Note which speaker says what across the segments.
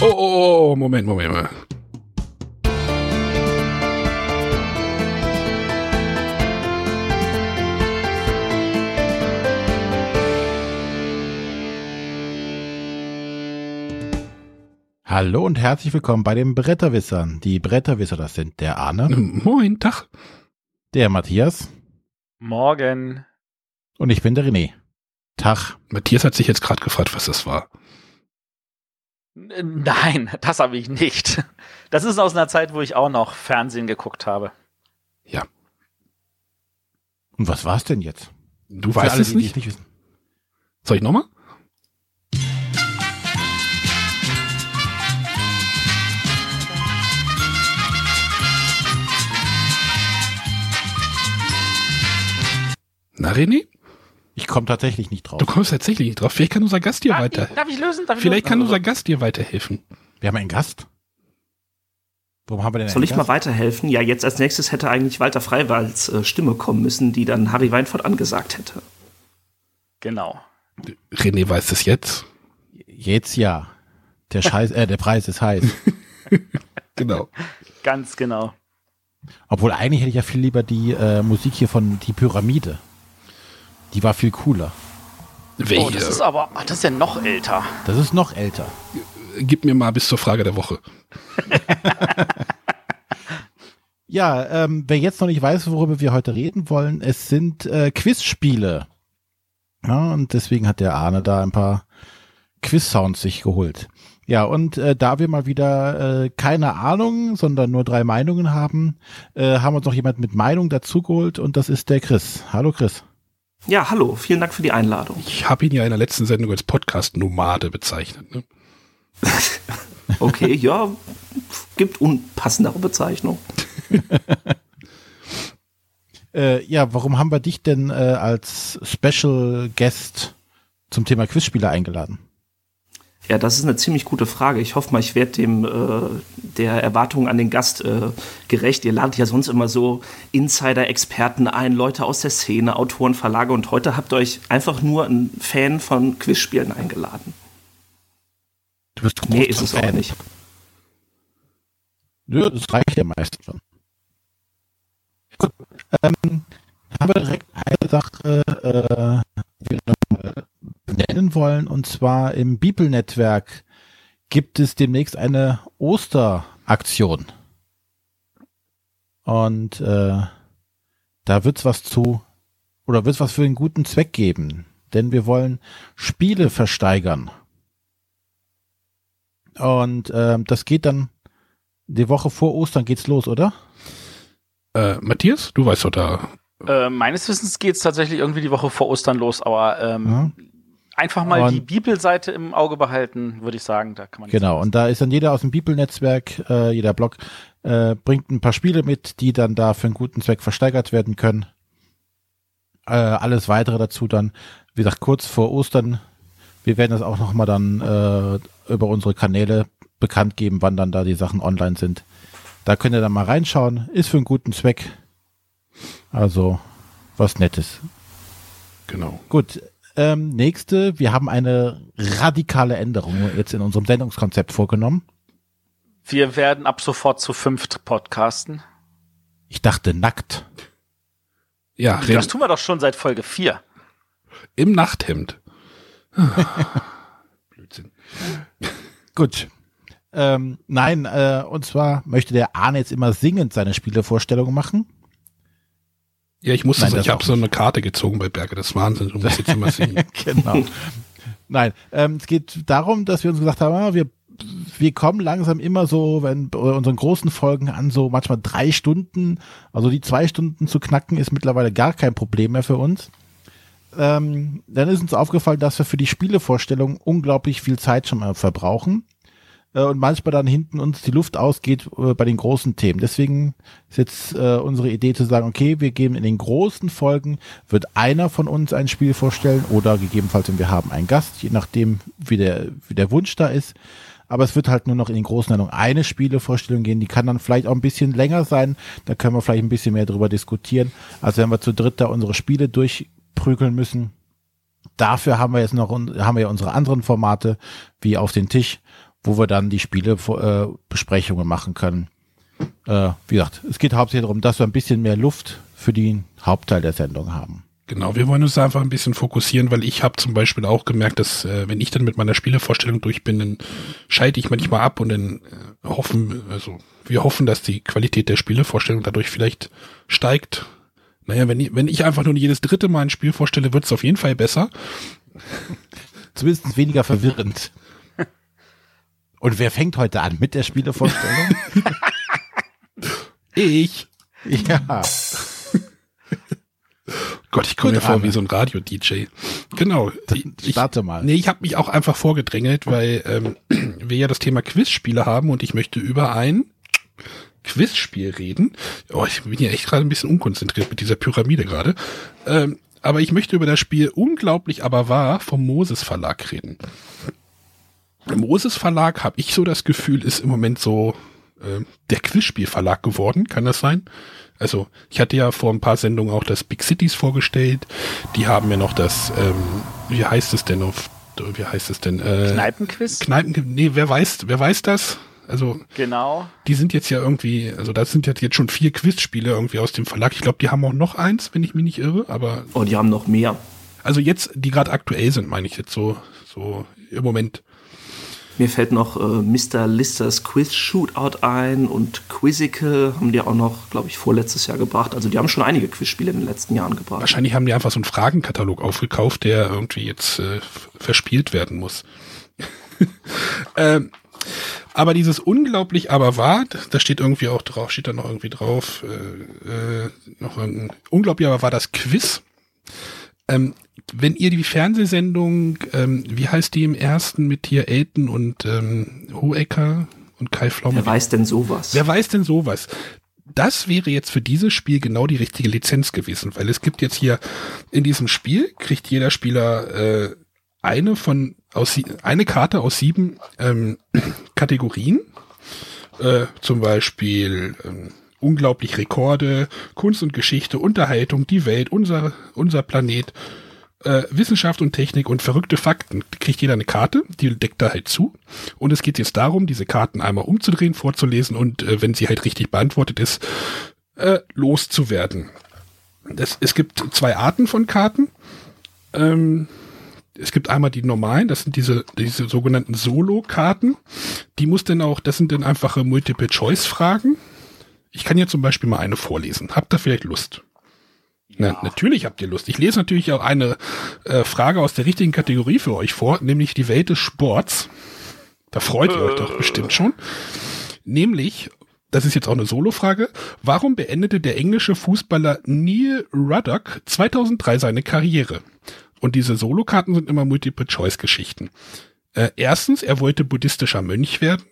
Speaker 1: Oh, oh, oh, Moment, Moment, Moment.
Speaker 2: Hallo und herzlich willkommen bei den Bretterwissern. Die Bretterwisser, das sind der Arne,
Speaker 1: Moin, Tag.
Speaker 2: der Matthias
Speaker 3: Morgen.
Speaker 2: und ich bin der René. Tag.
Speaker 1: Matthias hat sich jetzt gerade gefragt, was das war.
Speaker 3: Nein, das habe ich nicht. Das ist aus einer Zeit, wo ich auch noch Fernsehen geguckt habe.
Speaker 1: Ja,
Speaker 2: Und was war's denn jetzt?
Speaker 1: du
Speaker 2: Für
Speaker 1: weißt
Speaker 2: alle,
Speaker 1: es
Speaker 2: die
Speaker 1: nicht.
Speaker 2: wissen.
Speaker 1: Soll ich nochmal? Na, René?
Speaker 2: Ich komme tatsächlich nicht drauf.
Speaker 1: Du kommst tatsächlich nicht drauf. Vielleicht kann unser Gast dir
Speaker 3: Darf
Speaker 1: weiter.
Speaker 3: ich, darf ich lösen? Darf ich
Speaker 1: Vielleicht kann
Speaker 3: lösen?
Speaker 1: unser Gast dir weiterhelfen.
Speaker 2: Wir haben einen Gast. Warum haben wir denn
Speaker 4: Soll ich
Speaker 2: einen
Speaker 4: mal
Speaker 2: Gast?
Speaker 4: weiterhelfen? Ja, jetzt als nächstes hätte eigentlich Walter Freiwalds äh, Stimme kommen müssen, die dann Harry Weinfurt angesagt hätte.
Speaker 3: Genau.
Speaker 1: René weiß es jetzt.
Speaker 2: Jetzt ja. Der Scheiß, äh, der Preis ist heiß.
Speaker 1: Genau.
Speaker 3: Ganz genau.
Speaker 2: Obwohl eigentlich hätte ich ja viel lieber die äh, Musik hier von Die Pyramide. Die war viel cooler.
Speaker 1: Welche?
Speaker 3: Oh, das ist aber, ach, das ist ja noch älter.
Speaker 2: Das ist noch älter.
Speaker 1: Gib mir mal bis zur Frage der Woche.
Speaker 2: Ja, ähm, wer jetzt noch nicht weiß, worüber wir heute reden wollen, es sind äh, Quizspiele. Ja, und deswegen hat der Arne da ein paar Quiz-Sounds sich geholt. Ja, und äh, da wir mal wieder äh, keine Ahnung, sondern nur drei Meinungen haben, äh, haben uns noch jemand mit Meinung dazugeholt und das ist der Chris. Hallo Chris.
Speaker 4: Ja, hallo, vielen Dank für die Einladung.
Speaker 1: Ich habe ihn ja in der letzten Sendung als Podcast-Nomade bezeichnet. Ne?
Speaker 4: Okay, ja, gibt unpassendere Bezeichnung.
Speaker 2: Äh, ja, warum haben wir dich denn äh, als Special Guest zum Thema Quizspiele eingeladen?
Speaker 4: Ja, das ist eine ziemlich gute Frage. Ich hoffe mal, ich werde dem äh, der Erwartungen an den Gast äh, gerecht. Ihr ladet ja sonst immer so Insider-Experten ein, Leute aus der Szene, Autoren, Verlage und heute habt ihr euch einfach nur einen Fan von Quizspielen eingeladen.
Speaker 2: Du bist
Speaker 4: Nee,
Speaker 2: großer
Speaker 4: ist es auch
Speaker 2: Fan.
Speaker 4: nicht.
Speaker 2: Nö, das reicht ja meistens schon. Gut, ähm, haben wir direkt eine Sache, äh, benennen wollen, und zwar im Bibelnetzwerk gibt es demnächst eine Osteraktion. Und äh, da wird's was zu, oder wird's was für einen guten Zweck geben, denn wir wollen Spiele versteigern. Und ähm, das geht dann die Woche vor Ostern geht's los, oder?
Speaker 1: Äh, Matthias, du weißt doch da.
Speaker 3: Äh, meines Wissens geht es tatsächlich irgendwie die Woche vor Ostern los, aber ähm, einfach mal
Speaker 2: Und-
Speaker 3: die Bibelseite im Auge behalten, würde ich sagen. Da kann man nichts
Speaker 2: Genau. Und da ist dann jeder aus dem Bibelnetzwerk, äh, jeder Blog, äh, bringt ein paar Spiele mit, die dann da für einen guten Zweck versteigert werden können. Äh, alles weitere dazu dann, wie gesagt, kurz vor Ostern. Wir werden das auch nochmal dann äh, über unsere Kanäle bekannt geben, wann dann da die Sachen online sind. Da könnt ihr dann mal reinschauen. Ist für einen guten Zweck. Also was Nettes.
Speaker 1: Genau.
Speaker 2: Gut, ähm, nächste. Wir haben eine radikale Änderung jetzt in unserem Sendungskonzept vorgenommen.
Speaker 3: Wir werden ab sofort zu fünft podcasten.
Speaker 2: Ich dachte nackt.
Speaker 1: Ja,
Speaker 3: Das tun wir doch schon seit Folge 4.
Speaker 1: im Nachthemd. Blödsinn.
Speaker 2: Gut. Ähm, nein, äh, und zwar möchte der Arne jetzt immer singend seine Spielevorstellungen machen.
Speaker 1: Ja, ich musste,
Speaker 2: Nein, das
Speaker 1: ich habe so eine Karte gezogen bei Berge des Wahnsinns. Du musst jetzt immer singen.
Speaker 2: genau. Nein, ähm, es geht darum, dass wir uns gesagt haben, ah, wir, wir kommen langsam immer so, wenn bei unseren großen Folgen an, so manchmal drei Stunden, also die zwei Stunden zu knacken, ist mittlerweile gar kein Problem mehr für uns. Ähm, dann ist uns aufgefallen, dass wir für die Spielevorstellung unglaublich viel Zeit schon mal verbrauchen äh, und manchmal dann hinten uns die Luft ausgeht äh, bei den großen Themen. Deswegen ist jetzt äh, unsere Idee zu sagen, okay, wir geben in den großen Folgen, wird einer von uns ein Spiel vorstellen oder gegebenenfalls, wenn wir haben einen Gast, je nachdem, wie der, wie der Wunsch da ist. Aber es wird halt nur noch in den großen Sendungen eine Spielevorstellung gehen. Die kann dann vielleicht auch ein bisschen länger sein. Da können wir vielleicht ein bisschen mehr drüber diskutieren. Also wenn wir zu dritt da unsere Spiele durchprügeln müssen. Dafür haben wir jetzt noch, haben wir ja unsere anderen Formate, wie auf den Tisch, wo wir dann die Spielebesprechungen äh, machen können. Äh, wie gesagt, es geht hauptsächlich darum, dass wir ein bisschen mehr Luft für den Hauptteil der Sendung haben.
Speaker 1: Genau, wir wollen uns einfach ein bisschen fokussieren, weil ich habe zum Beispiel auch gemerkt, dass äh, wenn ich dann mit meiner Spielevorstellung durch bin, dann schalte ich manchmal ab und dann äh, hoffen, also wir hoffen, dass die Qualität der Spielevorstellung dadurch vielleicht steigt. Naja, wenn ich, wenn ich einfach nur jedes dritte Mal ein Spiel vorstelle, wird es auf jeden Fall besser.
Speaker 2: Zumindest weniger verwirrend. Und wer fängt heute an mit der Spielevorstellung?
Speaker 1: ich.
Speaker 2: Ja.
Speaker 1: Gott, ich komme mir vor wie so ein Radio-DJ. Genau.
Speaker 2: Ich, starte mal.
Speaker 1: Nee, ich habe mich auch einfach vorgedrängelt, weil ähm, wir ja das Thema Quizspiele haben und ich möchte über ein Quizspiel reden. Oh, ich bin ja echt gerade ein bisschen unkonzentriert mit dieser Pyramide gerade. Ähm, aber ich möchte über das Spiel Unglaublich aber wahr vom Moses Verlag reden. Moses Verlag, habe ich so das Gefühl, ist im Moment so äh, der Quizspielverlag geworden. Kann das sein? Also ich hatte ja vor ein paar Sendungen auch das Big Cities vorgestellt. Die haben ja noch das, ähm, wie heißt es denn auf, wie heißt es denn?
Speaker 3: Äh, Kneipenquiz?
Speaker 1: Kneipen, nee, wer weiß, wer weiß das? Also
Speaker 3: genau.
Speaker 1: Die sind jetzt ja irgendwie, also das sind jetzt schon vier Quizspiele irgendwie aus dem Verlag. Ich glaube, die haben auch noch eins, wenn ich mich nicht irre, aber.
Speaker 4: Oh, die haben noch mehr.
Speaker 1: Also jetzt, die gerade aktuell sind, meine ich jetzt so, so im Moment.
Speaker 4: Mir fällt noch äh, Mr. Listers Quiz Shootout ein und Quizzical haben die auch noch, glaube ich, vorletztes Jahr gebracht. Also die haben schon einige Quizspiele in den letzten Jahren gebracht.
Speaker 1: Wahrscheinlich haben die einfach so einen Fragenkatalog aufgekauft, der irgendwie jetzt äh, verspielt werden muss. ähm, aber dieses unglaublich aber wahr, da steht irgendwie auch drauf, steht da noch irgendwie drauf, äh, äh, noch ein, unglaublich aber war das Quiz. Ähm, wenn ihr die Fernsehsendung, ähm, wie heißt die im ersten mit hier Elton und ähm, Hohecker und Kai Flaume?
Speaker 4: Wer weiß denn sowas?
Speaker 1: Wer weiß denn sowas? Das wäre jetzt für dieses Spiel genau die richtige Lizenz gewesen, weil es gibt jetzt hier in diesem Spiel kriegt jeder Spieler äh, eine von aus eine Karte aus sieben ähm, Kategorien, äh, zum Beispiel ähm, unglaublich Rekorde, Kunst und Geschichte, Unterhaltung, die Welt, unser unser Planet äh, Wissenschaft und Technik und verrückte Fakten. Kriegt jeder eine Karte, die deckt da halt zu. Und es geht jetzt darum, diese Karten einmal umzudrehen, vorzulesen und äh, wenn sie halt richtig beantwortet ist, äh, loszuwerden. Das, es gibt zwei Arten von Karten. Ähm, es gibt einmal die normalen, das sind diese, diese sogenannten Solo-Karten. Die muss dann auch, das sind dann einfache Multiple-Choice-Fragen. Ich kann ja zum Beispiel mal eine vorlesen. Habt ihr vielleicht Lust? Na, natürlich habt ihr Lust. Ich lese natürlich auch eine äh, Frage aus der richtigen Kategorie für euch vor, nämlich die Welt des Sports. Da freut ihr euch doch bestimmt schon. Nämlich, das ist jetzt auch eine Solo-Frage, warum beendete der englische Fußballer Neil Ruddock 2003 seine Karriere? Und diese Solokarten sind immer Multiple-Choice-Geschichten. Äh, erstens, er wollte buddhistischer Mönch werden.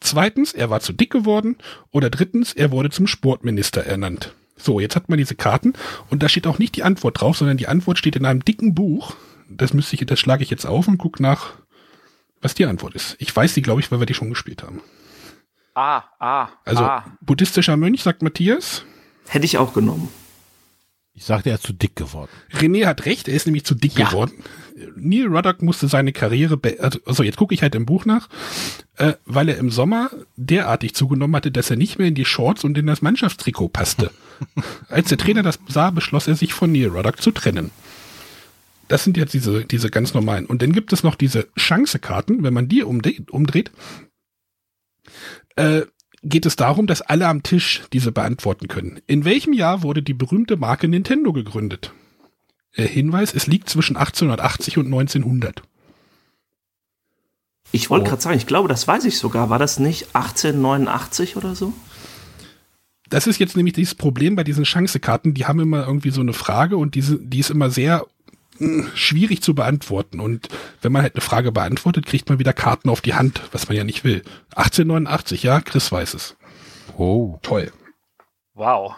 Speaker 1: Zweitens, er war zu dick geworden. Oder drittens, er wurde zum Sportminister ernannt. So, jetzt hat man diese Karten und da steht auch nicht die Antwort drauf, sondern die Antwort steht in einem dicken Buch. Das müsste ich, das schlage ich jetzt auf und gucke nach, was die Antwort ist. Ich weiß die, glaube ich, weil wir die schon gespielt haben.
Speaker 3: Ah, ah.
Speaker 1: Also
Speaker 3: ah.
Speaker 1: buddhistischer Mönch, sagt Matthias.
Speaker 4: Hätte ich auch genommen.
Speaker 2: Ich sagte, er ist zu dick geworden.
Speaker 1: René hat recht, er ist nämlich zu dick ja. geworden. Neil Ruddock musste seine Karriere, also, also jetzt gucke ich halt im Buch nach, äh, weil er im Sommer derartig zugenommen hatte, dass er nicht mehr in die Shorts und in das Mannschaftstrikot passte. Als der Trainer das sah, beschloss er sich von Neil Ruddock zu trennen. Das sind jetzt diese, diese ganz normalen. Und dann gibt es noch diese Chancekarten, wenn man die umdreht, umdreht äh, geht es darum, dass alle am Tisch diese beantworten können. In welchem Jahr wurde die berühmte Marke Nintendo gegründet? Äh, Hinweis, es liegt zwischen 1880 und 1900.
Speaker 4: Ich wollte oh. gerade sagen, ich glaube, das weiß ich sogar. War das nicht 1889 oder so?
Speaker 1: Das ist jetzt nämlich dieses Problem bei diesen Chancekarten. Die haben immer irgendwie so eine Frage und diese, die ist immer sehr schwierig zu beantworten. Und wenn man halt eine Frage beantwortet, kriegt man wieder Karten auf die Hand, was man ja nicht will. 1889, ja, Chris weiß es.
Speaker 2: Oh.
Speaker 1: Toll.
Speaker 3: Wow.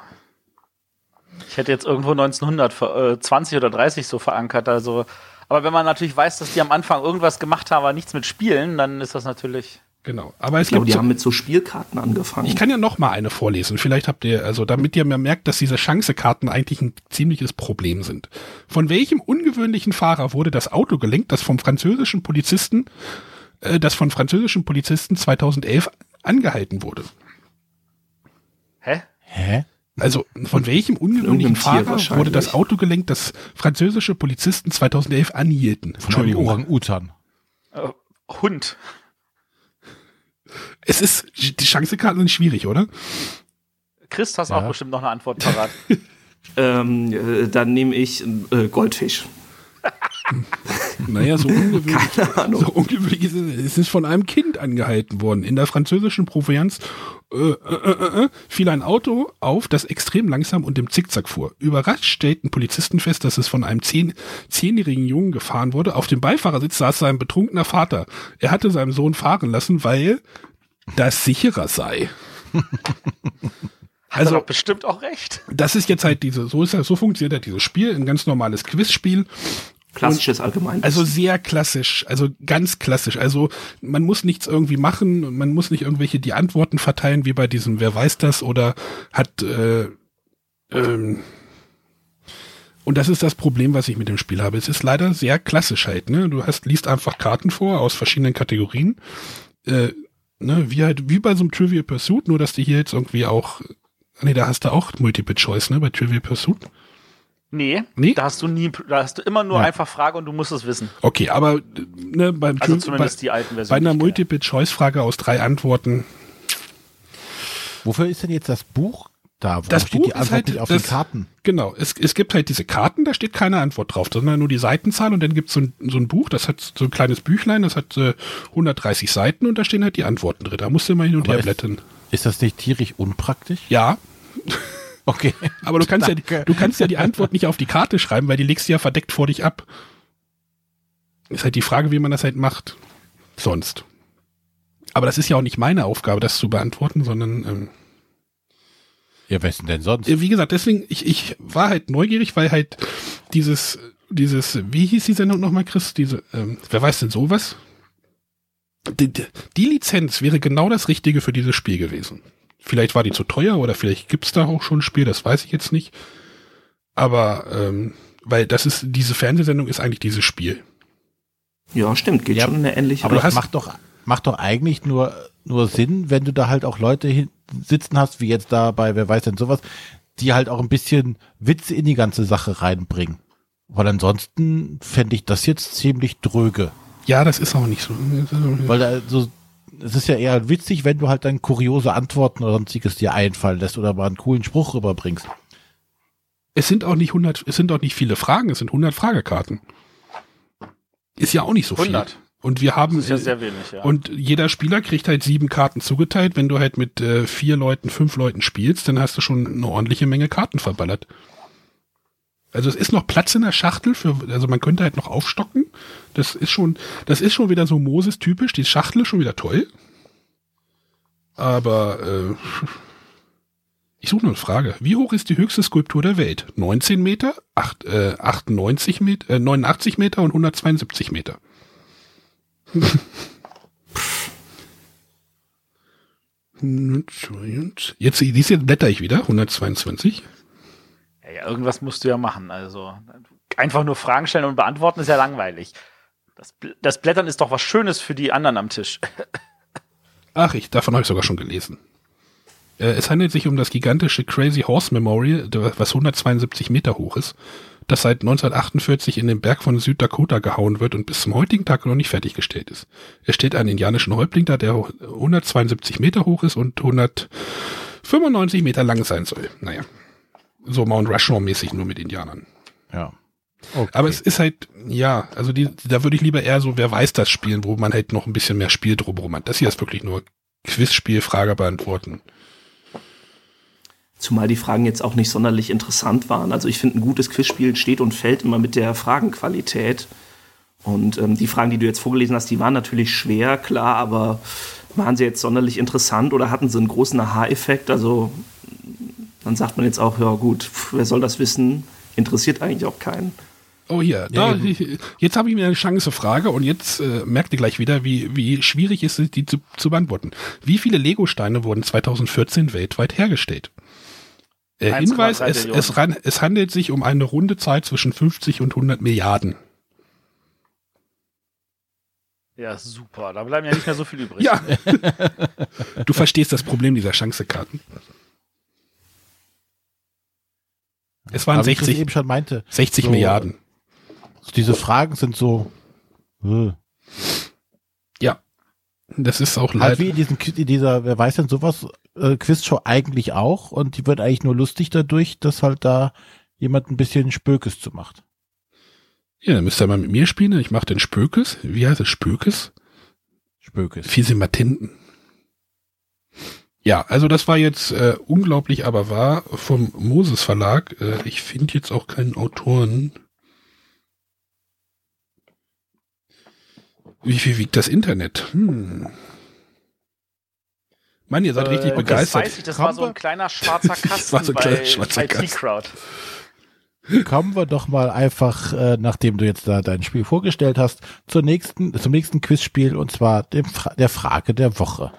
Speaker 3: Ich hätte jetzt irgendwo 1920 oder 30 so verankert, also. Aber wenn man natürlich weiß, dass die am Anfang irgendwas gemacht haben, aber nichts mit Spielen, dann ist das natürlich.
Speaker 1: Genau. Aber es
Speaker 4: ich glaube,
Speaker 1: die
Speaker 4: so, haben mit so Spielkarten angefangen.
Speaker 1: Ich kann ja noch mal eine vorlesen. Vielleicht habt ihr, also damit ihr mir merkt, dass diese Chancekarten eigentlich ein ziemliches Problem sind. Von welchem ungewöhnlichen Fahrer wurde das Auto gelenkt, das vom französischen Polizisten äh, das von französischen Polizisten 2011 angehalten wurde.
Speaker 3: Hä?
Speaker 2: Hä?
Speaker 1: Also von welchem ungewöhnlichen Fahrer wurde das Auto gelenkt, das französische Polizisten 2011 anhielten?
Speaker 2: Von
Speaker 1: Entschuldigung.
Speaker 2: Orang-Utan.
Speaker 3: Äh, Hund.
Speaker 1: Es ist, die Chancekarten sind schwierig, oder?
Speaker 3: Chris, hast
Speaker 2: Ja.
Speaker 3: auch bestimmt noch eine Antwort parat.
Speaker 4: Ähm, äh, dann nehme ich äh, Goldfisch.
Speaker 1: Naja, so ungewöhnlich.
Speaker 4: Keine Ahnung.
Speaker 1: So ungewöhnlich ist es. Es ist von einem Kind angehalten worden. In der französischen Provinz äh, äh, äh, äh, fiel ein Auto auf, das extrem langsam und im Zickzack fuhr. Überrascht stellten Polizisten fest, dass es von einem zehn, zehnjährigen Jungen gefahren wurde. Auf dem Beifahrersitz saß sein betrunkener Vater. Er hatte seinen Sohn fahren lassen, weil das sicherer sei.
Speaker 3: Hat also, doch bestimmt auch recht.
Speaker 1: Das ist jetzt halt diese, so ist das, so funktioniert halt dieses Spiel, ein ganz normales Quizspiel.
Speaker 4: Klassisches Allgemein.
Speaker 1: Also sehr klassisch, also ganz klassisch. Also man muss nichts irgendwie machen, und man muss nicht irgendwelche die Antworten verteilen, wie bei diesem Wer weiß das oder hat äh, ähm, und das ist das Problem, was ich mit dem Spiel habe. Es ist leider sehr klassisch halt. Ne? Du hast liest einfach Karten vor aus verschiedenen Kategorien. Äh, ne? Wie halt wie bei so einem Trivial Pursuit, nur dass die hier jetzt irgendwie auch Nee, da hast du auch Multiple Choice, ne, bei Trivial Pursuit.
Speaker 3: Nee,
Speaker 1: Nee?
Speaker 3: da hast du nie, da hast du immer nur
Speaker 2: Ja.
Speaker 3: einfach Frage und du musst es wissen.
Speaker 1: Okay, aber ne, beim
Speaker 3: Also
Speaker 1: Tri-
Speaker 3: zumindest
Speaker 1: bei,
Speaker 3: die alten
Speaker 1: bei
Speaker 3: Versionen.
Speaker 1: einer
Speaker 3: ich kenne.
Speaker 1: Multiple-Choice-Frage aus drei Antworten.
Speaker 2: Wofür ist denn jetzt das Buch da?
Speaker 1: Das
Speaker 2: steht
Speaker 1: Buch
Speaker 2: die
Speaker 1: ist
Speaker 2: Antwort
Speaker 1: halt
Speaker 2: nicht auf
Speaker 1: das-
Speaker 2: den Karten?
Speaker 1: Genau, es, es gibt halt diese Karten, da steht keine Antwort drauf, sondern nur die Seitenzahl und dann gibt's so ein, so ein Buch, das hat so ein kleines Büchlein, das hat äh, 130 Seiten und da stehen halt die Antworten drin. Da musst du immer hin und
Speaker 2: Aber
Speaker 1: her
Speaker 2: ist-
Speaker 1: blättern.
Speaker 2: Ist das nicht tierisch unpraktisch?
Speaker 1: Ja,
Speaker 2: Okay.
Speaker 1: aber du kannst ja, du kannst ja die Antwort nicht auf die Karte schreiben, weil die legst du ja verdeckt vor dich ab. Ist halt die Frage, wie man das halt macht. Sonst. Aber das ist ja auch nicht meine Aufgabe, das zu beantworten, sondern ähm,
Speaker 2: Ja, wessen denn sonst?
Speaker 1: Wie gesagt, deswegen, ich, ich war halt neugierig, weil halt dieses, dieses, wie hieß die Sendung nochmal, Chris? Diese, ähm, wer weiß denn sowas? Die, die- die Lizenz wäre genau das Richtige für dieses Spiel gewesen. Vielleicht war die zu teuer oder vielleicht gibt's da auch schon ein Spiel, das weiß ich jetzt nicht. Aber, ähm, weil das ist, diese Fernsehsendung ist eigentlich dieses Spiel.
Speaker 4: ja, stimmt, geht
Speaker 2: Ja,
Speaker 4: schon in eine ähnliche
Speaker 2: Aber das macht doch, macht doch eigentlich nur, nur Sinn, wenn du da halt auch Leute hin, sitzen hast, wie jetzt da bei, wer weiß denn sowas, die halt auch ein bisschen Witze in die ganze Sache reinbringen. Weil ansonsten fände ich das jetzt ziemlich dröge.
Speaker 1: Ja, das ist auch nicht so.
Speaker 2: Weil da so, es ist ja eher witzig, wenn du halt dann kuriose Antworten oder sonstiges dir einfallen lässt oder mal einen coolen Spruch rüberbringst.
Speaker 1: Es sind auch nicht 100, es sind auch nicht viele Fragen, es sind 100 Fragekarten. Ist ja auch nicht so viel.
Speaker 3: 100.
Speaker 1: Und wir haben
Speaker 3: Das ist ja
Speaker 1: äh,
Speaker 3: sehr wenig, ja.
Speaker 1: Und jeder Spieler kriegt halt sieben Karten zugeteilt. Wenn du halt mit äh, vier Leuten, fünf Leuten spielst, dann hast du schon eine ordentliche Menge Karten verballert. Also es ist noch Platz in der Schachtel für, also man könnte halt noch aufstocken. Das ist schon, das ist schon wieder so Moses-typisch. Die Schachtel ist schon wieder toll. Aber äh, ich suche nur eine Frage. Wie hoch ist die höchste Skulptur der Welt? 19 Meter, acht, äh, 98 Meter, äh, 89 Meter und 172 Meter. Jetzt, dies jetzt blätter ich wieder, 122.
Speaker 3: ja, ja, irgendwas musst du ja machen. Also einfach nur Fragen stellen und beantworten ist ja langweilig. Das, das Blättern ist doch was Schönes für die anderen am Tisch.
Speaker 1: Ach, ich, davon habe ich sogar schon gelesen. Äh, es handelt sich um das gigantische Crazy Horse Memorial, was 172 Meter hoch ist, das seit 1948 in den Berg von Süddakota gehauen wird und bis zum heutigen Tag noch nicht fertiggestellt ist. Es steht einen indianischen Häuptling da, der 172 Meter hoch ist und 195 Meter lang sein soll. Naja, so Mount Rushmore-mäßig nur mit Indianern.
Speaker 2: Ja. Okay.
Speaker 1: Aber es ist halt, ja, also die, da würde ich lieber eher so, wer weiß das spielen, wo man halt noch ein bisschen mehr Spiel drumherum hat. Das hier ist wirklich nur Quizspiel, Frage beantworten.
Speaker 4: Zumal die Fragen jetzt auch nicht sonderlich interessant waren. Also ich finde, ein gutes Quizspiel steht und fällt immer mit der Fragenqualität. Und ähm, die Fragen, die du jetzt vorgelesen hast, die waren natürlich schwer, klar, aber waren sie jetzt sonderlich interessant oder hatten sie einen großen Aha-Effekt? Also dann sagt man jetzt auch, ja gut, pf, wer soll das wissen? Interessiert eigentlich auch keinen.
Speaker 1: Oh hier,
Speaker 2: Ja,
Speaker 1: da, jetzt habe ich mir eine Chance Frage und jetzt äh, merkt ihr gleich wieder, wie, wie schwierig ist es, die zu, zu beantworten. Wie viele Lego-Steine wurden 2014 weltweit hergestellt? Äh,
Speaker 3: 1,3
Speaker 1: Hinweis, es, es, ran, es handelt sich um eine runde Zahl zwischen 50 und 100 Milliarden.
Speaker 3: Ja, super. Da bleiben ja nicht mehr so viel übrig.
Speaker 1: Ja. du verstehst das Problem dieser Chancekarten. Es waren
Speaker 2: Aber wie ich
Speaker 1: 60,
Speaker 2: eben schon meinte,
Speaker 1: 60
Speaker 2: so-
Speaker 1: Milliarden.
Speaker 2: diese Fragen sind so, äh,
Speaker 1: Ja. Das ist auch
Speaker 2: halt
Speaker 1: leider.
Speaker 2: wie in, diesen, Qui- in dieser, wer weiß denn sowas, äh, Quizshow eigentlich auch und die wird eigentlich nur lustig dadurch, dass halt da jemand ein bisschen Spökes zu macht.
Speaker 1: Ja, dann müsst ihr mal mit mir spielen. Ich mache den Spökes. Wie heißt es? Spökes?
Speaker 2: Spökes.
Speaker 1: Fisimatinten. Ja, also das war jetzt äh, unglaublich, aber wahr vom Moses Verlag. Äh, ich finde jetzt auch keinen Autoren. Wie viel wiegt das Internet? Hm. Mann, ihr seid richtig
Speaker 3: Äh,
Speaker 1: begeistert.
Speaker 3: Das weiß ich, das war so ein kleiner schwarzer Kasten
Speaker 1: war so ein
Speaker 3: bei
Speaker 1: kleiner schwarzer
Speaker 3: IT
Speaker 1: Kasten.
Speaker 3: Crowd.
Speaker 2: Kommen wir doch mal einfach, äh, nachdem du jetzt da dein Spiel vorgestellt hast, zur nächsten, zum nächsten Quizspiel und zwar dem Fra der Frage der Woche.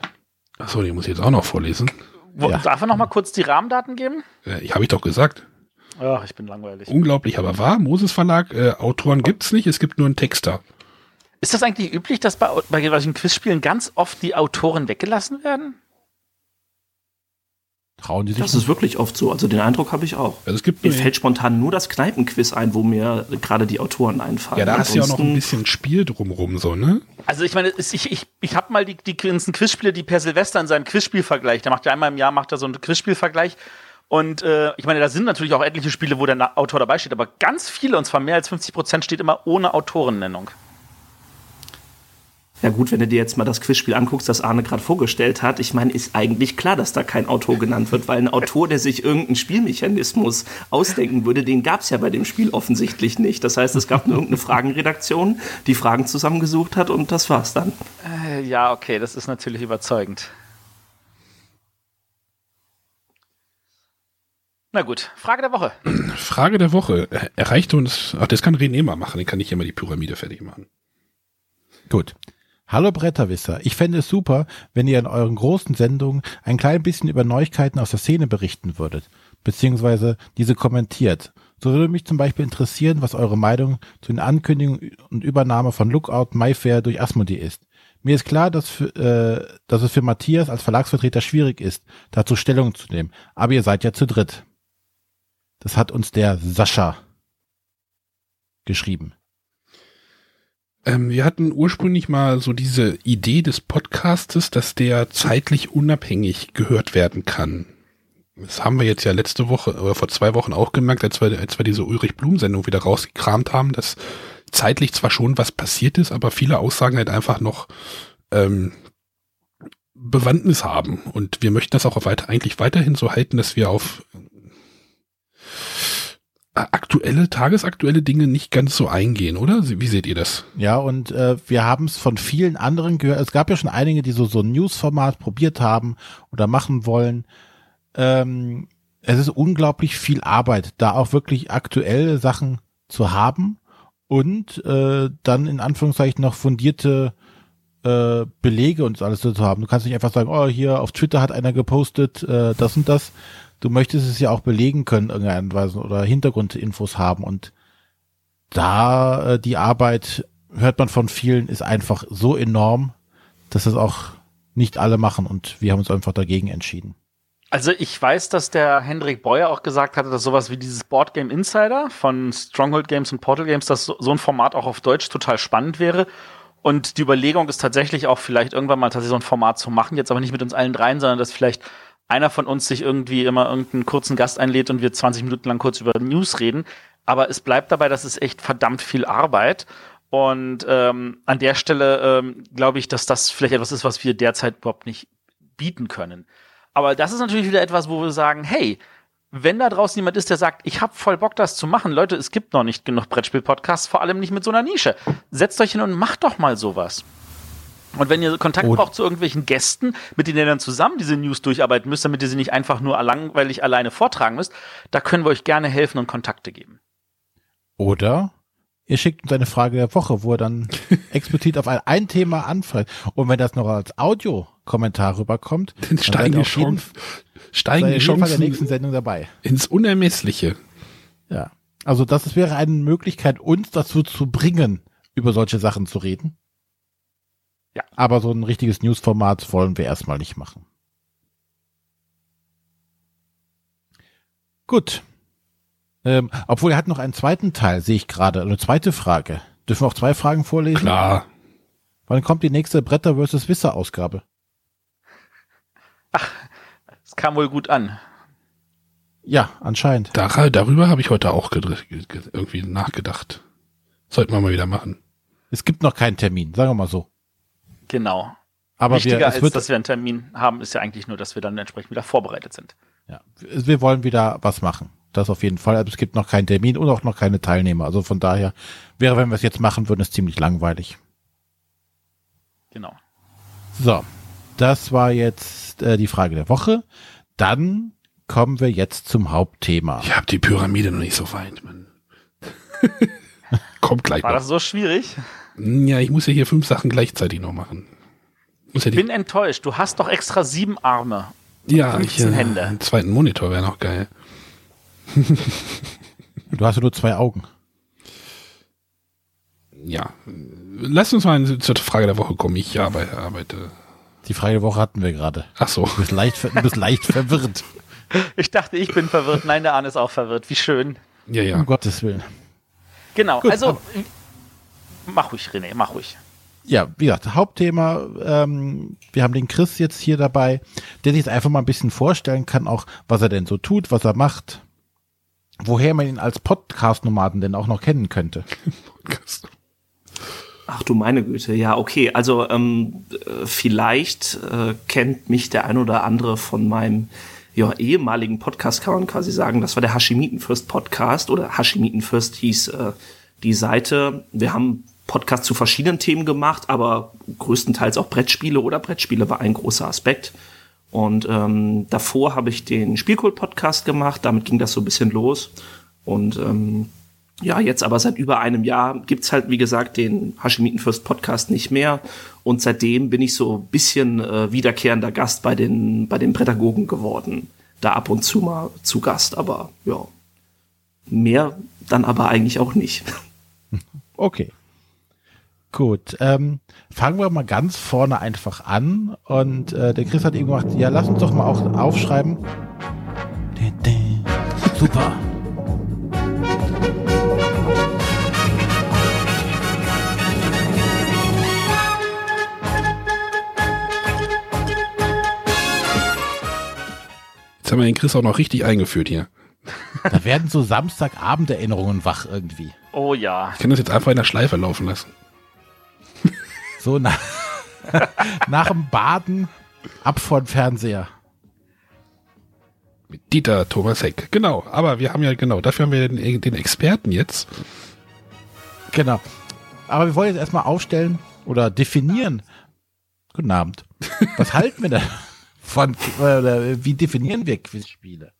Speaker 1: Achso, die muss ich jetzt auch noch vorlesen.
Speaker 3: Wo,
Speaker 2: Ja.
Speaker 3: Darf er noch mal kurz die Rahmendaten geben?
Speaker 1: Äh, Habe ich doch gesagt.
Speaker 3: Ach, ich bin langweilig.
Speaker 1: Unglaublich, aber wahr. Moses Verlag, äh, Autoren gibt's nicht, es gibt nur einen Texter.
Speaker 3: Ist das eigentlich üblich, dass bei, bei solchen Quizspielen ganz oft die Autoren weggelassen werden?
Speaker 2: Trauen die sich
Speaker 4: Das ist wirklich oft so. Also den Eindruck habe ich auch.
Speaker 1: Also es gibt
Speaker 4: Mir fällt spontan nur das Kneipenquiz ein, wo mir gerade die Autoren einfallen.
Speaker 1: ja, da hast du ja auch noch ein
Speaker 4: Ansonsten-
Speaker 1: bisschen Spiel drumrum, so, ne?
Speaker 3: Also ich meine, ich, ich, ich habe mal die, die ganzen Quizspiele, die Per Silvester in seinem Quizspielvergleich, der macht ja einmal im Jahr macht er so einen Quizspielvergleich. Und äh, ich meine, da sind natürlich auch etliche Spiele, wo der Autor dabei steht, aber ganz viele, und zwar mehr als 50 Prozent, steht immer ohne Autorennennung.
Speaker 4: Ja gut, wenn du dir jetzt mal das Quizspiel anguckst, das Arne gerade vorgestellt hat, ich meine, ist eigentlich klar, dass da kein Autor genannt wird, weil ein Autor, der sich irgendeinen Spielmechanismus ausdenken würde, den gab es ja bei dem Spiel offensichtlich nicht. Das heißt, es gab nur irgendeine Fragenredaktion, die Fragen zusammengesucht hat und das war's dann.
Speaker 3: Äh, ja, okay, das ist natürlich überzeugend. Na gut, Frage der Woche.
Speaker 1: Frage der Woche. Er- Erreichte uns, ach, das kann René mal machen, den kann ich immer die Pyramide fertig machen.
Speaker 2: Gut. Hallo Bretterwisser, ich fände es super, wenn ihr in euren großen Sendungen ein klein bisschen über Neuigkeiten aus der Szene berichten würdet, beziehungsweise diese kommentiert. So würde mich zum Beispiel interessieren, was eure Meinung zu den Ankündigungen und Übernahme von Lookout Mayfair durch Asmodee ist. Mir ist klar, dass, für, äh, dass es für Matthias als Verlagsvertreter schwierig ist, dazu Stellung zu nehmen, aber ihr seid ja zu dritt. Das hat uns der Sascha geschrieben.
Speaker 1: Ähm, wir hatten ursprünglich mal so diese Idee des Podcastes, dass der zeitlich unabhängig gehört werden kann. Das haben wir jetzt ja letzte Woche oder vor zwei Wochen auch gemerkt, als wir, als wir diese Ulrich Blum-Sendung wieder rausgekramt haben, dass zeitlich zwar schon was passiert ist, aber viele Aussagen halt einfach noch ähm, Bewandtnis haben. Und wir möchten das auch weiter, eigentlich weiterhin so halten, dass wir auf äh, aktuelle, tagesaktuelle Dinge nicht ganz so eingehen, oder? Wie seht ihr das?
Speaker 2: Ja, und äh, wir haben es von vielen anderen gehört. Es gab ja schon einige, die so so ein News-Format probiert haben oder machen wollen. Ähm, es ist unglaublich viel Arbeit, da auch wirklich aktuelle Sachen zu haben und äh, dann in Anführungszeichen noch fundierte äh, Belege und alles zu haben. Du kannst nicht einfach sagen, oh, hier auf Twitter hat einer gepostet, äh, das und das. Du möchtest es ja auch belegen können, irgendeine Weise oder Hintergrundinfos haben und da äh, die Arbeit, hört man von vielen, ist einfach so enorm, dass es auch nicht alle machen und wir haben uns einfach dagegen entschieden.
Speaker 3: Also ich weiß, dass der Hendrik Beuer auch gesagt hatte, dass sowas wie dieses Board Game Insider von Stronghold Games und Portal Games, dass so, so ein Format auch auf Deutsch total spannend wäre. Und die Überlegung ist tatsächlich auch vielleicht irgendwann mal tatsächlich so ein Format zu machen, jetzt aber nicht mit uns allen dreien, sondern dass vielleicht einer von uns sich irgendwie immer irgendeinen kurzen Gast einlädt und wir 20 Minuten lang kurz über News reden. Aber es bleibt dabei, dass es echt verdammt viel Arbeit. Und ähm, an der Stelle ähm, glaube ich, dass das vielleicht etwas ist, was wir derzeit überhaupt nicht bieten können. Aber das ist natürlich wieder etwas, wo wir sagen, hey, wenn da draußen jemand ist, der sagt, ich habe voll Bock, das zu machen, Leute, es gibt noch nicht genug Brettspiel-Podcasts, vor allem nicht mit so einer Nische. Setzt euch hin und macht doch mal sowas. Und wenn ihr Kontakt
Speaker 2: Und-
Speaker 3: braucht zu irgendwelchen Gästen, mit denen ihr dann zusammen diese News durcharbeiten müsst, damit ihr sie nicht einfach nur langweilig alleine vortragen müsst, da können wir euch gerne helfen und Kontakte geben.
Speaker 2: Oder ihr schickt uns eine Frage der Woche, wo er dann explizit auf ein, ein Thema anfragt. Und wenn das noch als Audiokommentar rüberkommt,
Speaker 1: Dann
Speaker 2: dann
Speaker 1: steigen die,
Speaker 2: seid ihr auf jeden,
Speaker 1: Chancen, steigen die
Speaker 2: Fall der nächsten
Speaker 1: Chancen
Speaker 2: Sendung dabei.
Speaker 1: ins Unermessliche.
Speaker 2: Ja. Also das wäre eine Möglichkeit, uns dazu zu bringen, über solche Sachen zu reden.
Speaker 3: Ja.
Speaker 2: Aber so ein richtiges Newsformat wollen wir erstmal nicht machen. Gut. Ähm, obwohl er hat noch einen zweiten Teil, sehe ich gerade. Eine zweite Frage. Dürfen wir auch zwei Fragen vorlesen?
Speaker 1: Klar.
Speaker 2: Wann kommt die nächste Bretter vs. Wisser Ausgabe?
Speaker 3: Es kam wohl gut an.
Speaker 2: Ja, anscheinend.
Speaker 1: Dar darüber habe ich heute auch irgendwie nachgedacht. Sollten wir mal wieder machen.
Speaker 2: Es gibt noch keinen Termin, sagen wir mal so.
Speaker 3: Genau.
Speaker 2: Aber
Speaker 3: Wichtiger
Speaker 2: wir, es
Speaker 3: als,
Speaker 2: wird,
Speaker 3: dass wir einen Termin haben, ist ja eigentlich nur, dass wir dann entsprechend wieder vorbereitet sind.
Speaker 2: ja, wir wollen wieder was machen. Das auf jeden Fall. Also es gibt noch keinen Termin und auch noch keine Teilnehmer. Also von daher wäre, wenn wir es jetzt machen würden, es ziemlich langweilig.
Speaker 3: Genau.
Speaker 2: So, das war jetzt äh, die Frage der Woche. Dann kommen wir jetzt zum Hauptthema.
Speaker 1: Ich habe die Pyramide noch nicht so weit, Mann. Kommt gleich
Speaker 3: War
Speaker 1: noch.
Speaker 3: das so schwierig?
Speaker 1: Ja, ich muss ja hier fünf Sachen gleichzeitig noch machen. Muss ja,
Speaker 3: Ich
Speaker 1: die,
Speaker 3: bin enttäuscht. Du hast doch extra sieben Arme.
Speaker 1: ja ich,
Speaker 3: 15
Speaker 1: äh,
Speaker 3: Hände.
Speaker 1: einen zweiten Monitor wäre noch geil.
Speaker 2: Du hast ja nur zwei Augen.
Speaker 1: Ja, lass uns mal zur Frage der Woche kommen. Ich arbeite, arbeite.
Speaker 2: Die Frage der Woche hatten wir gerade.
Speaker 1: Ach so.
Speaker 2: Du bist leicht, du bist leicht verwirrt.
Speaker 3: Ich dachte, ich bin verwirrt. Nein, der Arne ist auch verwirrt. Wie schön.
Speaker 1: Ja, ja.
Speaker 2: Um Gottes Willen.
Speaker 3: Genau.
Speaker 2: Gut,
Speaker 3: also, mach ruhig, René, mach ruhig.
Speaker 2: Ja, wie gesagt, Hauptthema, ähm, wir haben den Chris jetzt hier dabei, der sich jetzt einfach mal ein bisschen vorstellen kann, auch was er denn so tut, was er macht, woher man ihn als Podcast-Nomaden denn auch noch kennen könnte.
Speaker 4: Ach du meine Güte, ja, okay. Also ähm, äh, vielleicht äh, kennt mich der ein oder andere von meinem ja, ehemaligen Podcast, kann man quasi sagen. Das war der Hashimitenfürst Podcast oder Hashimitenfürst hieß äh, die Seite. Wir haben Podcasts zu verschiedenen Themen gemacht, aber größtenteils auch Brettspiele oder Brettspiele war ein großer Aspekt. Und ähm, davor habe ich den Spielkult-Podcast gemacht, damit ging das so ein bisschen los. Und ähm, ja, jetzt aber seit über einem Jahr gibt's halt, wie gesagt, den Hashimitenfürst Podcast nicht mehr. Und seitdem bin ich so ein bisschen äh, wiederkehrender Gast bei den, bei den Pädagogen geworden. Da ab und zu mal zu Gast, aber ja. Mehr dann aber eigentlich auch nicht.
Speaker 2: Okay. Gut, ähm, fangen wir mal ganz vorne einfach an. Und äh, der Chris hat eben gemacht, ja, lass uns doch mal auch aufschreiben. Super.
Speaker 1: Jetzt haben wir den Chris auch noch richtig eingeführt hier.
Speaker 2: Da werden so Samstagabenderinnerungen wach irgendwie.
Speaker 3: Oh ja.
Speaker 1: Ich kann das jetzt einfach in der Schleife laufen lassen.
Speaker 2: So nach, nach dem Baden ab vor den Fernseher.
Speaker 1: Mit Dieter Thomas Heck. Genau, aber wir haben ja, genau, dafür haben wir den, den Experten jetzt.
Speaker 2: Genau. Aber wir wollen jetzt erstmal aufstellen oder definieren. Guten Abend. Was halten wir denn von, oder wie definieren wir Quizspiele?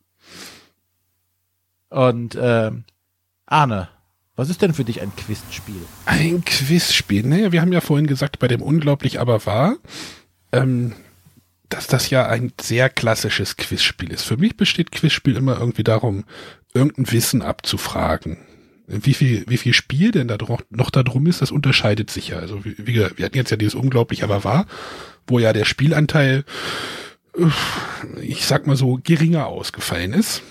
Speaker 2: Und ähm, Arne, was ist denn für dich ein Quizspiel?
Speaker 1: Ein Quizspiel. Naja, wir haben ja vorhin gesagt, bei dem Unglaublich aber wahr, ähm, dass das ja ein sehr klassisches Quizspiel ist. Für mich besteht Quizspiel immer irgendwie darum, irgendein Wissen abzufragen. Wie viel, wie viel Spiel denn da dro- noch da drum ist, das unterscheidet sich ja. Also wie, wie wir hatten jetzt ja dieses Unglaublich aber wahr, wo ja der Spielanteil, uff, ich sag mal so, geringer ausgefallen ist.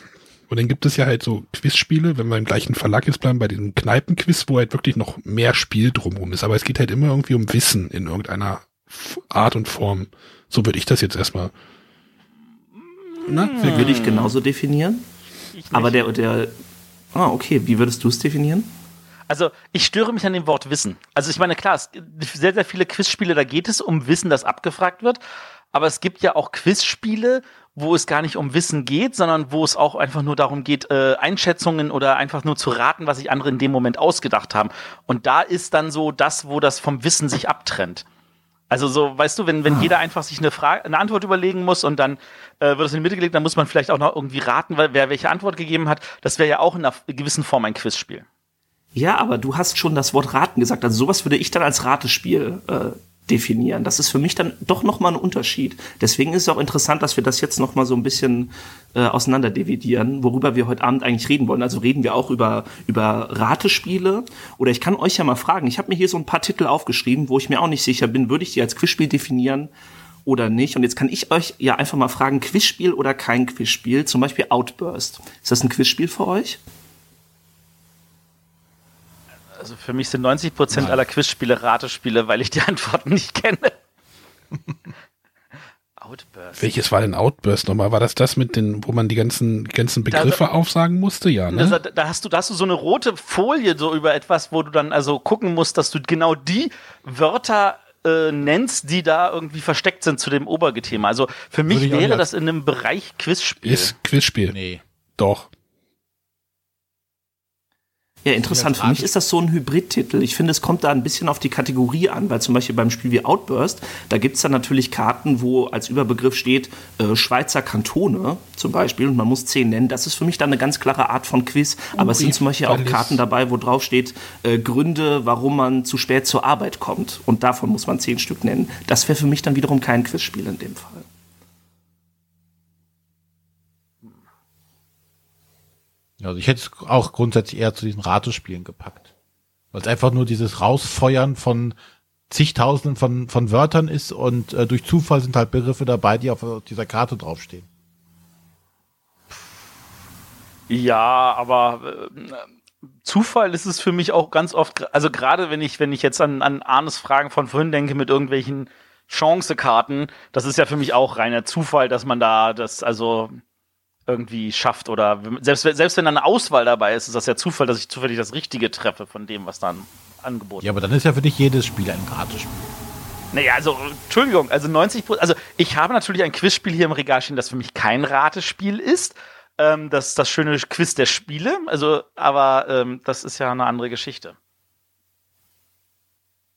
Speaker 1: Und dann gibt es ja halt so Quizspiele, wenn wir im gleichen Verlag jetzt bleiben, bei diesem Kneipenquiz, wo halt wirklich noch mehr Spiel drumherum ist. Aber es geht halt immer irgendwie um Wissen in irgendeiner Art und Form. So würde ich das jetzt erstmal. Na, wer-
Speaker 4: Würde ich genauso definieren.
Speaker 3: Ich
Speaker 4: Aber der, der, ah, okay, wie würdest du es definieren?
Speaker 3: Also, ich störe mich an dem Wort Wissen. Also, ich meine, klar, es gibt sehr, sehr viele Quizspiele, da geht es um Wissen, das abgefragt wird. Aber es gibt ja auch Quizspiele, wo es gar nicht um Wissen geht, sondern wo es auch einfach nur darum geht, äh, Einschätzungen oder einfach nur zu raten, was sich andere in dem Moment ausgedacht haben. Und da ist dann so das, wo das vom Wissen sich abtrennt. Also so, weißt du, wenn, wenn jeder einfach sich eine Frage, eine Antwort überlegen muss und dann äh, wird es in die Mitte gelegt, dann muss man vielleicht auch noch irgendwie raten, weil wer welche Antwort gegeben hat. Das wäre ja auch in einer gewissen Form ein Quizspiel.
Speaker 4: Ja, aber du hast schon das Wort Raten gesagt. Also sowas würde ich dann als Ratespiel äh, definieren. Das ist für mich dann doch nochmal ein Unterschied. Deswegen ist es auch interessant, dass wir das jetzt nochmal so ein bisschen äh, auseinander dividieren, worüber wir heute Abend eigentlich reden wollen. Also reden wir auch über, über Ratespiele. Oder ich kann euch ja mal fragen, ich habe mir hier so ein paar Titel aufgeschrieben, wo ich mir auch nicht sicher bin, würde ich die als Quizspiel definieren oder nicht. Und jetzt kann ich euch ja einfach mal fragen, Quizspiel oder kein Quizspiel? Zum Beispiel Outburst. Ist das ein Quizspiel für euch?
Speaker 3: Also für mich sind 90 Prozent aller Quizspiele Ratespiele, weil ich die Antworten nicht kenne.
Speaker 1: Outburst. Welches war denn Outburst nochmal? War das das mit den, wo man die ganzen, ganzen Begriffe da, aufsagen musste? Ja, ne?
Speaker 3: Da, da, hast du, da hast du so eine rote Folie so über etwas, wo du dann also gucken musst, dass du genau die Wörter äh, nennst, die da irgendwie versteckt sind zu dem Obergethema. Also für mich wäre das in einem Bereich Quizspiel.
Speaker 1: Ist Quizspiel.
Speaker 2: Nee.
Speaker 1: Doch.
Speaker 4: Ja, interessant. Für mich ist das so ein Hybridtitel. Ich finde, es kommt da ein bisschen auf die Kategorie an, weil zum Beispiel beim Spiel wie Outburst, da gibt es dann natürlich Karten, wo als Überbegriff steht äh, Schweizer Kantone zum Beispiel und man muss zehn nennen. Das ist für mich dann eine ganz klare Art von Quiz. Aber es sind zum Beispiel auch Karten dabei, wo drauf steht äh, Gründe, warum man zu spät zur Arbeit kommt. Und davon muss man zehn Stück nennen. Das wäre für mich dann wiederum kein Quizspiel in dem Fall.
Speaker 2: Also ich hätte es auch grundsätzlich eher zu diesen Ratespielen gepackt. Weil es einfach nur dieses Rausfeuern von zigtausenden von, von Wörtern ist und äh, durch Zufall sind halt Begriffe dabei, die auf dieser Karte draufstehen.
Speaker 3: Ja, aber äh, Zufall ist es für mich auch ganz oft, also gerade wenn ich, wenn ich jetzt an, an Arnes Fragen von vorhin denke mit irgendwelchen Chancekarten, das ist ja für mich auch reiner Zufall, dass man da das, also irgendwie schafft oder selbst, selbst wenn eine Auswahl dabei ist, ist das ja Zufall, dass ich zufällig das Richtige treffe von dem, was dann angeboten wird.
Speaker 2: Ja, aber dann ist ja für dich jedes Spiel ein Ratespiel.
Speaker 3: Naja, also, Entschuldigung, also 90% also ich habe natürlich ein Quizspiel hier im Regal stehen, das für mich kein Ratespiel ist. Ähm, das ist das schöne Quiz der Spiele, also, aber ähm, das ist ja eine andere Geschichte.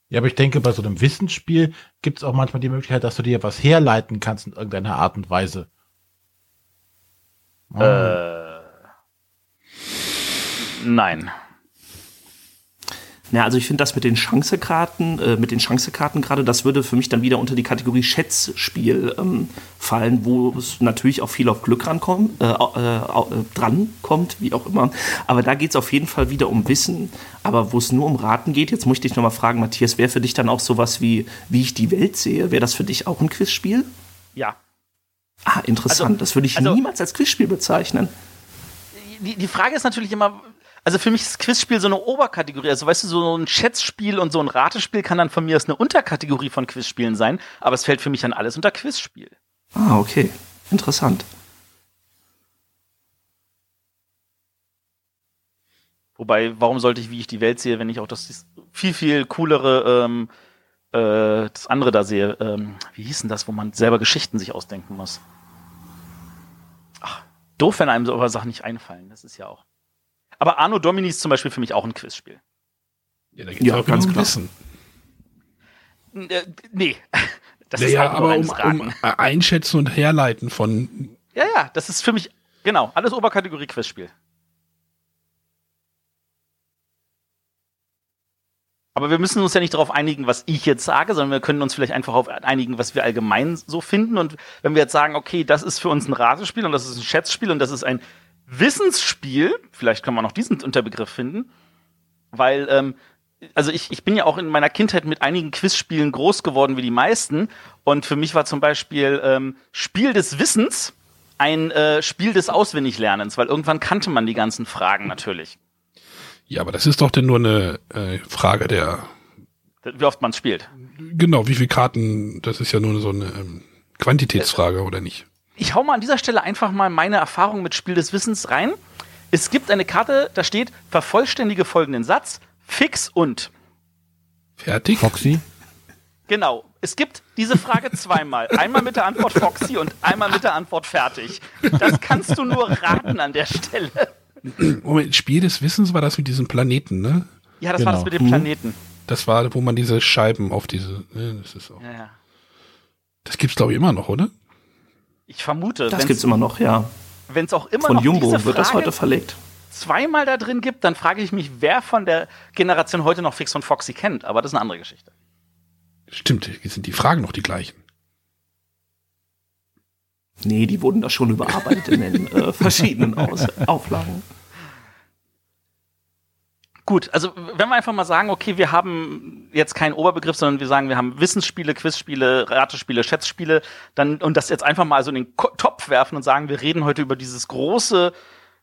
Speaker 2: Ja, aber ich denke, bei so einem Wissensspiel gibt es auch manchmal die Möglichkeit, dass du dir was herleiten kannst in irgendeiner Art und Weise.
Speaker 3: Äh, nein.
Speaker 4: Ja, also ich finde das mit den Chancekarten, äh, mit den Chancekarten gerade, das würde für mich dann wieder unter die Kategorie Schätzspiel ähm, fallen, wo es natürlich auch viel auf Glück rankommt, äh, äh, äh, dran kommt, wie auch immer. Aber da geht es auf jeden Fall wieder um Wissen. Aber wo es nur um Raten geht, jetzt muss ich dich nochmal fragen, Matthias, wäre für dich dann auch sowas wie, wie ich die Welt sehe? Wäre das für dich auch ein Quizspiel?
Speaker 3: Ja.
Speaker 4: Ah, interessant. Also, das würde ich also, niemals als Quizspiel bezeichnen.
Speaker 3: Die, die Frage ist natürlich immer, also für mich ist Quizspiel so eine Oberkategorie. Also weißt du, so ein Schätzspiel und so ein Ratespiel kann dann von mir aus eine Unterkategorie von Quizspielen sein, aber es fällt für mich dann alles unter Quizspiel.
Speaker 4: Ah, okay. Interessant.
Speaker 3: Wobei, warum sollte ich, wie ich die Welt sehe, wenn ich auch das viel, viel coolere ähm, äh, das andere da sehe. Ähm, wie hieß denn das, wo man selber Geschichten sich ausdenken muss? Ach, doof, wenn einem so Sachen nicht einfallen. Das ist ja auch. Aber Arno Domini ist zum Beispiel für mich auch ein Quizspiel.
Speaker 1: Ja, da geht's ja, auch ganz um Wissen.
Speaker 3: Äh, nee.
Speaker 1: Das ja, ist halt aber um, um Einschätzen und Herleiten von.
Speaker 3: Ja, ja, das ist für mich, genau, alles Oberkategorie Quizspiel. Aber wir müssen uns ja nicht darauf einigen, was ich jetzt sage, sondern wir können uns vielleicht einfach auf einigen, was wir allgemein so finden. Und wenn wir jetzt sagen, okay, das ist für uns ein Ratespiel und das ist ein Schätzspiel und das ist ein Wissensspiel, vielleicht kann man noch diesen Unterbegriff finden, weil, ähm, also ich, ich bin ja auch in meiner Kindheit mit einigen Quizspielen groß geworden wie die meisten. Und für mich war zum Beispiel ähm, Spiel des Wissens ein äh, Spiel des Auswendiglernens, weil irgendwann kannte man die ganzen Fragen natürlich.
Speaker 1: Ja, aber das ist doch denn nur eine äh, Frage der.
Speaker 3: Wie oft man spielt.
Speaker 1: Genau, wie viele Karten, das ist ja nur so eine ähm, Quantitätsfrage, äh, oder nicht?
Speaker 3: Ich hau mal an dieser Stelle einfach mal meine Erfahrung mit Spiel des Wissens rein. Es gibt eine Karte, da steht, vervollständige folgenden Satz, fix und.
Speaker 1: Fertig?
Speaker 2: Foxy?
Speaker 3: Genau. Es gibt diese Frage zweimal. Einmal mit der Antwort Foxy und einmal mit der Antwort fertig. Das kannst du nur raten an der Stelle.
Speaker 1: Moment, Spiel des Wissens war das mit diesem Planeten, ne?
Speaker 3: Ja, das genau. war das genau. mit dem Planeten.
Speaker 1: Das war, wo man diese Scheiben auf diese, ne, das ist auch. Ja, ja. Das gibt's glaube ich immer noch, oder?
Speaker 3: Ich vermute.
Speaker 4: Das gibt's immer noch, ja.
Speaker 3: Wenn es auch immer
Speaker 4: von
Speaker 3: noch
Speaker 4: Jumbo diese wird das heute verlegt.
Speaker 3: Zweimal da drin gibt, dann frage ich mich, wer von der Generation heute noch Fix und Foxy kennt. Aber das ist eine andere Geschichte.
Speaker 1: Stimmt, hier sind die Fragen noch die gleichen.
Speaker 4: Nee, die wurden da schon überarbeitet in den äh, verschiedenen Aus Auflagen.
Speaker 3: Gut, also wenn wir einfach mal sagen, okay, wir haben jetzt keinen Oberbegriff, sondern wir sagen, wir haben Wissensspiele, Quizspiele, Ratespiele, Schätzspiele, dann und das jetzt einfach mal so in den Ko Topf werfen und sagen, wir reden heute über dieses große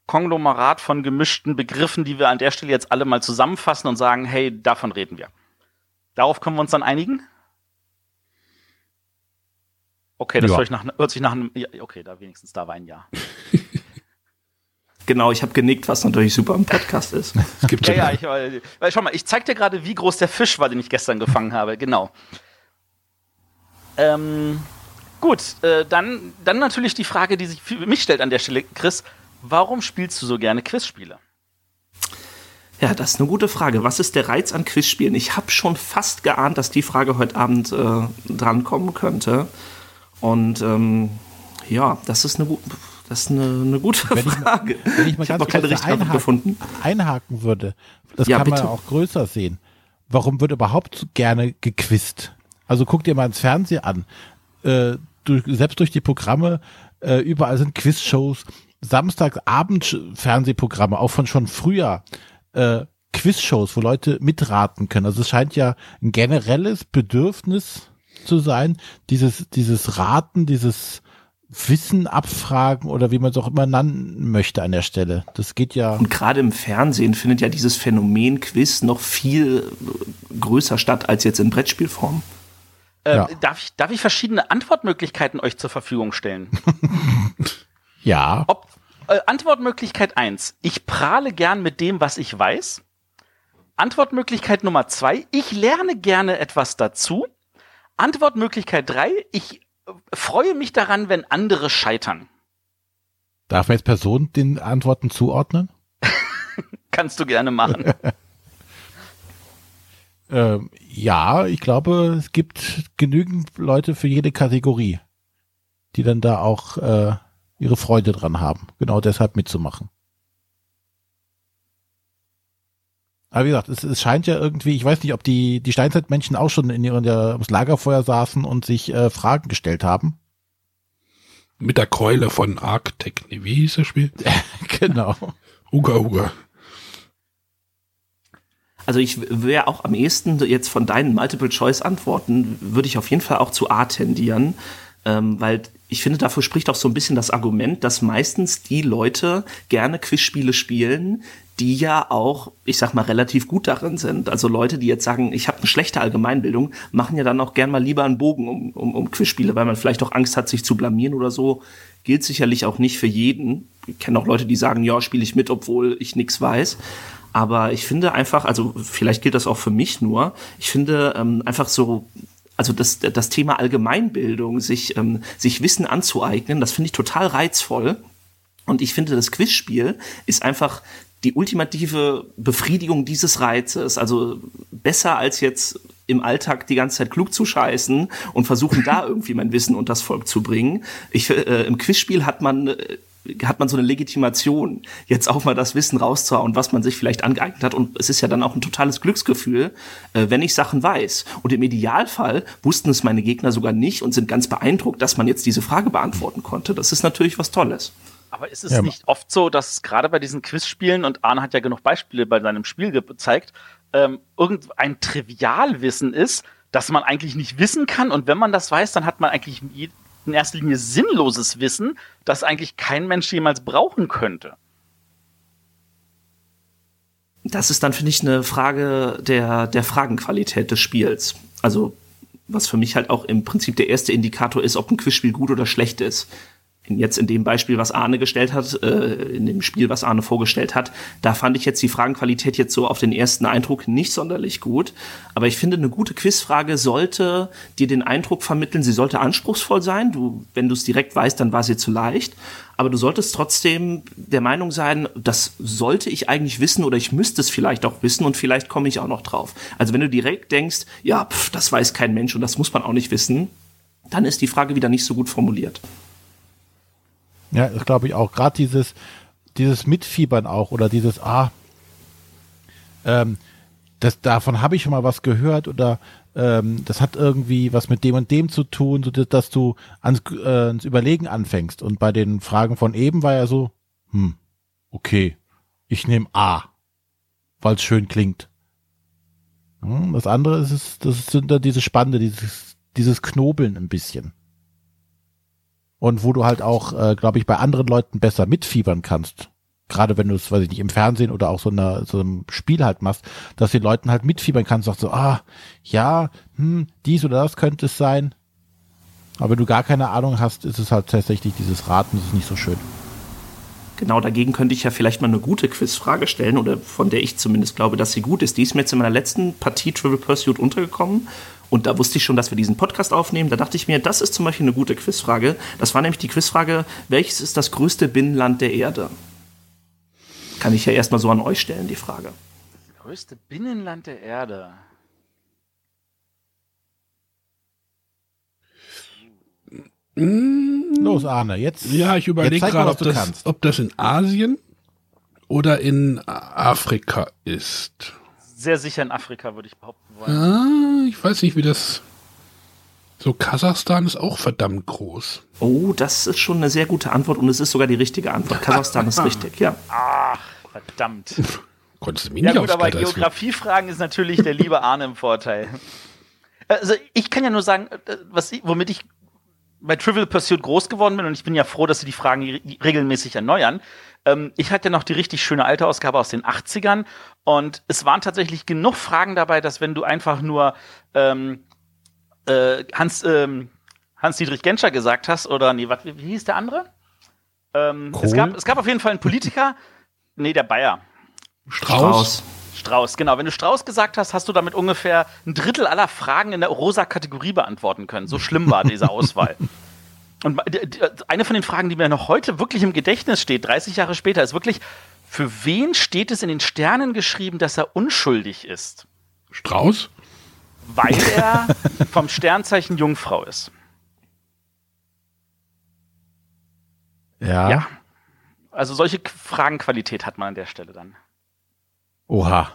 Speaker 3: Konglomerat von gemischten Begriffen, die wir an der Stelle jetzt alle mal zusammenfassen und sagen, hey, davon reden wir. Darauf können wir uns dann einigen? Okay, das
Speaker 2: Ja.
Speaker 3: hört, sich nach, hört sich nach einem. Okay, da wenigstens da war ein Ja.
Speaker 4: Genau, ich habe genickt, was natürlich super im Podcast ist.
Speaker 1: Es gibt
Speaker 3: Ja, ja, ich, weil, weil, schau mal, ich zeig dir gerade, wie groß der Fisch war, den ich gestern gefangen habe. Genau. Ähm, gut, äh, dann, dann natürlich die Frage, die sich für mich stellt an der Stelle, Chris. Warum spielst du so gerne Quizspiele?
Speaker 4: Ja, das ist eine gute Frage. Was ist der Reiz an Quizspielen? Ich habe schon fast geahnt, dass die Frage heute Abend äh, drankommen könnte. Und ähm, ja, das ist eine, gu- das ist eine, eine gute
Speaker 2: Wenn ich
Speaker 4: Frage.
Speaker 2: Wenn ich mal
Speaker 4: hab
Speaker 2: ganz
Speaker 4: noch keine richtige
Speaker 2: einhaken,
Speaker 4: gefunden.
Speaker 2: einhaken würde, das
Speaker 4: Ja,
Speaker 2: kann man
Speaker 4: bitte.
Speaker 2: ja auch größer sehen. Warum wird überhaupt so gerne gequizt? Also guck dir mal ins Fernsehen an. Äh, durch, selbst durch die Programme, äh, überall sind Quizshows, Samstagabend Fernsehprogramme, auch von schon früher, äh, Quizshows, wo Leute mitraten können. Also es scheint ja ein generelles Bedürfnis zu sein, dieses, dieses Raten, dieses Wissen abfragen oder wie man es auch immer nennen möchte an der Stelle. Das geht ja.
Speaker 4: Und gerade im Fernsehen findet ja dieses Phänomen Quiz noch viel äh, größer statt als jetzt in Brettspielform.
Speaker 3: Ähm,
Speaker 2: Ja.
Speaker 3: darf, ich, darf ich verschiedene Antwortmöglichkeiten euch zur Verfügung stellen?
Speaker 2: Ja.
Speaker 3: Ob, äh, Antwortmöglichkeit 1. Ich prahle gern mit dem, was ich weiß. Antwortmöglichkeit Nummer 2. Ich lerne gerne etwas dazu. Antwortmöglichkeit 3. Ich freue mich daran, wenn andere scheitern.
Speaker 2: Darf man jetzt Personen den Antworten zuordnen?
Speaker 3: Kannst du gerne machen.
Speaker 2: Ähm, ja, ich glaube, es gibt genügend Leute für jede Kategorie, die dann da auch äh, ihre Freude dran haben, genau deshalb mitzumachen. Aber wie gesagt, es, es scheint ja irgendwie, ich weiß nicht, ob die, die Steinzeitmenschen auch schon in ihrem ja, ums Lagerfeuer saßen und sich äh, Fragen gestellt haben.
Speaker 1: mit der Keule von Arctech. Nee, wie hieß das Spiel?
Speaker 2: genau.
Speaker 1: Uga Uga.
Speaker 4: Also ich wäre auch am ehesten jetzt von deinen Multiple-Choice-Antworten, würde ich auf jeden Fall auch zu A tendieren, ähm, weil ich finde, dafür spricht auch so ein bisschen das Argument, dass meistens die Leute gerne Quizspiele spielen, die ja auch, ich sag mal, relativ gut darin sind. Also Leute, die jetzt sagen, ich habe eine schlechte Allgemeinbildung, machen ja dann auch gern mal lieber einen Bogen um, um, um Quizspiele, weil man vielleicht auch Angst hat, sich zu blamieren oder so. Gilt sicherlich auch nicht für jeden. Ich kenne auch Leute, die sagen, ja, spiele ich mit, obwohl ich nichts weiß. Aber ich finde einfach, also vielleicht gilt das auch für mich nur, ich finde ähm, einfach so, also das, das Thema Allgemeinbildung, sich, ähm, sich Wissen anzueignen, das finde ich total reizvoll. Und ich finde, das Quizspiel ist einfach die ultimative Befriedigung dieses Reizes. Also besser als jetzt im Alltag die ganze Zeit klug zu scheißen und versuchen da irgendwie mein Wissen unters Volk zu bringen. Ich, äh, Im Quizspiel hat man äh, hat man so eine Legitimation, jetzt auch mal das Wissen rauszuhauen, was man sich vielleicht angeeignet hat. Und es ist ja dann auch ein totales Glücksgefühl, äh, wenn ich Sachen weiß. Und im Idealfall wussten es meine Gegner sogar nicht und sind ganz beeindruckt, dass man jetzt diese Frage beantworten konnte. Das ist natürlich was Tolles.
Speaker 3: Aber ist es
Speaker 2: Ja,
Speaker 3: nicht oft so, dass gerade bei diesen Quizspielen, und Arne hat ja genug Beispiele bei seinem Spiel gezeigt, ähm, irgendein Trivialwissen ist, das man eigentlich nicht wissen kann. Und wenn man das weiß, dann hat man eigentlich in erster Linie sinnloses Wissen, das eigentlich kein Mensch jemals brauchen könnte.
Speaker 4: Das ist dann, finde ich, eine Frage der, der Fragenqualität des Spiels. Also, was für mich halt auch im Prinzip der erste Indikator ist, ob ein Quizspiel gut oder schlecht ist. Jetzt in dem Beispiel, was Arne gestellt hat, äh, in dem Spiel, was Arne vorgestellt hat, da fand ich jetzt die Fragenqualität jetzt so auf den ersten Eindruck nicht sonderlich gut. Aber ich finde, eine gute Quizfrage sollte dir den Eindruck vermitteln, sie sollte anspruchsvoll sein. Du, wenn du es direkt weißt, dann war sie zu leicht. Aber du solltest trotzdem der Meinung sein, das sollte ich eigentlich wissen oder ich müsste es vielleicht auch wissen und vielleicht komme ich auch noch drauf. Also wenn du direkt denkst, ja, pf, das weiß kein Mensch und das muss man auch nicht wissen, dann ist die Frage wieder nicht so gut formuliert.
Speaker 2: Ja, das glaube ich auch. Gerade dieses, dieses Mitfiebern auch oder dieses, ah, ähm, das, davon habe ich schon mal was gehört oder ähm, das hat irgendwie was mit dem und dem zu tun, so dass du ans, äh, ans Überlegen anfängst. Und bei den Fragen von eben war ja so, hm, okay, ich nehme A, weil es schön klingt. Hm, das andere ist, es, das sind da diese Spannende, dieses, dieses Knobeln ein bisschen. Und wo du halt auch, äh, glaube ich, bei anderen Leuten besser mitfiebern kannst gerade wenn du es, weiß ich nicht, im Fernsehen oder auch so, einer, so einem Spiel halt machst, dass den Leuten halt mitfiebern kannst, sagst so, ah, ja, hm, dies oder das könnte es sein. Aber wenn du gar keine Ahnung hast, ist es halt tatsächlich dieses Raten, das ist nicht so schön.
Speaker 4: Genau, dagegen könnte ich ja vielleicht mal eine gute Quizfrage stellen oder von der ich zumindest glaube, dass sie gut ist. Die ist mir jetzt in meiner letzten Partie Triple Pursuit untergekommen und da wusste ich schon, dass wir diesen Podcast aufnehmen. Da dachte ich mir, das ist zum Beispiel eine gute Quizfrage. Das war nämlich die Quizfrage, welches ist das größte Binnenland der Erde? Kann ich ja erstmal so an euch stellen, die Frage.
Speaker 3: Das größte Binnenland der Erde.
Speaker 2: Los, Arne, jetzt.
Speaker 1: Ja, ich überlege gerade, ob, das, ob das in Asien oder in Afrika ist.
Speaker 3: Sehr sicher in Afrika, würde ich behaupten.
Speaker 1: Ah, ich weiß nicht, wie das. So, Kasachstan ist auch verdammt groß.
Speaker 4: Oh, das ist schon eine sehr gute Antwort und es ist sogar die richtige Antwort. Kasachstan ist richtig, ja.
Speaker 3: Ach, verdammt.
Speaker 1: Konntest du mir
Speaker 3: Ja
Speaker 1: nicht
Speaker 3: gut, aber Geografiefragen ist natürlich der liebe Arne im Vorteil. Also ich kann ja nur sagen, äh, was ich, womit ich bei Trivial Pursuit groß geworden bin und ich bin ja froh, dass sie die Fragen re- regelmäßig erneuern. Ähm, ich hatte noch die richtig schöne alte Ausgabe aus den 80ern und es waren tatsächlich genug Fragen dabei, dass wenn du einfach nur ähm, äh, Hans, ähm, Hans-Dietrich Genscher gesagt hast oder nee, wat, wie, wie hieß der andere? Ähm, es, gab, es gab auf jeden Fall einen Politiker, nee, der Bayer.
Speaker 1: Strauß.
Speaker 3: Strauß, genau. Wenn du Strauß gesagt hast, hast du damit ungefähr ein Drittel aller Fragen in der rosa Kategorie beantworten können. So schlimm war diese Auswahl. Und eine von den Fragen, die mir noch heute wirklich im Gedächtnis steht, 30 Jahre später, ist wirklich, für wen steht es in den Sternen geschrieben, dass er unschuldig ist?
Speaker 1: Strauß?
Speaker 3: Weil er vom Sternzeichen Jungfrau ist.
Speaker 2: Ja.
Speaker 3: Ja. Also solche Fragenqualität hat man an der Stelle dann.
Speaker 2: Oha.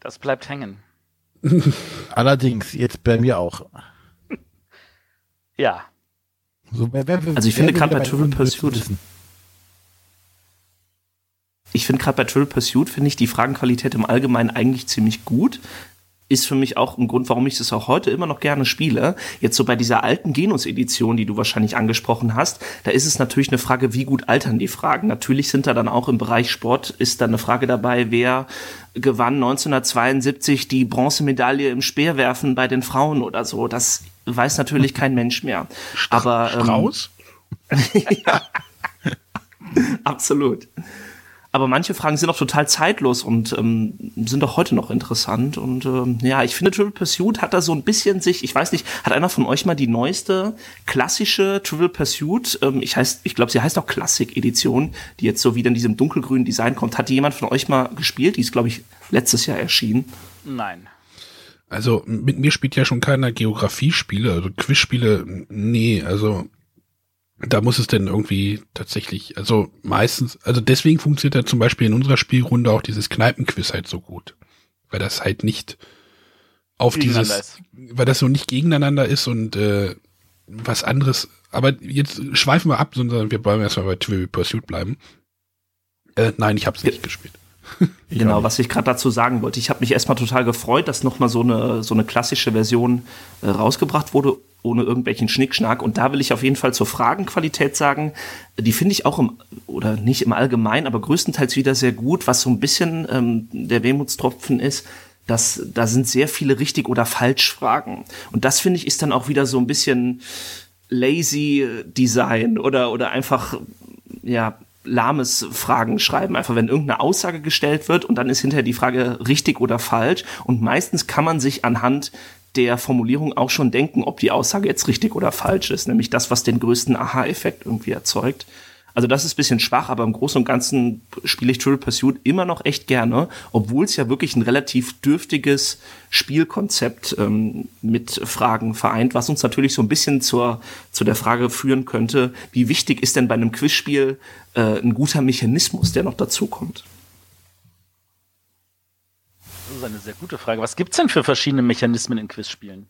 Speaker 3: Das bleibt hängen.
Speaker 2: Allerdings, jetzt bei mir auch.
Speaker 3: Ja.
Speaker 2: So, wer, wer,
Speaker 4: Also ich finde gerade bei
Speaker 2: unbedingt
Speaker 4: Pursuit-? Ich finde gerade bei Triple Pursuit finde ich die Fragenqualität im Allgemeinen eigentlich ziemlich gut. Ist für mich auch ein Grund, warum ich das auch heute immer noch gerne spiele. Jetzt so bei dieser alten Genus-Edition, die du wahrscheinlich angesprochen hast, da ist es natürlich eine Frage, wie gut altern die Fragen. Natürlich sind da dann auch im Bereich Sport, ist da eine Frage dabei, wer gewann 1972 die Bronzemedaille im Speerwerfen bei den Frauen oder so. Das weiß natürlich kein Mensch mehr. Aber ähm,
Speaker 1: Strauß?
Speaker 4: Absolut. Aber manche Fragen sind auch total zeitlos und ähm, sind auch heute noch interessant. Und ähm, ja, ich finde, Trivial Pursuit hat da so ein bisschen sich, ich weiß nicht, hat einer von euch mal die neueste klassische Trivial Pursuit, ähm, ich heißt, ich glaube, sie heißt auch Classic Edition, die jetzt so wieder in diesem dunkelgrünen Design kommt. Hat die jemand von euch mal gespielt? Die ist, glaube ich, letztes Jahr erschienen.
Speaker 3: Nein.
Speaker 1: Also mit mir spielt ja schon keiner Geografiespiele, also Quizspiele, nee, also da muss es denn irgendwie tatsächlich, also meistens, also deswegen funktioniert ja zum Beispiel in unserer Spielrunde auch dieses Kneipenquiz halt so gut. Weil das halt nicht auf dieses, weil das so nicht gegeneinander ist und äh, was anderes. Aber jetzt schweifen wir ab, sondern wir wollen erstmal bei Trivial Pursuit bleiben. Äh, nein, ich habe es nicht gespielt.
Speaker 4: Genau, was ich gerade dazu sagen wollte. Ich habe mich erstmal total gefreut, dass nochmal so eine, so eine klassische Version äh, rausgebracht wurde, ohne irgendwelchen Schnickschnack. Und da will ich auf jeden Fall zur Fragenqualität sagen, die finde ich auch im, oder nicht im Allgemeinen, aber größtenteils wieder sehr gut, was so ein bisschen ähm, der Wehmutstropfen ist. dass da sind sehr viele richtig oder falsch Fragen. Und das finde ich ist dann auch wieder so ein bisschen lazy Design oder, oder einfach, ja, lahmes Fragen schreiben. Einfach wenn irgendeine Aussage gestellt wird und dann ist hinterher die Frage richtig oder falsch. Und meistens kann man sich anhand der Formulierung auch schon denken, ob die Aussage jetzt richtig oder falsch ist. Nämlich das, was den größten Aha-Effekt irgendwie erzeugt. Also das ist ein bisschen schwach, aber im Großen und Ganzen spiele ich Triple Pursuit immer noch echt gerne, obwohl es ja wirklich ein relativ dürftiges Spielkonzept ähm, mit Fragen vereint, was uns natürlich so ein bisschen zur, zu der Frage führen könnte, wie wichtig ist denn bei einem Quizspiel äh, ein guter Mechanismus, der noch dazukommt?
Speaker 3: ist eine sehr gute Frage. Was gibt's denn für verschiedene Mechanismen in Quizspielen?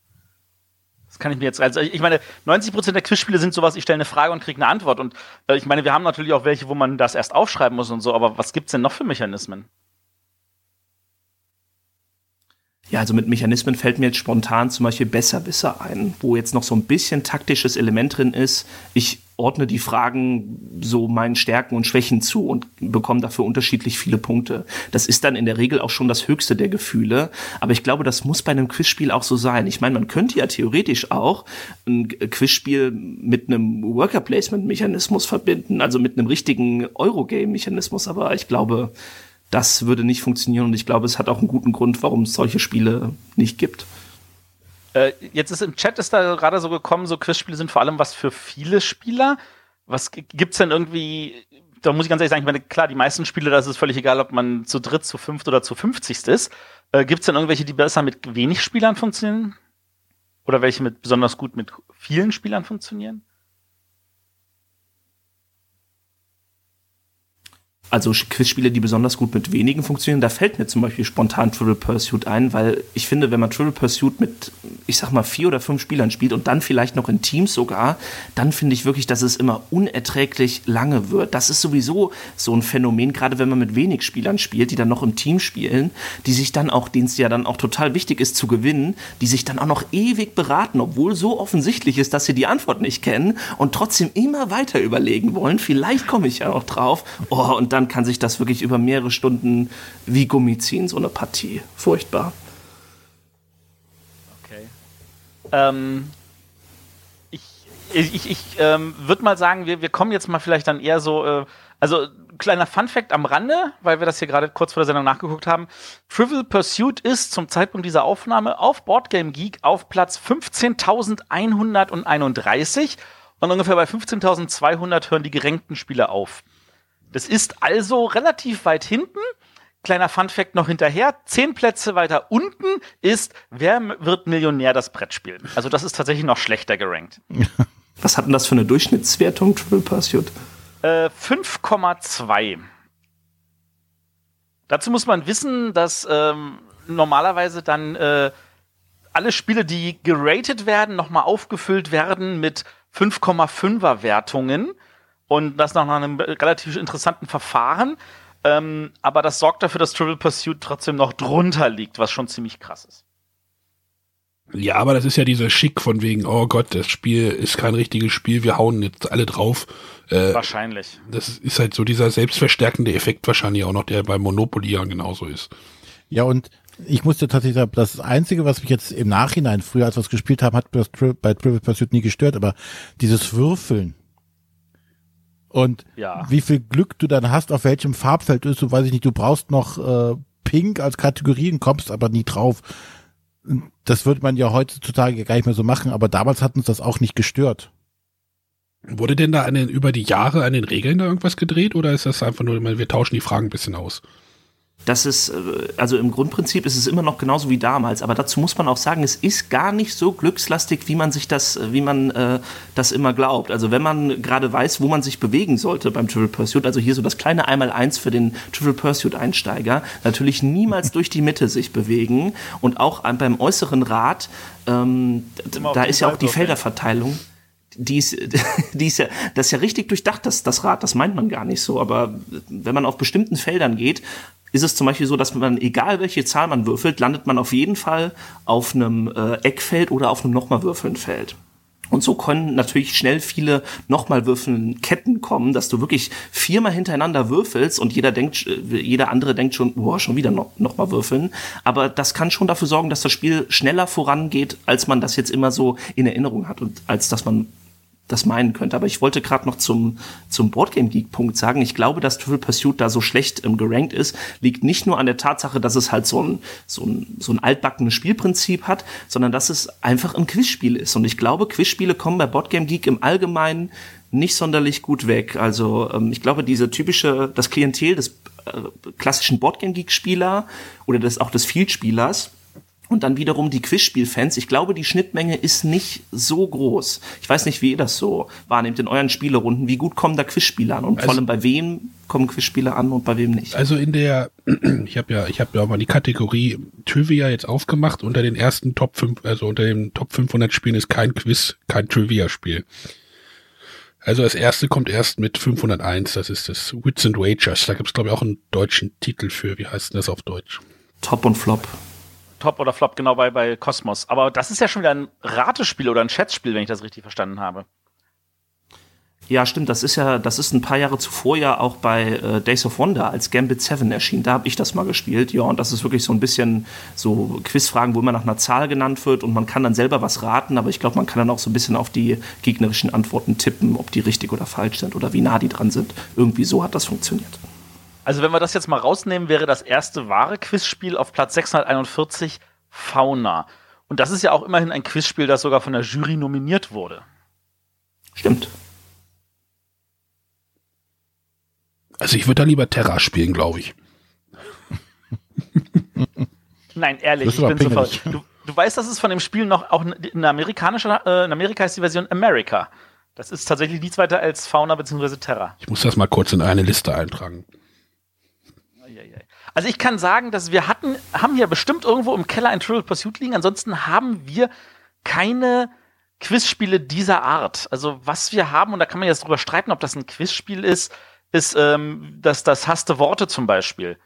Speaker 3: Kann ich mir jetzt, also ich meine, 90 Prozent der Quizspiele sind sowas, ich stelle eine Frage und kriege eine Antwort. Und äh, ich meine, wir haben natürlich auch welche, wo man das erst aufschreiben muss und so, aber was gibt's denn noch für Mechanismen?
Speaker 4: Ja, also mit Mechanismen fällt mir jetzt spontan zum Beispiel Besserwisser ein, wo jetzt noch so ein bisschen taktisches Element drin ist. Ich ordne die Fragen so meinen Stärken und Schwächen zu und bekomme dafür unterschiedlich viele Punkte. Das ist dann in der Regel auch schon das höchste der Gefühle. Aber ich glaube, das muss bei einem Quizspiel auch so sein. Ich meine, man könnte ja theoretisch auch ein Quizspiel mit einem Worker Placement Mechanismus verbinden, also mit einem richtigen Eurogame Mechanismus. Aber ich glaube, das würde nicht funktionieren und ich glaube, es hat auch einen guten Grund, warum es solche Spiele nicht gibt.
Speaker 3: Äh, jetzt ist im Chat ist da gerade so gekommen, so Quizspiele sind vor allem was für viele Spieler. Was gibt's denn irgendwie? Da muss ich ganz ehrlich sagen, ich meine, klar, die meisten Spiele, da ist es völlig egal, ob man zu dritt, zu fünft oder zu fünfzigst ist. Äh, gibt's denn irgendwelche, die besser mit wenig Spielern funktionieren? Oder welche mit besonders gut mit vielen Spielern funktionieren?
Speaker 4: Also Quizspiele, die besonders gut mit wenigen funktionieren. Da fällt mir zum Beispiel spontan Trivial Pursuit ein, weil ich finde, wenn man Trivial Pursuit mit, ich sag mal, vier oder fünf Spielern spielt und dann vielleicht noch in Teams sogar, dann finde ich wirklich, dass es immer unerträglich lange wird. Das ist sowieso so ein Phänomen, gerade wenn man mit wenig Spielern spielt, die dann noch im Team spielen, die sich dann auch, denen es ja dann auch total wichtig ist zu gewinnen, die sich dann auch noch ewig beraten, obwohl so offensichtlich ist, dass sie die Antwort nicht kennen und trotzdem immer weiter überlegen wollen. Vielleicht komme ich ja noch drauf. Oh, und dann dann kann sich das wirklich über mehrere Stunden wie Gummi ziehen, so eine Partie. Furchtbar.
Speaker 3: Okay. Ähm, ich ich, ich ähm, würde mal sagen, wir, wir kommen jetzt mal vielleicht dann eher so, äh, also kleiner Fun-Fact am Rande, weil wir das hier gerade kurz vor der Sendung nachgeguckt haben. Trivial Pursuit ist zum Zeitpunkt dieser Aufnahme auf Boardgame Geek auf Platz 15.131 und ungefähr bei 15.200 hören die gerenkten Spiele auf. Das ist also relativ weit hinten. Kleiner Funfact noch hinterher. Zehn Plätze weiter unten ist, wer wird Millionär das Brettspiel? Also das ist tatsächlich noch schlechter gerankt.
Speaker 4: Was hat denn das für eine Durchschnittswertung, Triple Pursuit?
Speaker 3: Äh, 5,2. Dazu muss man wissen, dass ähm, normalerweise dann äh, alle Spiele, die geratet werden, nochmal aufgefüllt werden mit 5,5er Wertungen und das nach einem relativ interessanten Verfahren. Ähm, aber das sorgt dafür, dass Trivial Pursuit trotzdem noch drunter liegt, was schon ziemlich krass ist.
Speaker 1: Ja, aber das ist ja dieser Schick von wegen, oh Gott, das Spiel ist kein richtiges Spiel, wir hauen jetzt alle drauf.
Speaker 3: Äh, wahrscheinlich.
Speaker 1: Das ist halt so dieser selbstverstärkende Effekt wahrscheinlich auch noch, der bei Monopoly ja genauso ist.
Speaker 2: Ja, und ich musste tatsächlich sagen, das Einzige, was mich jetzt im Nachhinein früher, als wir es gespielt haben, hat bei Trivial Pursuit nie gestört, aber dieses Würfeln, und ja. wie viel Glück du dann hast, auf welchem Farbfeld ist, du weiß ich nicht, du brauchst noch äh, Pink als Kategorie und kommst aber nie drauf. Das würde man ja heutzutage gar nicht mehr so machen, aber damals hat uns das auch nicht gestört.
Speaker 1: Wurde denn da an den, über die Jahre an den Regeln da irgendwas gedreht oder ist das einfach nur, wir tauschen die Fragen ein bisschen aus?
Speaker 4: Das ist, äh, also im Grundprinzip ist es immer noch genauso wie damals, aber dazu muss man auch sagen, es ist gar nicht so glückslastig, wie man sich das, wie man äh, das immer glaubt. Also wenn man gerade weiß, wo man sich bewegen sollte beim Triple Pursuit, also hier so das kleine Einmal-Eins für den Triple Pursuit-Einsteiger, natürlich niemals durch die Mitte sich bewegen und auch beim äußeren Rad, ähm, da ist ja auch die Felderverteilung die ist, die ist ja, das ist ja richtig durchdacht, das, das Rad, das meint man gar nicht so, aber wenn man auf bestimmten Feldern geht, ist es zum Beispiel so, dass man, egal welche Zahl man würfelt, landet man auf jeden Fall auf einem äh, Eckfeld oder auf einem nochmal würfeln Feld. Und so können natürlich schnell viele nochmal würfeln Ketten kommen, dass du wirklich viermal hintereinander würfelst und jeder denkt, äh, jeder andere denkt schon, boah, schon wieder noch, noch würfeln. Aber das kann schon dafür sorgen, dass das Spiel schneller vorangeht, als man das jetzt immer so in Erinnerung hat und als dass man das meinen könnte. Aber ich wollte gerade noch zum, zum Boardgame Geek Punkt sagen. Ich glaube, dass Triple Pursuit da so schlecht ähm, gerankt ist, liegt nicht nur an der Tatsache, dass es halt so ein, so ein, so ein altbackenes Spielprinzip hat, sondern dass es einfach ein Quizspiel ist. Und ich glaube, Quizspiele kommen bei Boardgame Geek im Allgemeinen nicht sonderlich gut weg. Also ähm, ich glaube, diese typische, das Klientel des äh, klassischen Boardgame Geek Spieler oder des, auch des Field Spielers, und dann wiederum die Quizspielfans. Ich glaube, die Schnittmenge ist nicht so groß. Ich weiß nicht, wie ihr das so wahrnehmt in euren Spielerunden. Wie gut kommen da Quizspiele an? Und
Speaker 1: Also-
Speaker 4: vor allem bei wem kommen Quizspiele an und bei wem nicht?
Speaker 1: Also in der, ich habe ja, ich habe ja auch mal die Kategorie Trivia jetzt aufgemacht. Unter den ersten Top 5, also unter den Top 500 Spielen ist kein Quiz, kein Trivia-Spiel. Also das erste kommt erst mit 501, das ist das Wits and Wagers. Da gibt es glaube ich auch einen deutschen Titel für. Wie heißt denn das auf Deutsch?
Speaker 4: Top und Flop.
Speaker 3: Top oder Flop, genau bei, bei Cosmos. Aber das ist ja schon wieder ein Ratespiel oder ein Schätzspiel, wenn ich das richtig verstanden habe.
Speaker 4: Ja, stimmt. Das ist ja, das ist ein paar Jahre zuvor ja auch bei äh, Days of Wonder als Gambit 7 erschienen. Da habe ich das mal gespielt. Ja, und das ist wirklich so ein bisschen so Quizfragen, wo immer nach einer Zahl genannt wird und man kann dann selber was raten, aber ich glaube, man kann dann auch so ein bisschen auf die gegnerischen Antworten tippen, ob die richtig oder falsch sind oder wie nah die dran sind. Irgendwie so hat das funktioniert.
Speaker 3: Also wenn wir das jetzt mal rausnehmen, wäre das erste wahre Quizspiel auf Platz 641 Fauna. Und das ist ja auch immerhin ein Quizspiel, das sogar von der Jury nominiert wurde.
Speaker 4: Stimmt.
Speaker 1: Also ich würde da lieber Terra spielen, glaube ich.
Speaker 3: Nein, ehrlich, ich bin sofort. Du, du weißt, dass es von dem Spiel noch auch in amerikanischer, äh, in Amerika ist die Version America. Das ist tatsächlich nichts weiter als Fauna bzw. Terra.
Speaker 1: Ich muss das mal kurz in eine Liste eintragen.
Speaker 3: Also ich kann sagen, dass wir hatten, haben hier bestimmt irgendwo im Keller ein Trivial Pursuit liegen. Ansonsten haben wir keine Quizspiele dieser Art. Also was wir haben, und da kann man jetzt drüber streiten, ob das ein Quizspiel ist, ist ähm, das, das hasste Worte zum Beispiel.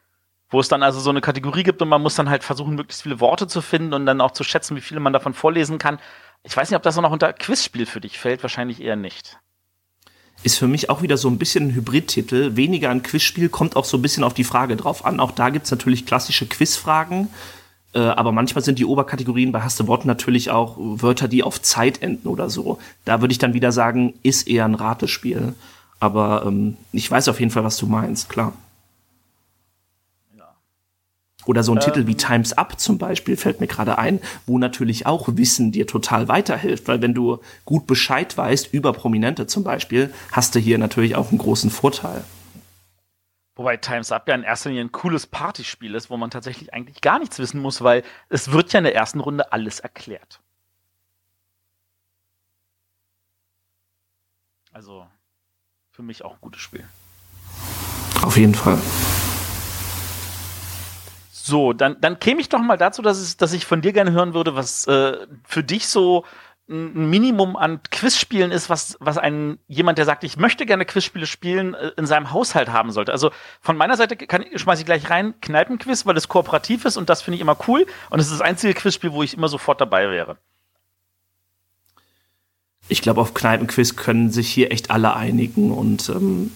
Speaker 3: Wo es dann also so eine Kategorie gibt und man muss dann halt versuchen, möglichst viele Worte zu finden und dann auch zu schätzen, wie viele man davon vorlesen kann. Ich weiß nicht, ob das auch noch unter Quizspiel für dich fällt, wahrscheinlich eher nicht.
Speaker 4: Ist für mich auch wieder so ein bisschen ein Hybridtitel. Weniger ein Quizspiel, kommt auch so ein bisschen auf die Frage drauf an. Auch da gibt's natürlich klassische Quizfragen. Äh, aber manchmal sind die Oberkategorien bei Haste Worten natürlich auch Wörter, die auf Zeit enden oder so. Da würde ich dann wieder sagen, ist eher ein Ratespiel. Aber ähm, ich weiß auf jeden Fall, was du meinst, klar. Oder so ein Titel wie Times Up zum Beispiel fällt mir gerade ein, wo natürlich auch Wissen dir total weiterhilft, weil wenn du gut Bescheid weißt über Prominente zum Beispiel, hast du hier natürlich auch einen großen Vorteil.
Speaker 3: Wobei Times Up ja in erster Linie ein cooles Partyspiel ist, wo man tatsächlich eigentlich gar nichts wissen muss, weil es wird ja in der ersten Runde alles erklärt. Also für mich auch ein gutes Spiel.
Speaker 4: Auf jeden Fall.
Speaker 3: So, dann, dann käme ich doch mal dazu, dass, es, dass ich von dir gerne hören würde, was äh, für dich so ein Minimum an Quizspielen ist, was, was ein jemand, der sagt, ich möchte gerne Quizspiele spielen, äh, in seinem Haushalt haben sollte. Also von meiner Seite kann, schmeiße ich gleich rein Kneipenquiz, weil es kooperativ ist und das finde ich immer cool. Und es ist das einzige Quizspiel, wo ich immer sofort dabei wäre.
Speaker 4: Ich glaube, auf Kneipenquiz können sich hier echt alle einigen und ähm,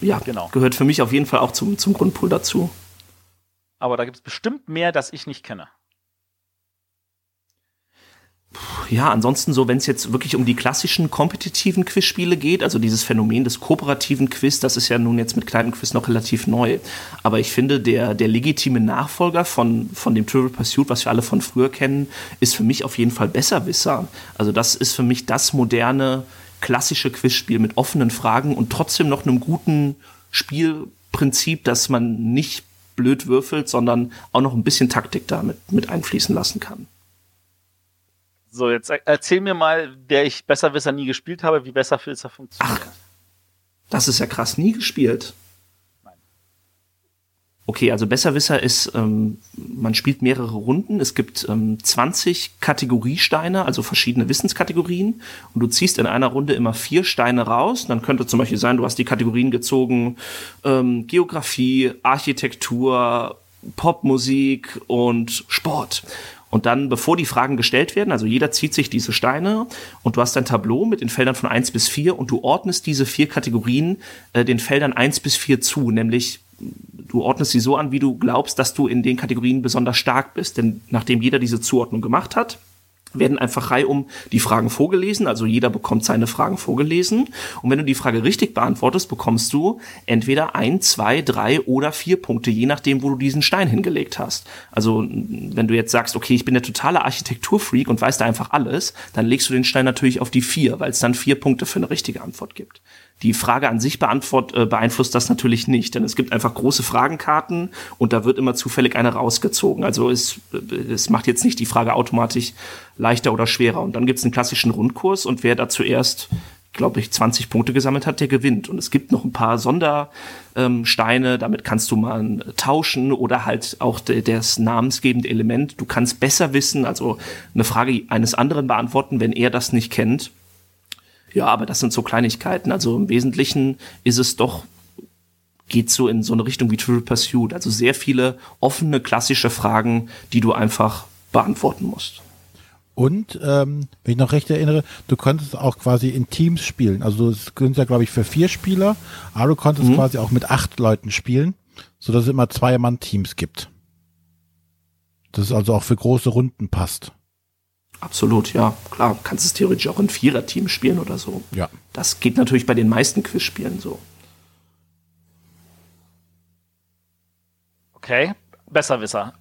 Speaker 4: ja,
Speaker 3: Genau.
Speaker 4: gehört für mich auf jeden Fall auch zum, zum Grundpool dazu.
Speaker 3: Aber da gibt es bestimmt mehr, das ich nicht kenne.
Speaker 4: Ja, ansonsten so, wenn es jetzt wirklich um die klassischen kompetitiven Quizspiele geht, also dieses Phänomen des kooperativen Quiz, das ist ja nun jetzt mit kleinen Quiz noch relativ neu. Aber ich finde, der, der legitime Nachfolger von, von dem Trivial Pursuit, was wir alle von früher kennen, ist für mich auf jeden Fall Besserwisser. Also das ist für mich das moderne, klassische Quizspiel mit offenen Fragen und trotzdem noch einem guten Spielprinzip, dass man nicht blöd würfelt, sondern auch noch ein bisschen Taktik da mit, einfließen lassen kann.
Speaker 3: So, jetzt er- erzähl mir mal, der ich Besserwisser nie gespielt habe, wie Besserwisser funktioniert.
Speaker 4: Das ist ja krass, nie gespielt. Okay, also Besserwisser ist, ähm, man spielt mehrere Runden. Es gibt ähm, 20 Kategoriesteine, also verschiedene Wissenskategorien. Und du ziehst in einer Runde immer vier Steine raus. Dann könnte zum Beispiel sein, du hast die Kategorien gezogen, ähm, Geografie, Architektur, Popmusik und Sport. Und dann, bevor die Fragen gestellt werden, also jeder zieht sich diese Steine und du hast ein Tableau mit den Feldern von 1 bis 4 und du ordnest diese vier Kategorien äh, den Feldern 1 bis 4 zu, nämlich du ordnest sie so an, wie du glaubst, dass du in den Kategorien besonders stark bist. Denn nachdem jeder diese Zuordnung gemacht hat, werden einfach reihum die Fragen vorgelesen, also jeder bekommt seine Fragen vorgelesen. Und wenn du die Frage richtig beantwortest, bekommst du entweder ein, zwei, drei oder vier Punkte, je nachdem, wo du diesen Stein hingelegt hast. Also wenn du jetzt sagst, okay, ich bin der totale Architekturfreak und weiß da einfach alles, dann legst du den Stein natürlich auf die vier, weil es dann vier Punkte für eine richtige Antwort gibt. Die Frage an sich beantwort, äh, beeinflusst das natürlich nicht, denn es gibt einfach große Fragenkarten und da wird immer zufällig eine rausgezogen. Also es, äh, es macht jetzt nicht die Frage automatisch leichter oder schwerer. Und dann gibt es einen klassischen Rundkurs und wer da zuerst glaube ich, 20 Punkte gesammelt hat, der gewinnt. Und es gibt noch ein paar Sondersteine, ähm, damit kannst du mal tauschen oder halt auch das namensgebende Element. Du kannst besser wissen, also eine Frage eines anderen beantworten, wenn er das nicht kennt. Ja, aber das sind so Kleinigkeiten. Also im Wesentlichen ist es doch geht so in so eine Richtung wie Trivial Pursuit. Also sehr viele offene, klassische Fragen, die du einfach beantworten musst.
Speaker 2: Und, ähm, wenn ich noch recht erinnere, du konntest auch quasi in Teams spielen. Also es sind ja, glaube ich, für vier Spieler, aber du konntest mhm. quasi auch mit acht Leuten spielen, so dass es immer zwei Mann-Teams gibt. Das ist also auch für große Runden passt.
Speaker 4: Absolut, ja. Klar, kannst es theoretisch auch in Vierer-Team spielen oder so.
Speaker 2: Ja.
Speaker 4: Das geht natürlich bei den meisten Quizspielen so.
Speaker 3: Okay, Besserwisser.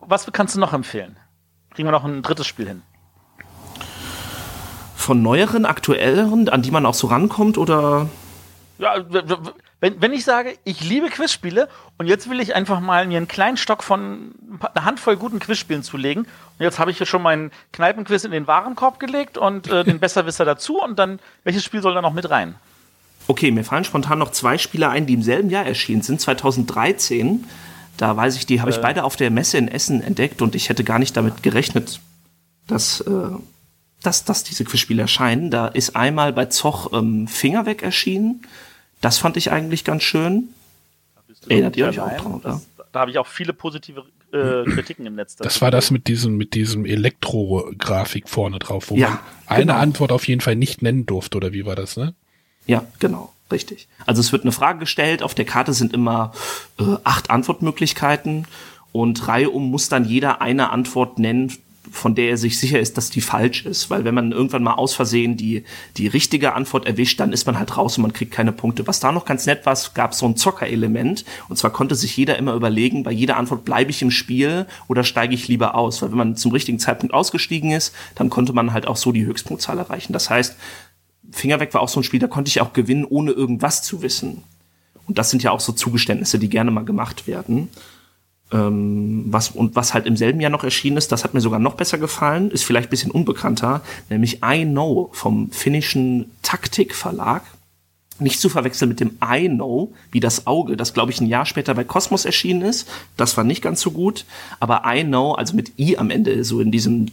Speaker 3: Was kannst du noch empfehlen? Kriegen wir noch ein drittes Spiel hin?
Speaker 4: von neueren, aktuelleren, an die man auch so rankommt oder?
Speaker 3: Ja, wenn, wenn ich sage, ich liebe Quizspiele und jetzt will ich einfach mal mir einen kleinen Stock von einer Handvoll guten Quizspielen zulegen und jetzt habe ich hier schon meinen Kneipenquiz in den Warenkorb gelegt und äh, den Besserwisser dazu und dann, welches Spiel soll da noch mit rein?
Speaker 4: Okay, mir fallen spontan noch zwei Spiele ein, die im selben Jahr erschienen sind, 2013. Da weiß ich, die habe ich äh. beide auf der Messe in Essen entdeckt und ich hätte gar nicht damit gerechnet, dass äh, dass, dass diese Quizspiele erscheinen. Da ist einmal bei Zoch ähm, Finger weg erschienen. Das fand ich eigentlich ganz schön.
Speaker 3: Erinnert ihr euch auch dran, oder? Da habe ich auch viele positive äh, Kritiken im Netz.
Speaker 1: Das war das mit diesem, mit diesem Elektro-Grafik vorne drauf, wo ja, man eine genau. Antwort auf jeden Fall nicht nennen durfte, oder wie war das, ne?
Speaker 4: Ja, genau, richtig. Also es wird eine Frage gestellt, auf der Karte sind immer äh, acht Antwortmöglichkeiten und Reihe um muss dann jeder eine Antwort nennen, von der er sich sicher ist, dass die falsch ist. Weil wenn man irgendwann mal aus Versehen die, die richtige Antwort erwischt, dann ist man halt raus und man kriegt keine Punkte. Was da noch ganz nett war, gab so ein Zockerelement. Und zwar konnte sich jeder immer überlegen, bei jeder Antwort bleibe ich im Spiel oder steige ich lieber aus. Weil wenn man zum richtigen Zeitpunkt ausgestiegen ist, dann konnte man halt auch so die Höchstpunktzahl erreichen. Das heißt, Finger weg war auch so ein Spiel, da konnte ich auch gewinnen, ohne irgendwas zu wissen. Und das sind ja auch so Zugeständnisse, die gerne mal gemacht werden. Ähm, was, und was halt im selben Jahr noch erschienen ist, das hat mir sogar noch besser gefallen, ist vielleicht ein bisschen unbekannter, nämlich I Know vom finnischen Taktik Verlag. Nicht zu verwechseln mit dem I Know, wie das Auge, das glaube ich ein Jahr später bei Cosmos erschienen ist. Das war nicht ganz so gut. Aber I Know, also mit I am Ende, so in diesem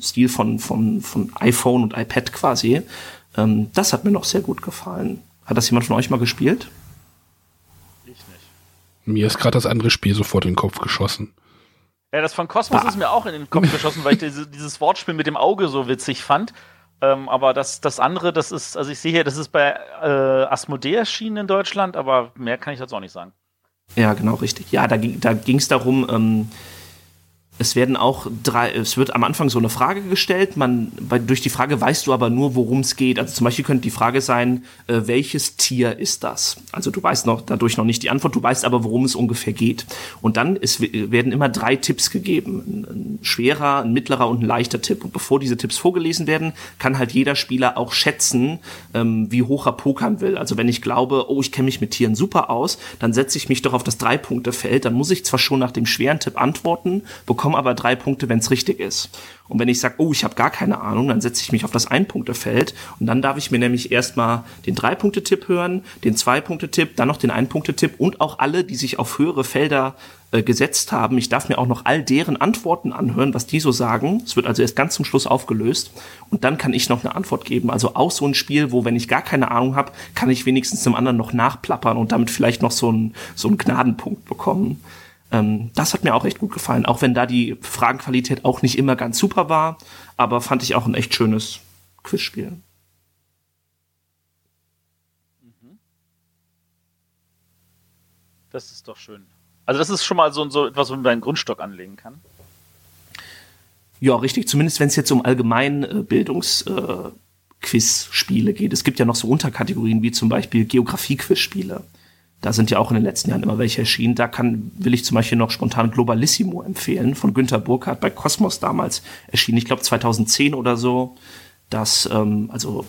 Speaker 4: Stil von, von, von iPhone und iPad quasi, ähm, das hat mir noch sehr gut gefallen. Hat das jemand von euch mal gespielt?
Speaker 1: Mir ist gerade das andere Spiel sofort in den Kopf geschossen.
Speaker 3: Ja, das von Cosmos bah. ist mir auch in den Kopf geschossen, weil ich diese, dieses Wortspiel mit dem Auge so witzig fand. Ähm, aber das, das andere, das ist, also ich sehe hier, das ist bei äh, Asmodee erschienen in Deutschland, aber mehr kann ich dazu auch nicht sagen.
Speaker 4: Ja, genau, richtig. Ja, da, da ging es darum, ähm, es werden auch drei, es wird am Anfang so eine Frage gestellt. Man, bei, durch die Frage weißt du aber nur, worum es geht. Also zum Beispiel könnte die Frage sein, äh, welches Tier ist das? Also du weißt noch dadurch noch nicht die Antwort, du weißt aber, worum es ungefähr geht. Und dann ist, werden immer drei Tipps gegeben. Ein, ein schwerer, ein mittlerer und ein leichter Tipp. Und bevor diese Tipps vorgelesen werden, kann halt jeder Spieler auch schätzen, ähm, wie hoch er pokern will. Also wenn ich glaube, oh, ich kenne mich mit Tieren super aus, dann setze ich mich doch auf das Drei-Punkte-Feld. Dann muss ich zwar schon nach dem schweren Tipp antworten, bekomme bekomme aber drei Punkte, wenn es richtig ist. Und wenn ich sage, oh, ich habe gar keine Ahnung, dann setze ich mich auf das Ein-Punkte-Feld und dann darf ich mir nämlich erstmal den Drei-Punkte-Tipp hören, den Zwei-Punkte-Tipp, dann noch den Ein-Punkte-Tipp und auch alle, die sich auf höhere Felder äh, gesetzt haben. Ich darf mir auch noch all deren Antworten anhören, was die so sagen. Es wird also erst ganz zum Schluss aufgelöst und dann kann ich noch eine Antwort geben. Also auch so ein Spiel, wo wenn ich gar keine Ahnung habe, kann ich wenigstens dem anderen noch nachplappern und damit vielleicht noch so einen so einen Gnadenpunkt bekommen. Ähm, das hat mir auch echt gut gefallen, auch wenn da die Fragenqualität auch nicht immer ganz super war, aber fand ich auch ein echt schönes Quizspiel.
Speaker 3: Das ist doch schön. Also das ist schon mal so, so etwas, wo man einen Grundstock anlegen kann.
Speaker 4: Ja, richtig. Zumindest wenn es jetzt um Allgemeinbildungsquizspiele äh, geht. Es gibt ja noch so Unterkategorien wie zum Beispiel Geografie-Quizspiele. Da sind ja auch in den letzten Jahren immer welche erschienen. Da kann, will ich zum Beispiel noch spontan Globalissimo empfehlen, von Günter Burkhardt bei Cosmos damals erschienen, ich glaube 2010 oder so. Das, ähm, also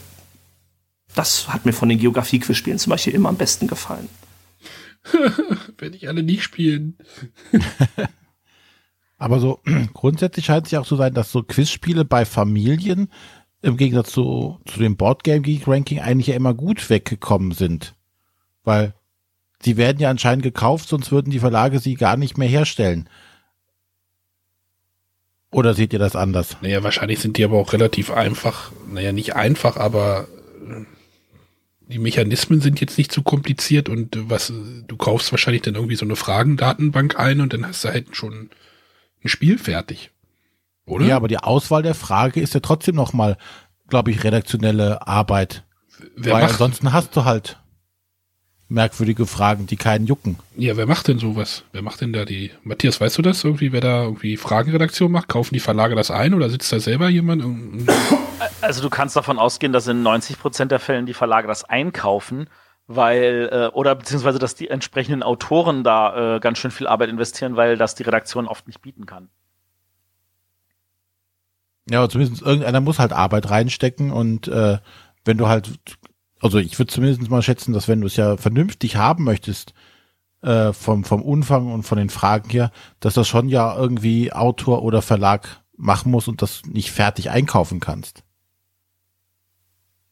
Speaker 4: Das hat mir von den Geografie-Quizspielen zum Beispiel immer am besten gefallen.
Speaker 1: Werde ich alle nicht spielen.
Speaker 2: Aber so grundsätzlich scheint es ja auch so sein, dass so Quizspiele bei Familien im Gegensatz zu, zu dem Boardgame Geek Ranking eigentlich ja immer gut weggekommen sind. Weil sie werden ja anscheinend gekauft, sonst würden die Verlage sie gar nicht mehr herstellen. Oder seht ihr das anders?
Speaker 1: Naja, wahrscheinlich sind die aber auch relativ einfach. Naja, nicht einfach, aber äh, die Mechanismen sind jetzt nicht zu kompliziert und was, du kaufst wahrscheinlich dann irgendwie so eine Fragendatenbank ein und dann hast du halt schon ein Spiel fertig. Oder?
Speaker 2: Ja, aber die Auswahl der Frage ist ja trotzdem nochmal, glaube ich, redaktionelle Arbeit.
Speaker 1: wer
Speaker 2: Weil
Speaker 1: macht,
Speaker 2: ansonsten hast du halt merkwürdige Fragen, die keinen jucken.
Speaker 1: ja, wer macht denn sowas? Wer macht denn da die, Matthias, weißt du das irgendwie, wer da irgendwie Fragenredaktion macht? Kaufen die Verlage das ein oder sitzt da selber jemand?
Speaker 3: Also du kannst davon ausgehen, dass in 90 Prozent der Fällen die Verlage das einkaufen, weil, äh, oder beziehungsweise, dass die entsprechenden Autoren da äh, ganz schön viel Arbeit investieren, weil das die Redaktion oft nicht bieten kann.
Speaker 2: Ja, aber zumindest irgendeiner muss halt Arbeit reinstecken und äh, wenn du halt, also ich würde zumindest mal schätzen, dass wenn du es ja vernünftig haben möchtest, äh, vom, vom Umfang und von den Fragen her, dass das schon ja irgendwie Autor oder Verlag machen muss und das nicht fertig einkaufen kannst.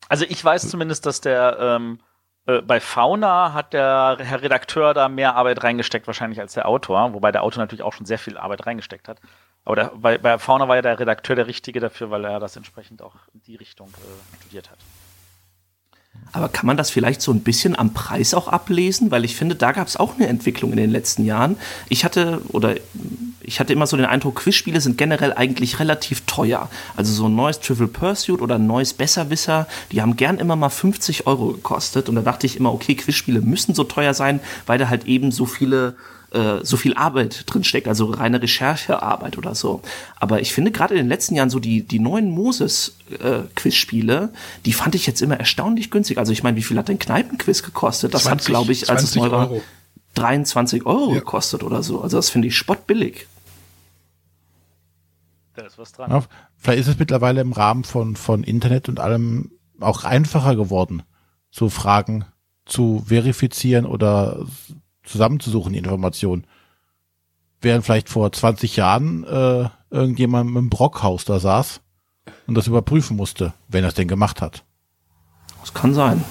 Speaker 3: Also ich weiß zumindest, dass der ähm, äh, bei Fauna hat der Herr Redakteur da mehr Arbeit reingesteckt wahrscheinlich als der Autor, wobei der Autor natürlich auch schon sehr viel Arbeit reingesteckt hat. Aber der, bei, bei Fauna war ja der Redakteur der Richtige dafür, weil er das entsprechend auch in die Richtung äh, studiert hat.
Speaker 4: Aber kann man das vielleicht so ein bisschen am Preis auch ablesen? Weil ich finde, da gab es auch eine Entwicklung in den letzten Jahren. Ich hatte oder ich hatte immer so den Eindruck, Quizspiele sind generell eigentlich relativ teuer. Also so ein neues Trivial Pursuit oder ein neues Besserwisser, die haben gern immer mal 50 Euro gekostet. Und da dachte ich immer, okay, Quizspiele müssen so teuer sein, weil da halt eben so viele äh, so viel Arbeit drin steckt, also reine Recherchearbeit oder so. Aber ich finde gerade in den letzten Jahren so die, die neuen Moses-Quizspiele, die fand ich jetzt immer erstaunlich günstig. Also ich meine, wie viel hat denn Kneipenquiz gekostet? Das
Speaker 1: 20
Speaker 4: hat, glaube ich, als es
Speaker 1: 20
Speaker 4: neu war,
Speaker 1: Euro.
Speaker 4: 23 Euro
Speaker 1: Ja.
Speaker 4: gekostet oder so. Also das finde ich spottbillig.
Speaker 3: Da ist was dran.
Speaker 2: Ja, vielleicht ist es mittlerweile im Rahmen von, von Internet und allem auch einfacher geworden, so Fragen zu verifizieren oder zusammenzusuchen, die Informationen. Während vielleicht vor 20 Jahren äh, irgendjemand mit dem Brockhaus da saß und das überprüfen musste, wenn er es denn gemacht hat.
Speaker 4: Das kann sein.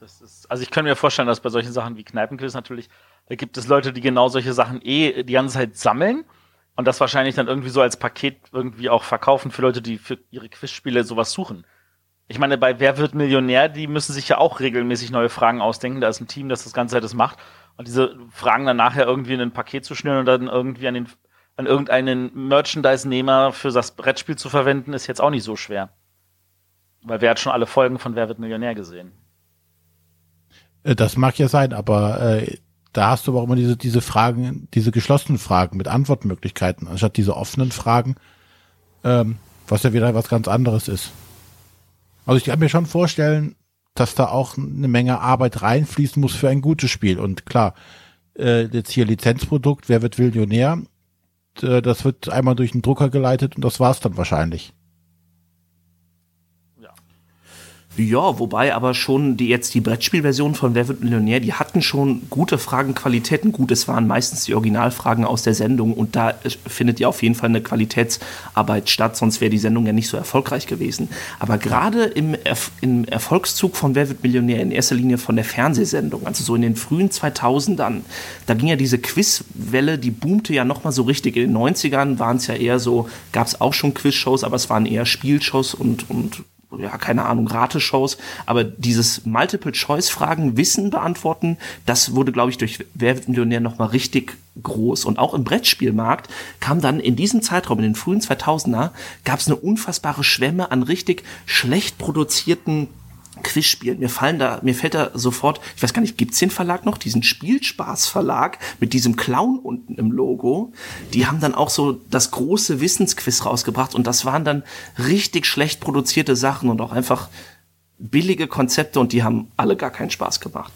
Speaker 3: Das ist, also ich kann mir vorstellen, dass bei solchen Sachen wie Kneipenquiz natürlich, da gibt es Leute, die genau solche Sachen eh die ganze Zeit sammeln und das wahrscheinlich dann irgendwie so als Paket irgendwie auch verkaufen für Leute, die für ihre Quizspiele sowas suchen. Ich meine, bei Wer wird Millionär, die müssen sich ja auch regelmäßig neue Fragen ausdenken. Da ist ein Team, das das ganze Zeit das macht. Und diese Fragen dann nachher irgendwie in ein Paket zu schnüren und dann irgendwie an den an irgendeinen Merchandise-Nehmer für das Brettspiel zu verwenden, ist jetzt auch nicht so schwer. Weil wer hat schon alle Folgen von Wer wird Millionär gesehen?
Speaker 2: Äh, Das mag ja sein, aber äh, da hast du aber auch immer diese, diese Fragen, diese geschlossenen Fragen mit Antwortmöglichkeiten, anstatt diese offenen Fragen, ähm, was ja wieder was ganz anderes ist. Also ich kann mir schon vorstellen, dass da auch eine Menge Arbeit reinfließen muss für ein gutes Spiel. Und klar, äh, jetzt hier Lizenzprodukt, wer wird Millionär, äh, das wird einmal durch den Drucker geleitet und das war's dann wahrscheinlich.
Speaker 4: Ja, wobei aber schon die jetzt die Brettspielversion von Wer wird Millionär, die hatten schon gute Fragenqualitäten. Gut, es waren meistens die Originalfragen aus der Sendung und da findet ja auf jeden Fall eine Qualitätsarbeit statt, sonst wäre die Sendung ja nicht so erfolgreich gewesen. Aber gerade im, Erf im Erfolgszug von Wer wird Millionär, in erster Linie von der Fernsehsendung, also so in den frühen 2000ern, da ging ja diese Quizwelle, die boomte ja nochmal so richtig. In den 90ern waren es ja eher so, gab es auch schon Quizshows, aber es waren eher Spielshows und, und ja, keine Ahnung, Rateshows, aber dieses Multiple-Choice-Fragen, Wissen beantworten, das wurde, glaube ich, durch Wer wird Millionär nochmal richtig groß. Und auch im Brettspielmarkt kam dann in diesem Zeitraum, in den frühen 2000er, gab es eine unfassbare Schwemme an richtig schlecht produzierten Quizspielen. Mir fallen da, mir fällt da sofort, ich weiß gar nicht, gibt's den Verlag noch, diesen Spielspaß-Verlag mit diesem Clown unten im Logo? Die haben dann auch so das große Wissensquiz rausgebracht und das waren dann richtig schlecht produzierte Sachen und auch einfach billige Konzepte und die haben alle gar keinen Spaß gemacht.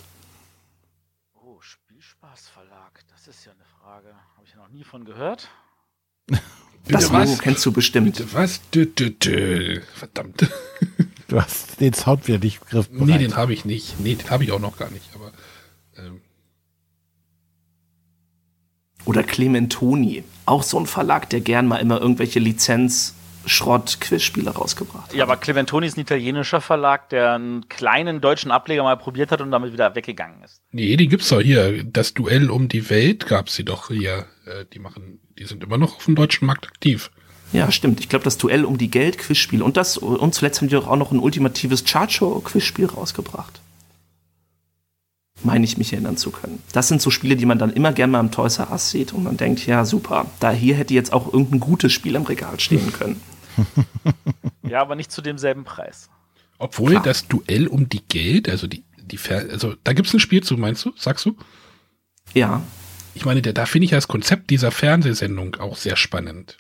Speaker 3: Oh, Spielspaßverlag, das ist ja eine Frage. Habe ich ja noch nie von gehört.
Speaker 4: Das Logo kennst du bestimmt.
Speaker 1: Bitte was? Dö, dö, dö. Verdammt.
Speaker 2: Du hast den Sound wieder nicht griffbereit.
Speaker 1: Nee, den habe ich nicht. Nee, den habe ich auch noch gar nicht. Aber ähm,
Speaker 4: Oder Clementoni, auch so ein Verlag, der gern mal immer irgendwelche Lizenz-Schrott-Quizspiele rausgebracht hat.
Speaker 3: Ja, aber Clementoni ist ein italienischer Verlag, der einen kleinen deutschen Ableger mal probiert hat und damit wieder weggegangen ist.
Speaker 1: nee, die gibt's doch hier. Das Duell um die Welt gab's sie doch hier. Äh, die machen, die sind immer noch auf dem deutschen Markt aktiv.
Speaker 4: Ja, stimmt. Ich glaube, das Duell um die Geld-Quizspiel und das und zuletzt haben die doch auch noch ein ultimatives Chartshow-Quizspiel rausgebracht. Meine ich mich erinnern zu können. Das sind so Spiele, die man dann immer gerne mal im Toys R Us sieht und man denkt, ja super, da hier hätte jetzt auch irgendein gutes Spiel im Regal stehen können.
Speaker 3: Ja, aber nicht zu demselben Preis.
Speaker 1: Obwohl
Speaker 4: Klar.
Speaker 1: das Duell um die Geld, also die, die Fer also da gibt's ein Spiel zu, meinst du? Sagst du?
Speaker 4: Ja,
Speaker 1: Ich meine, der, da finde ich das Konzept dieser Fernsehsendung auch sehr spannend.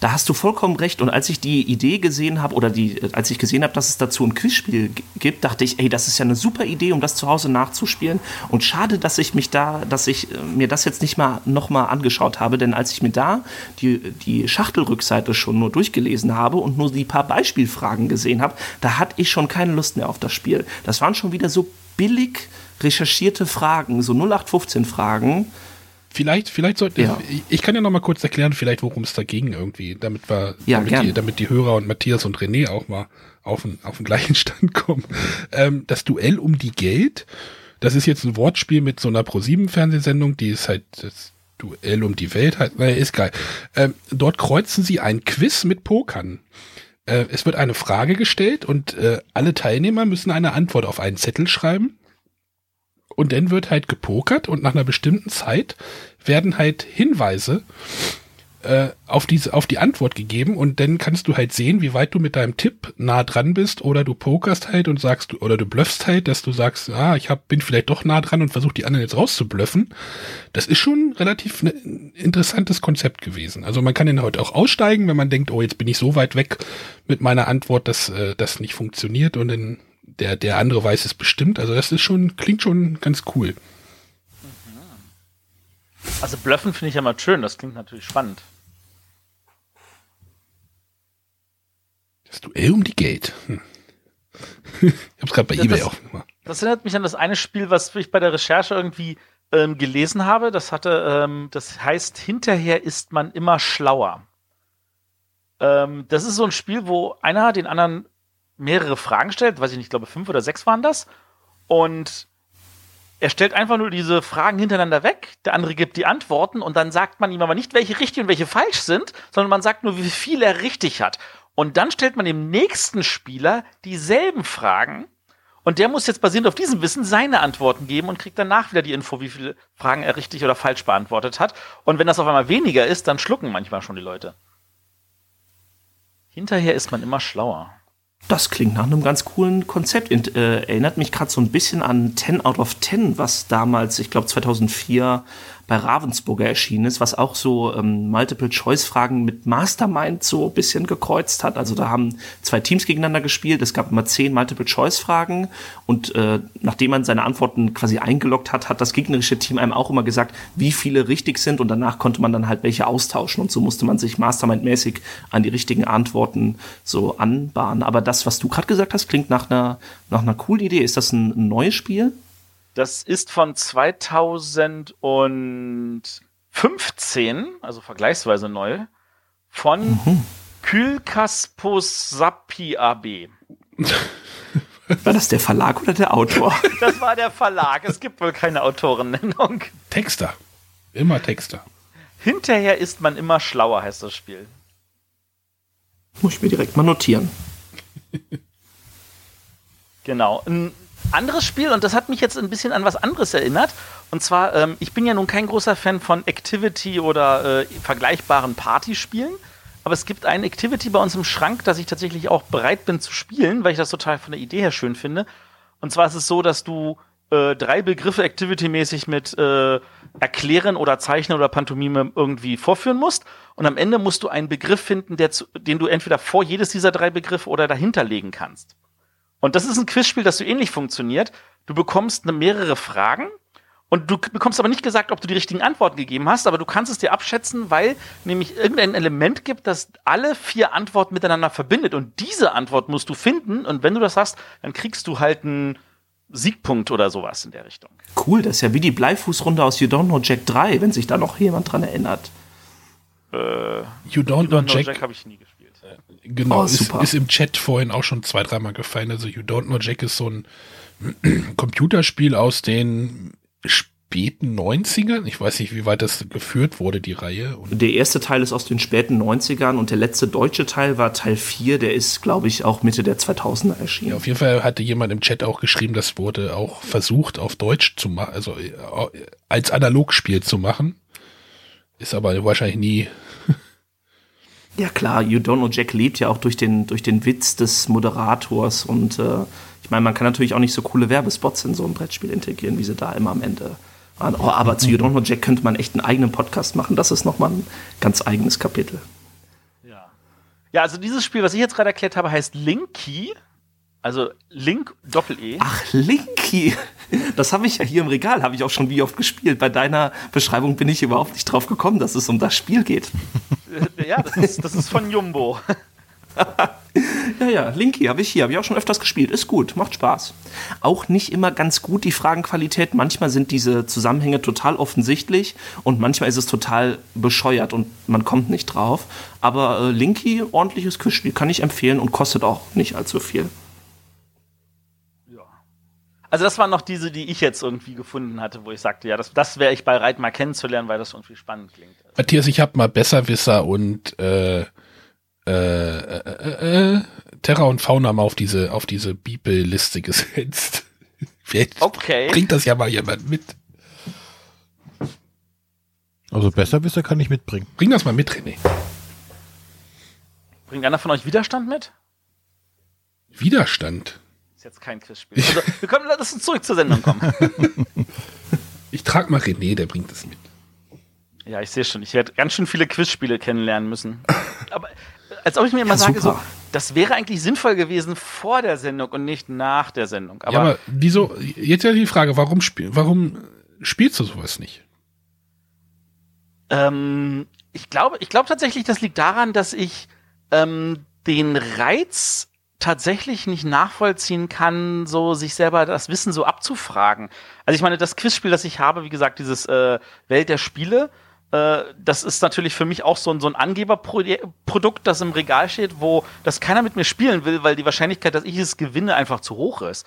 Speaker 4: Da hast du vollkommen recht. Und als ich die Idee gesehen habe, oder die, als ich gesehen habe, dass es dazu ein Quizspiel gibt, dachte ich, ey, das ist ja eine super Idee, um das zu Hause nachzuspielen. Und schade, dass ich mich da, dass ich äh, mir das jetzt nicht mal nochmal angeschaut habe, denn als ich mir da die, die Schachtelrückseite schon nur durchgelesen habe und nur die paar Beispielfragen gesehen habe, da hatte ich schon keine Lust mehr auf das Spiel. Das waren schon wieder so billig recherchierte Fragen, so 0815 Fragen.
Speaker 1: Vielleicht, vielleicht sollte
Speaker 4: Ja.
Speaker 1: ich, ich kann ja noch mal kurz erklären, vielleicht worum es da ging irgendwie, damit wir,
Speaker 4: Ja,
Speaker 1: damit, die, damit die Hörer und Matthias und René auch mal auf den, auf den gleichen Stand kommen. Ähm, das Duell um die Geld, das ist jetzt ein Wortspiel mit so einer Pro-7-Fernsehsendung, die ist halt das Duell um die Welt, halt, naja, ist geil. Ähm, dort kreuzen sie ein Quiz mit Pokern. Äh, es wird eine Frage gestellt und äh, alle Teilnehmer müssen eine Antwort auf einen Zettel schreiben. Und dann wird halt gepokert und nach einer bestimmten Zeit werden halt Hinweise äh, auf diese, auf die Antwort gegeben und dann kannst du halt sehen, wie weit du mit deinem Tipp nah dran bist oder du pokerst halt und sagst oder du bluffst halt, dass du sagst, ah, ich hab, bin vielleicht doch nah dran und versuch die anderen jetzt rauszubluffen. Das ist schon relativ ne, interessantes Konzept gewesen. Also man kann den heute auch aussteigen, wenn man denkt, oh, jetzt bin ich so weit weg mit meiner Antwort, dass äh, das nicht funktioniert und dann der, der andere weiß es bestimmt. Also das ist schon, klingt schon ganz cool.
Speaker 3: Also Bluffen finde ich ja mal schön, das klingt natürlich spannend.
Speaker 1: Das Duell um die Geld. Hm. ich hab's gerade bei
Speaker 3: Das-
Speaker 1: eBay
Speaker 3: das-
Speaker 1: auch gemacht.
Speaker 3: Das erinnert mich an das eine Spiel, was ich bei der Recherche irgendwie ähm, gelesen habe. Das hatte, ähm, das heißt, hinterher ist man immer schlauer. Ähm, das ist so ein Spiel, wo einer den anderen mehrere Fragen stellt, weiß ich nicht, ich glaube fünf oder sechs waren das. Und er stellt einfach nur diese Fragen hintereinander weg, der andere gibt die Antworten und dann sagt man ihm aber nicht, welche richtig und welche falsch sind, sondern man sagt nur, wie viel er richtig hat. Und dann stellt man dem nächsten Spieler dieselben Fragen und der muss jetzt basierend auf diesem Wissen seine Antworten geben und kriegt danach wieder die Info, wie viele Fragen er richtig oder falsch beantwortet hat. Und wenn das auf einmal weniger ist, dann schlucken manchmal schon die Leute. Hinterher ist man immer schlauer.
Speaker 4: Das klingt nach einem ganz coolen Konzept. Und, äh, erinnert mich gerade so ein bisschen an 10 out of 10, was damals, ich glaube 2004 bei Ravensburger erschienen ist, was auch so ähm, Multiple-Choice-Fragen mit Mastermind so ein bisschen gekreuzt hat. Also da haben zwei Teams gegeneinander gespielt. Es gab immer zehn Multiple-Choice-Fragen und äh, nachdem man seine Antworten quasi eingeloggt hat, hat das gegnerische Team einem auch immer gesagt, wie viele richtig sind und danach konnte man dann halt welche austauschen und so musste man sich Mastermind-mäßig an die richtigen Antworten so anbahnen. Aber das, was du gerade gesagt hast, klingt nach einer, nach einer coolen Idee. Ist das ein, ein neues Spiel?
Speaker 3: Das ist von 2015, also vergleichsweise neu, von Kylkaspos Sappi AB.
Speaker 4: War das der Verlag oder der Autor?
Speaker 3: Das war der Verlag. Es gibt wohl keine Autorennennung.
Speaker 1: Texter. Immer Texter.
Speaker 3: Hinterher ist man immer schlauer, heißt das Spiel.
Speaker 4: Muss ich mir direkt mal notieren.
Speaker 3: Genau. Ein anderes Spiel, und das hat mich jetzt ein bisschen an was anderes erinnert. Und zwar, ähm, ich bin ja nun kein großer Fan von Activity oder äh, vergleichbaren Partyspielen. Aber es gibt ein Activity bei uns im Schrank, das ich tatsächlich auch bereit bin zu spielen, weil ich das total von der Idee her schön finde. Und zwar ist es so, dass du äh, drei Begriffe Activity-mäßig mit äh, Erklären oder Zeichnen oder Pantomime irgendwie vorführen musst. Und am Ende musst du einen Begriff finden, der zu, den du entweder vor jedes dieser drei Begriffe oder dahinter legen kannst. Und das ist ein Quizspiel, das so ähnlich funktioniert. Du bekommst eine, mehrere Fragen Und du bekommst aber nicht gesagt, ob du die richtigen Antworten gegeben hast, aber du kannst es dir abschätzen, weil nämlich irgendein Element gibt, das alle vier Antworten miteinander verbindet. Und diese Antwort musst du finden. Und wenn du das hast, dann kriegst du halt einen Siegpunkt oder sowas in der Richtung.
Speaker 4: Cool, das ist ja wie die Bleifußrunde aus You Don't Know Jack 3, wenn sich da noch jemand dran erinnert.
Speaker 3: Äh,
Speaker 1: You Don't Know Jack,
Speaker 3: Jack habe ich nie gespielt.
Speaker 1: Genau,
Speaker 4: Oh,
Speaker 1: ist, ist im Chat vorhin auch schon zwei, dreimal gefallen. Also You Don't Know Jack ist so ein Computerspiel aus den späten 90ern. Ich weiß nicht, wie weit das geführt wurde, die Reihe. Und
Speaker 4: Der erste Teil ist aus den späten 90ern und der letzte deutsche Teil war Teil 4, der ist, glaube ich, auch Mitte der 2000er erschienen.
Speaker 1: Ja, auf jeden Fall hatte jemand im Chat auch geschrieben, das wurde auch versucht auf Deutsch zu machen, also äh, als Analogspiel zu machen. Ist aber wahrscheinlich nie.
Speaker 4: Ja klar, You Don't Know Jack lebt ja auch durch den, durch den Witz des Moderators und äh, ich meine, man kann natürlich auch nicht so coole Werbespots in so ein Brettspiel integrieren, wie sie da immer am Ende waren. Oh, aber zu You Don't Know Jack könnte man echt einen eigenen Podcast machen. Das ist nochmal ein ganz eigenes Kapitel.
Speaker 3: Ja. Ja, also dieses Spiel, was ich jetzt gerade erklärt habe, heißt Linky. Also Link Doppel-E.
Speaker 4: Ach, Linky. Das habe ich ja hier im Regal, habe ich auch schon wie oft gespielt. Bei deiner Beschreibung bin ich überhaupt nicht drauf gekommen, dass es um das Spiel geht.
Speaker 3: Ja, das ist, das ist von Jumbo.
Speaker 4: Ja, ja, Linky habe ich hier, habe ich auch schon öfters gespielt. Ist gut, macht Spaß. Auch nicht immer ganz gut die Fragenqualität. Manchmal sind diese Zusammenhänge total offensichtlich und manchmal ist es total bescheuert und man kommt nicht drauf. Aber äh, Linky, ordentliches Quizspiel, kann ich empfehlen und kostet auch nicht allzu viel.
Speaker 3: Also das waren noch diese, die ich jetzt irgendwie gefunden hatte, wo ich sagte, ja, das, das wäre ich bereit mal kennenzulernen, weil das irgendwie spannend klingt.
Speaker 1: Matthias, ich habe mal Besserwisser und äh, äh, äh, äh, Terra und Fauna mal auf diese auf diese Bibelliste gesetzt. Vielleicht
Speaker 3: Okay.
Speaker 1: bringt das ja mal jemand mit.
Speaker 2: Also Besserwisser kann ich mitbringen.
Speaker 1: Bring das mal mit, René.
Speaker 3: Bringt einer von euch Widerstand mit?
Speaker 1: Widerstand.
Speaker 3: Ist jetzt kein Quizspiel. Also, wir können, lass uns zurück zur Sendung kommen.
Speaker 1: Ich trage mal René, der bringt es mit.
Speaker 3: Ja, ich sehe schon. Ich werde ganz schön viele Quizspiele kennenlernen müssen. Aber äh, als ob ich mir immer
Speaker 4: Ja,
Speaker 3: sage, so, das wäre eigentlich sinnvoll gewesen vor der Sendung und nicht nach der Sendung. Aber,
Speaker 1: ja, aber wieso? Jetzt ja die Frage, warum spiel, warum spielst du sowas nicht?
Speaker 3: ähm, ich glaube, ich glaube tatsächlich, das liegt daran, dass ich ähm, den Reiz tatsächlich nicht nachvollziehen kann, so sich selber das Wissen so abzufragen. Also ich meine, das Quizspiel, das ich habe, wie gesagt, dieses äh, Welt der Spiele, äh, das ist natürlich für mich auch so ein, so ein Angeberprodukt, das im Regal steht, wo das keiner mit mir spielen will, weil die Wahrscheinlichkeit, dass ich es gewinne, einfach zu hoch ist.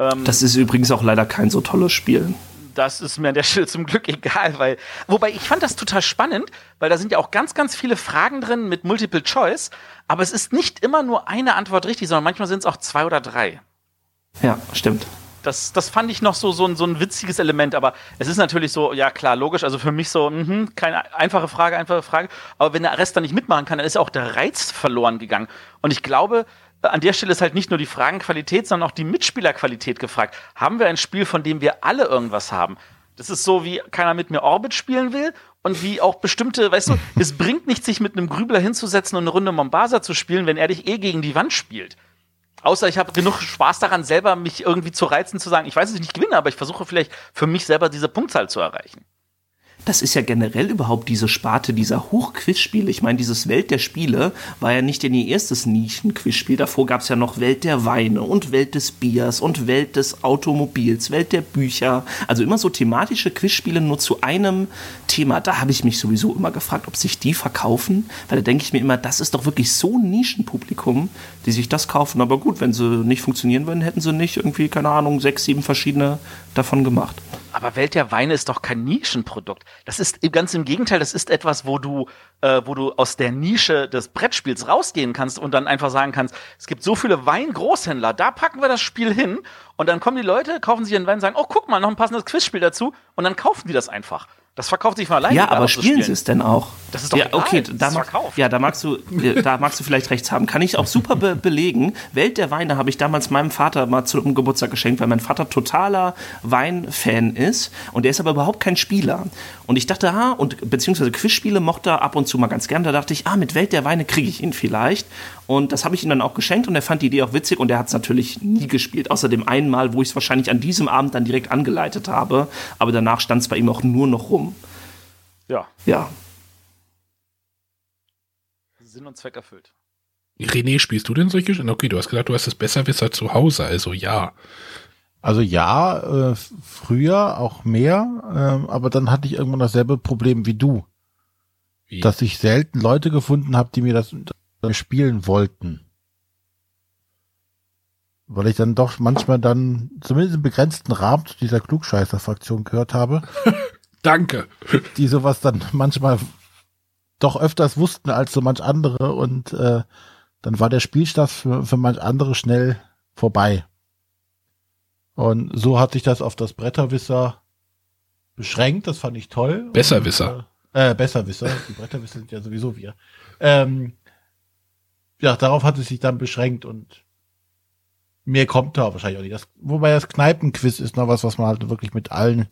Speaker 3: Ähm,
Speaker 4: Das ist übrigens auch leider kein so tolles Spiel.
Speaker 3: Das ist mir an der Stelle zum Glück egal, weil, wobei ich fand das total spannend, weil da sind ja auch ganz, ganz viele Fragen drin mit Multiple Choice, aber es ist nicht immer nur eine Antwort richtig, sondern manchmal sind es auch zwei oder drei.
Speaker 4: Ja, stimmt.
Speaker 3: Das, das fand ich noch so, so, ein, so ein witziges Element, aber es ist natürlich so, ja klar, logisch, also für mich so, mhm, keine einfache Frage, einfache Frage, aber wenn der Rest dann nicht mitmachen kann, dann ist auch der Reiz verloren gegangen. Und ich glaube, an der Stelle ist halt nicht nur die Fragenqualität, sondern auch die Mitspielerqualität gefragt. Haben wir ein Spiel, von dem wir alle irgendwas haben? Das ist so, wie keiner mit mir Orbit spielen will und wie auch bestimmte, weißt du, es bringt nichts, sich mit einem Grübler hinzusetzen und eine Runde Mombasa zu spielen, wenn er dich eh gegen die Wand spielt. Außer ich habe genug Spaß daran, selber mich irgendwie zu reizen, zu sagen, ich weiß, dass ich nicht gewinne, aber ich versuche vielleicht für mich selber diese Punktzahl zu erreichen.
Speaker 4: Das ist ja generell überhaupt diese Sparte dieser Hochquizspiele. Ich meine, dieses Welt der Spiele war ja nicht ihr erstes Nischenquizspiel. Davor gab es ja noch Welt der Weine und Welt des Biers und Welt des Automobils, Welt der Bücher. Also immer so thematische Quizspiele nur zu einem Thema. Da habe ich mich sowieso immer gefragt, ob sich die verkaufen. Weil da denke ich mir immer, das ist doch wirklich so ein Nischenpublikum, die sich das kaufen. Aber gut, wenn sie nicht funktionieren würden, hätten sie nicht irgendwie, keine Ahnung, sechs, sieben verschiedene davon gemacht.
Speaker 3: Aber Welt der Weine ist doch kein Nischenprodukt. Das ist ganz im Gegenteil, das ist etwas, wo du, äh, wo du aus der Nische des Brettspiels rausgehen kannst und dann einfach sagen kannst, es gibt so viele Weingroßhändler, da packen wir das Spiel hin und dann kommen die Leute, kaufen sich einen Wein sagen, oh, guck mal, noch ein passendes Quizspiel dazu und dann kaufen die das einfach. Das verkauft sich von alleine.
Speaker 4: Ja, aber spielen sie es denn auch?
Speaker 3: Das ist doch
Speaker 4: ja,
Speaker 3: egal,
Speaker 4: okay, da,
Speaker 3: verkauft.
Speaker 4: ja, da magst du, da magst du vielleicht rechts haben. Kann ich auch super be belegen. Welt der Weine habe ich damals meinem Vater mal zum Geburtstag geschenkt, weil mein Vater totaler Weinfan ist und der ist aber überhaupt kein Spieler. Und ich dachte, ah, und beziehungsweise Quizspiele mochte er ab und zu mal ganz gern. Da dachte ich, ah, mit Welt der Weine kriege ich ihn vielleicht. Und das habe ich ihm dann auch geschenkt und er fand die Idee auch witzig und er hat es natürlich nie gespielt. Außer dem einen Mal, wo ich es wahrscheinlich an diesem Abend dann direkt angeleitet habe. Aber danach stand es bei ihm auch nur noch rum.
Speaker 3: Ja,
Speaker 4: Ja,
Speaker 3: Sinn und Zweck erfüllt.
Speaker 1: René, spielst du denn solche Spiele? Okay, du hast gesagt, du hast das Besserwisser zu Hause, also ja.
Speaker 2: Also ja, äh, früher auch mehr, ähm, aber dann hatte ich irgendwann dasselbe Problem wie du,
Speaker 1: Wie?
Speaker 2: dass ich selten Leute gefunden habe, die mir das das spielen wollten. Weil ich dann doch manchmal dann zumindest im begrenzten Rahmen zu dieser Klugscheißer-Fraktion gehört habe,
Speaker 1: Danke.
Speaker 2: die sowas dann manchmal doch öfters wussten als so manch andere und äh, dann war der Spielstart für, für manch andere schnell vorbei. Und so hatte ich das auf das Bretterwisser beschränkt, das fand ich toll.
Speaker 1: Besserwisser.
Speaker 2: Und, äh, äh, Besserwisser, die Bretterwisser sind ja sowieso wir. Ähm, ja, darauf hat es sich dann beschränkt und mehr kommt da wahrscheinlich auch nicht. Das, wobei das Kneipenquiz ist noch was, was man halt wirklich mit allen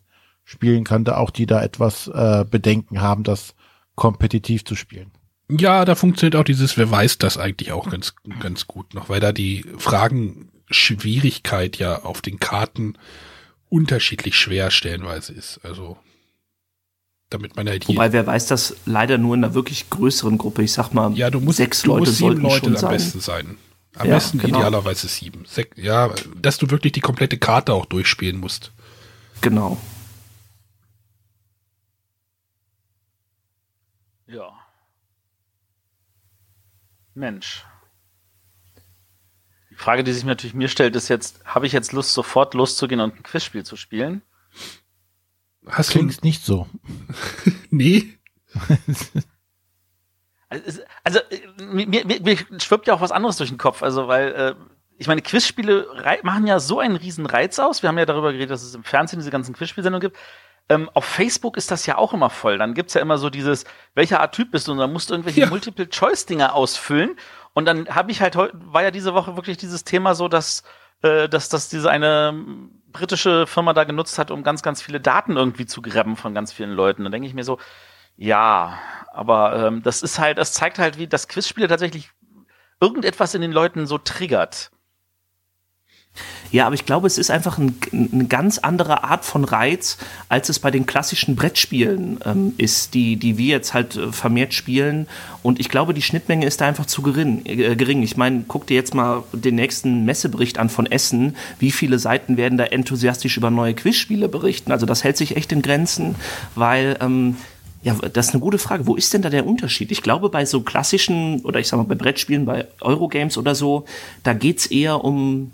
Speaker 2: spielen kann, da auch die da etwas äh, Bedenken haben, das kompetitiv zu spielen.
Speaker 1: Ja, da funktioniert auch dieses, wer weiß das eigentlich auch ganz, ganz gut noch, weil da die Fragenschwierigkeit ja auf den Karten unterschiedlich schwer stellenweise ist. Also, damit man halt
Speaker 4: Wobei, wer weiß das leider nur in einer wirklich größeren Gruppe. Ich sag mal,
Speaker 1: ja, du musst,
Speaker 4: sechs
Speaker 1: du
Speaker 4: Leute
Speaker 1: musst sieben
Speaker 4: sollten
Speaker 1: Leute
Speaker 4: schon
Speaker 1: am
Speaker 4: sein.
Speaker 1: besten sein. Am
Speaker 4: Ja,
Speaker 1: besten
Speaker 4: genau.
Speaker 1: idealerweise sieben. Sech, ja, dass du wirklich die komplette Karte auch durchspielen musst.
Speaker 4: Genau.
Speaker 3: Ja. Mensch. Die Frage, die sich natürlich mir stellt, ist jetzt, habe ich jetzt Lust, sofort loszugehen und ein Quizspiel zu spielen?
Speaker 1: Hast du,
Speaker 2: Klingt nicht so.
Speaker 1: nee,
Speaker 3: Also, Also, äh, mir, mir, mir schwirbt ja auch was anderes durch den Kopf. Also, weil, äh, ich meine, Quizspiele machen ja so einen riesen Reiz aus. Wir haben ja darüber geredet, dass es im Fernsehen diese ganzen Quizspielsendungen gibt. Ähm, auf Facebook ist das ja auch immer voll. Dann gibt's ja immer so dieses, welcher Art Typ bist du? Und dann musst du irgendwelche
Speaker 1: Ja.
Speaker 3: Multiple-Choice-Dinger ausfüllen. Und dann habe ich halt heute, war ja diese Woche wirklich dieses Thema so, dass, äh, dass, dass diese eine ähm, britische Firma da genutzt hat, um ganz, ganz viele Daten irgendwie zu grabben von ganz vielen Leuten. Dann denke ich mir so, ja, aber ähm, das ist halt, das zeigt halt, wie das Quizspiele tatsächlich irgendetwas in den Leuten so triggert.
Speaker 4: Ja, aber ich glaube, es ist einfach ein, eine ganz andere Art von Reiz, als es bei den klassischen Brettspielen ähm, ist, die, die wir jetzt halt äh, vermehrt spielen. Und ich glaube, die Schnittmenge ist da einfach zu gering. Äh, gering. Ich meine, guck dir jetzt mal den nächsten Messebericht an von Essen. Wie viele Seiten werden da enthusiastisch über neue Quizspiele berichten? Also das hält sich echt in Grenzen, weil ähm, ja, das ist eine gute Frage. Wo ist denn da der Unterschied? Ich glaube, bei so klassischen, oder ich sag mal, bei Brettspielen, bei Eurogames oder so, da geht's eher um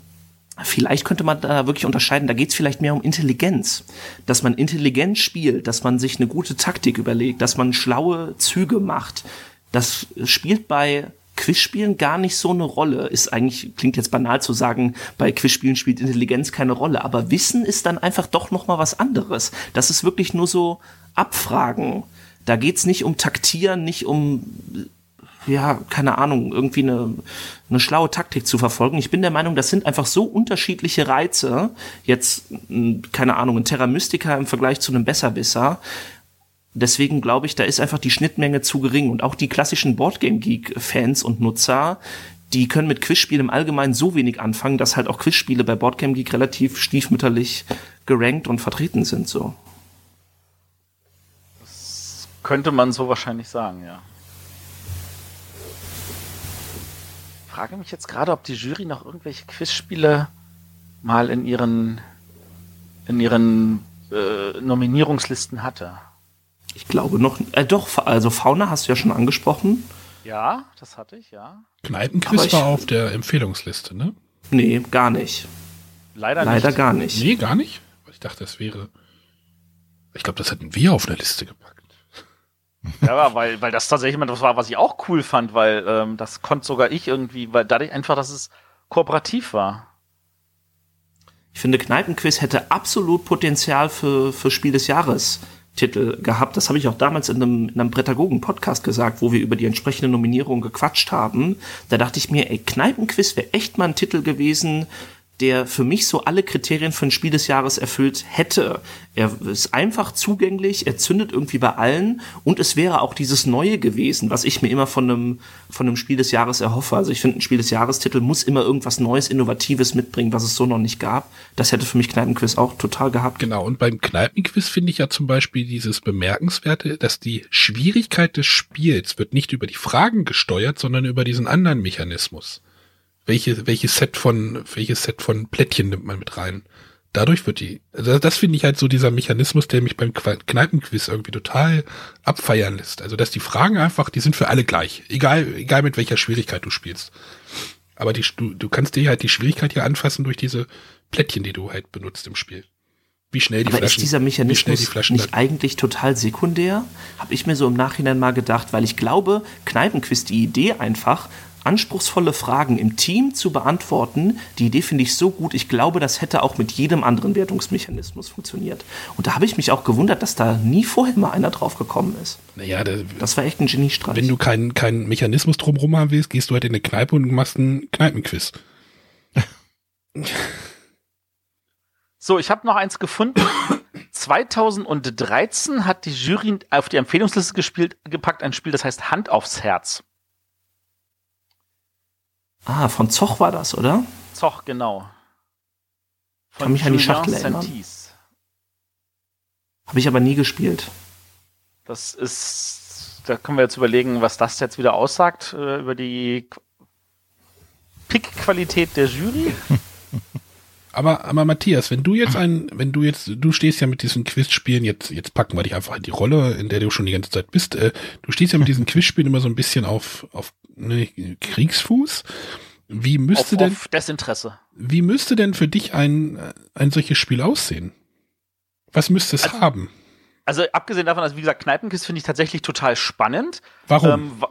Speaker 4: Vielleicht könnte man da wirklich unterscheiden, da geht's vielleicht mehr um Intelligenz, dass man intelligent spielt, dass man sich eine gute Taktik überlegt, dass man schlaue Züge macht. Das spielt bei Quizspielen gar nicht so eine Rolle. Ist eigentlich klingt jetzt banal zu sagen, bei Quizspielen spielt Intelligenz keine Rolle, aber Wissen ist dann einfach doch noch mal was anderes. Das ist wirklich nur so Abfragen. Da geht's nicht um Taktieren, nicht um ja, keine Ahnung, irgendwie eine, eine schlaue Taktik zu verfolgen. Ich bin der Meinung, das sind einfach so unterschiedliche Reize. Jetzt, mh, keine Ahnung, ein Terra Mystica im Vergleich zu einem Besserwisser. Deswegen glaube ich, da ist einfach die Schnittmenge zu gering. Und auch die klassischen Boardgame Geek-Fans und Nutzer, die können mit Quizspielen im Allgemeinen so wenig anfangen, dass halt auch Quizspiele bei Boardgame Geek relativ stiefmütterlich gerankt und vertreten sind, so.
Speaker 3: Könnte man so wahrscheinlich sagen, ja. Frage mich jetzt gerade, ob die Jury noch irgendwelche Quizspiele mal in ihren in ihren äh, Nominierungslisten hatte.
Speaker 4: Ich glaube noch, äh, doch, also Fauna hast du ja schon angesprochen.
Speaker 3: Ja, das hatte ich, ja.
Speaker 1: Kneipenquiz war auf der Empfehlungsliste, ne?
Speaker 4: Nee, gar nicht.
Speaker 3: Leider,
Speaker 4: Leider
Speaker 3: nicht.
Speaker 4: gar nicht.
Speaker 1: Nee, gar nicht. Ich dachte, das wäre. Ich glaube, das hätten wir auf eine Liste gepackt.
Speaker 3: Ja, weil, weil das tatsächlich immer das war, was ich auch cool fand, weil ähm, das konnte sogar ich irgendwie, weil dadurch einfach, dass es kooperativ war.
Speaker 4: Ich finde, Kneipenquiz hätte absolut Potenzial für, für Spiel des Jahres Titel gehabt. Das habe ich auch damals in einem, in einem Prädagogen-Podcast gesagt, wo wir über die entsprechende Nominierung gequatscht haben. Da dachte ich mir, ey, Kneipenquiz wäre echt mal ein Titel gewesen, der für mich so alle Kriterien für ein Spiel des Jahres erfüllt hätte. Er ist einfach zugänglich, er zündet irgendwie bei allen und es wäre auch dieses Neue gewesen, was ich mir immer von einem, von einem Spiel des Jahres erhoffe. Also ich finde, ein Spiel des Jahrestitel muss immer irgendwas Neues, Innovatives mitbringen, was es so noch nicht gab. Das hätte für mich Kneipenquiz auch total gehabt.
Speaker 1: Genau, und beim Kneipenquiz finde ich ja zum Beispiel dieses Bemerkenswerte, dass die Schwierigkeit des Spiels wird nicht über die Fragen gesteuert, sondern über diesen anderen Mechanismus welche, welches Set von, welches Set von Plättchen nimmt man mit rein. Dadurch wird die, also das finde ich halt so dieser Mechanismus, der mich beim Kneipenquiz irgendwie total abfeiern lässt. Also, dass die Fragen einfach, die sind für alle gleich. Egal, egal mit welcher Schwierigkeit du spielst. Aber die, du, du kannst dir halt die Schwierigkeit hier anfassen durch diese Plättchen, die du halt benutzt im Spiel. Wie schnell die
Speaker 4: Aber
Speaker 1: Flaschen,
Speaker 4: ist dieser Mechanismus
Speaker 1: die
Speaker 4: nicht eigentlich total sekundär? Habe ich mir so im Nachhinein mal gedacht, weil ich glaube, Kneipenquiz, die Idee einfach, anspruchsvolle Fragen im Team zu beantworten, die Idee finde ich so gut. Ich glaube, das hätte auch mit jedem anderen Wertungsmechanismus funktioniert. Und da habe ich mich auch gewundert, dass da nie vorher mal einer drauf gekommen ist.
Speaker 1: Naja, der,
Speaker 4: das war echt ein Geniestreich.
Speaker 1: Wenn du keinen keinen Mechanismus drumherum haben willst, gehst du halt in eine Kneipe und machst einen Kneipenquiz.
Speaker 3: So, ich habe noch eins gefunden. 2013 hat die Jury auf die Empfehlungsliste gespielt, gepackt ein Spiel, das heißt Hand aufs Herz.
Speaker 4: Ah, von Zoch war das, oder?
Speaker 3: Zoch, genau.
Speaker 4: Von Kann mich an die Schachtel erinnern. Habe ich aber nie gespielt.
Speaker 3: Das ist, da können wir jetzt überlegen, was das jetzt wieder aussagt äh, über die Pick-Qualität der Jury.
Speaker 1: Aber, aber Matthias, wenn du jetzt ein, wenn du jetzt, du stehst ja mit diesen Quizspielen, jetzt, jetzt packen wir dich einfach in die Rolle, in der du schon die ganze Zeit bist. Äh, du stehst ja mit diesen Quizspielen immer so ein bisschen auf, auf Kriegsfuß. Wie müsste
Speaker 3: auf,
Speaker 1: denn,
Speaker 3: auf Desinteresse.
Speaker 1: wie müsste denn für dich ein, ein solches Spiel aussehen? Was müsste es
Speaker 3: also,
Speaker 1: haben?
Speaker 3: Also abgesehen davon, also wie gesagt, Kneipenquiz finde ich tatsächlich total spannend.
Speaker 1: Warum?
Speaker 3: Ähm,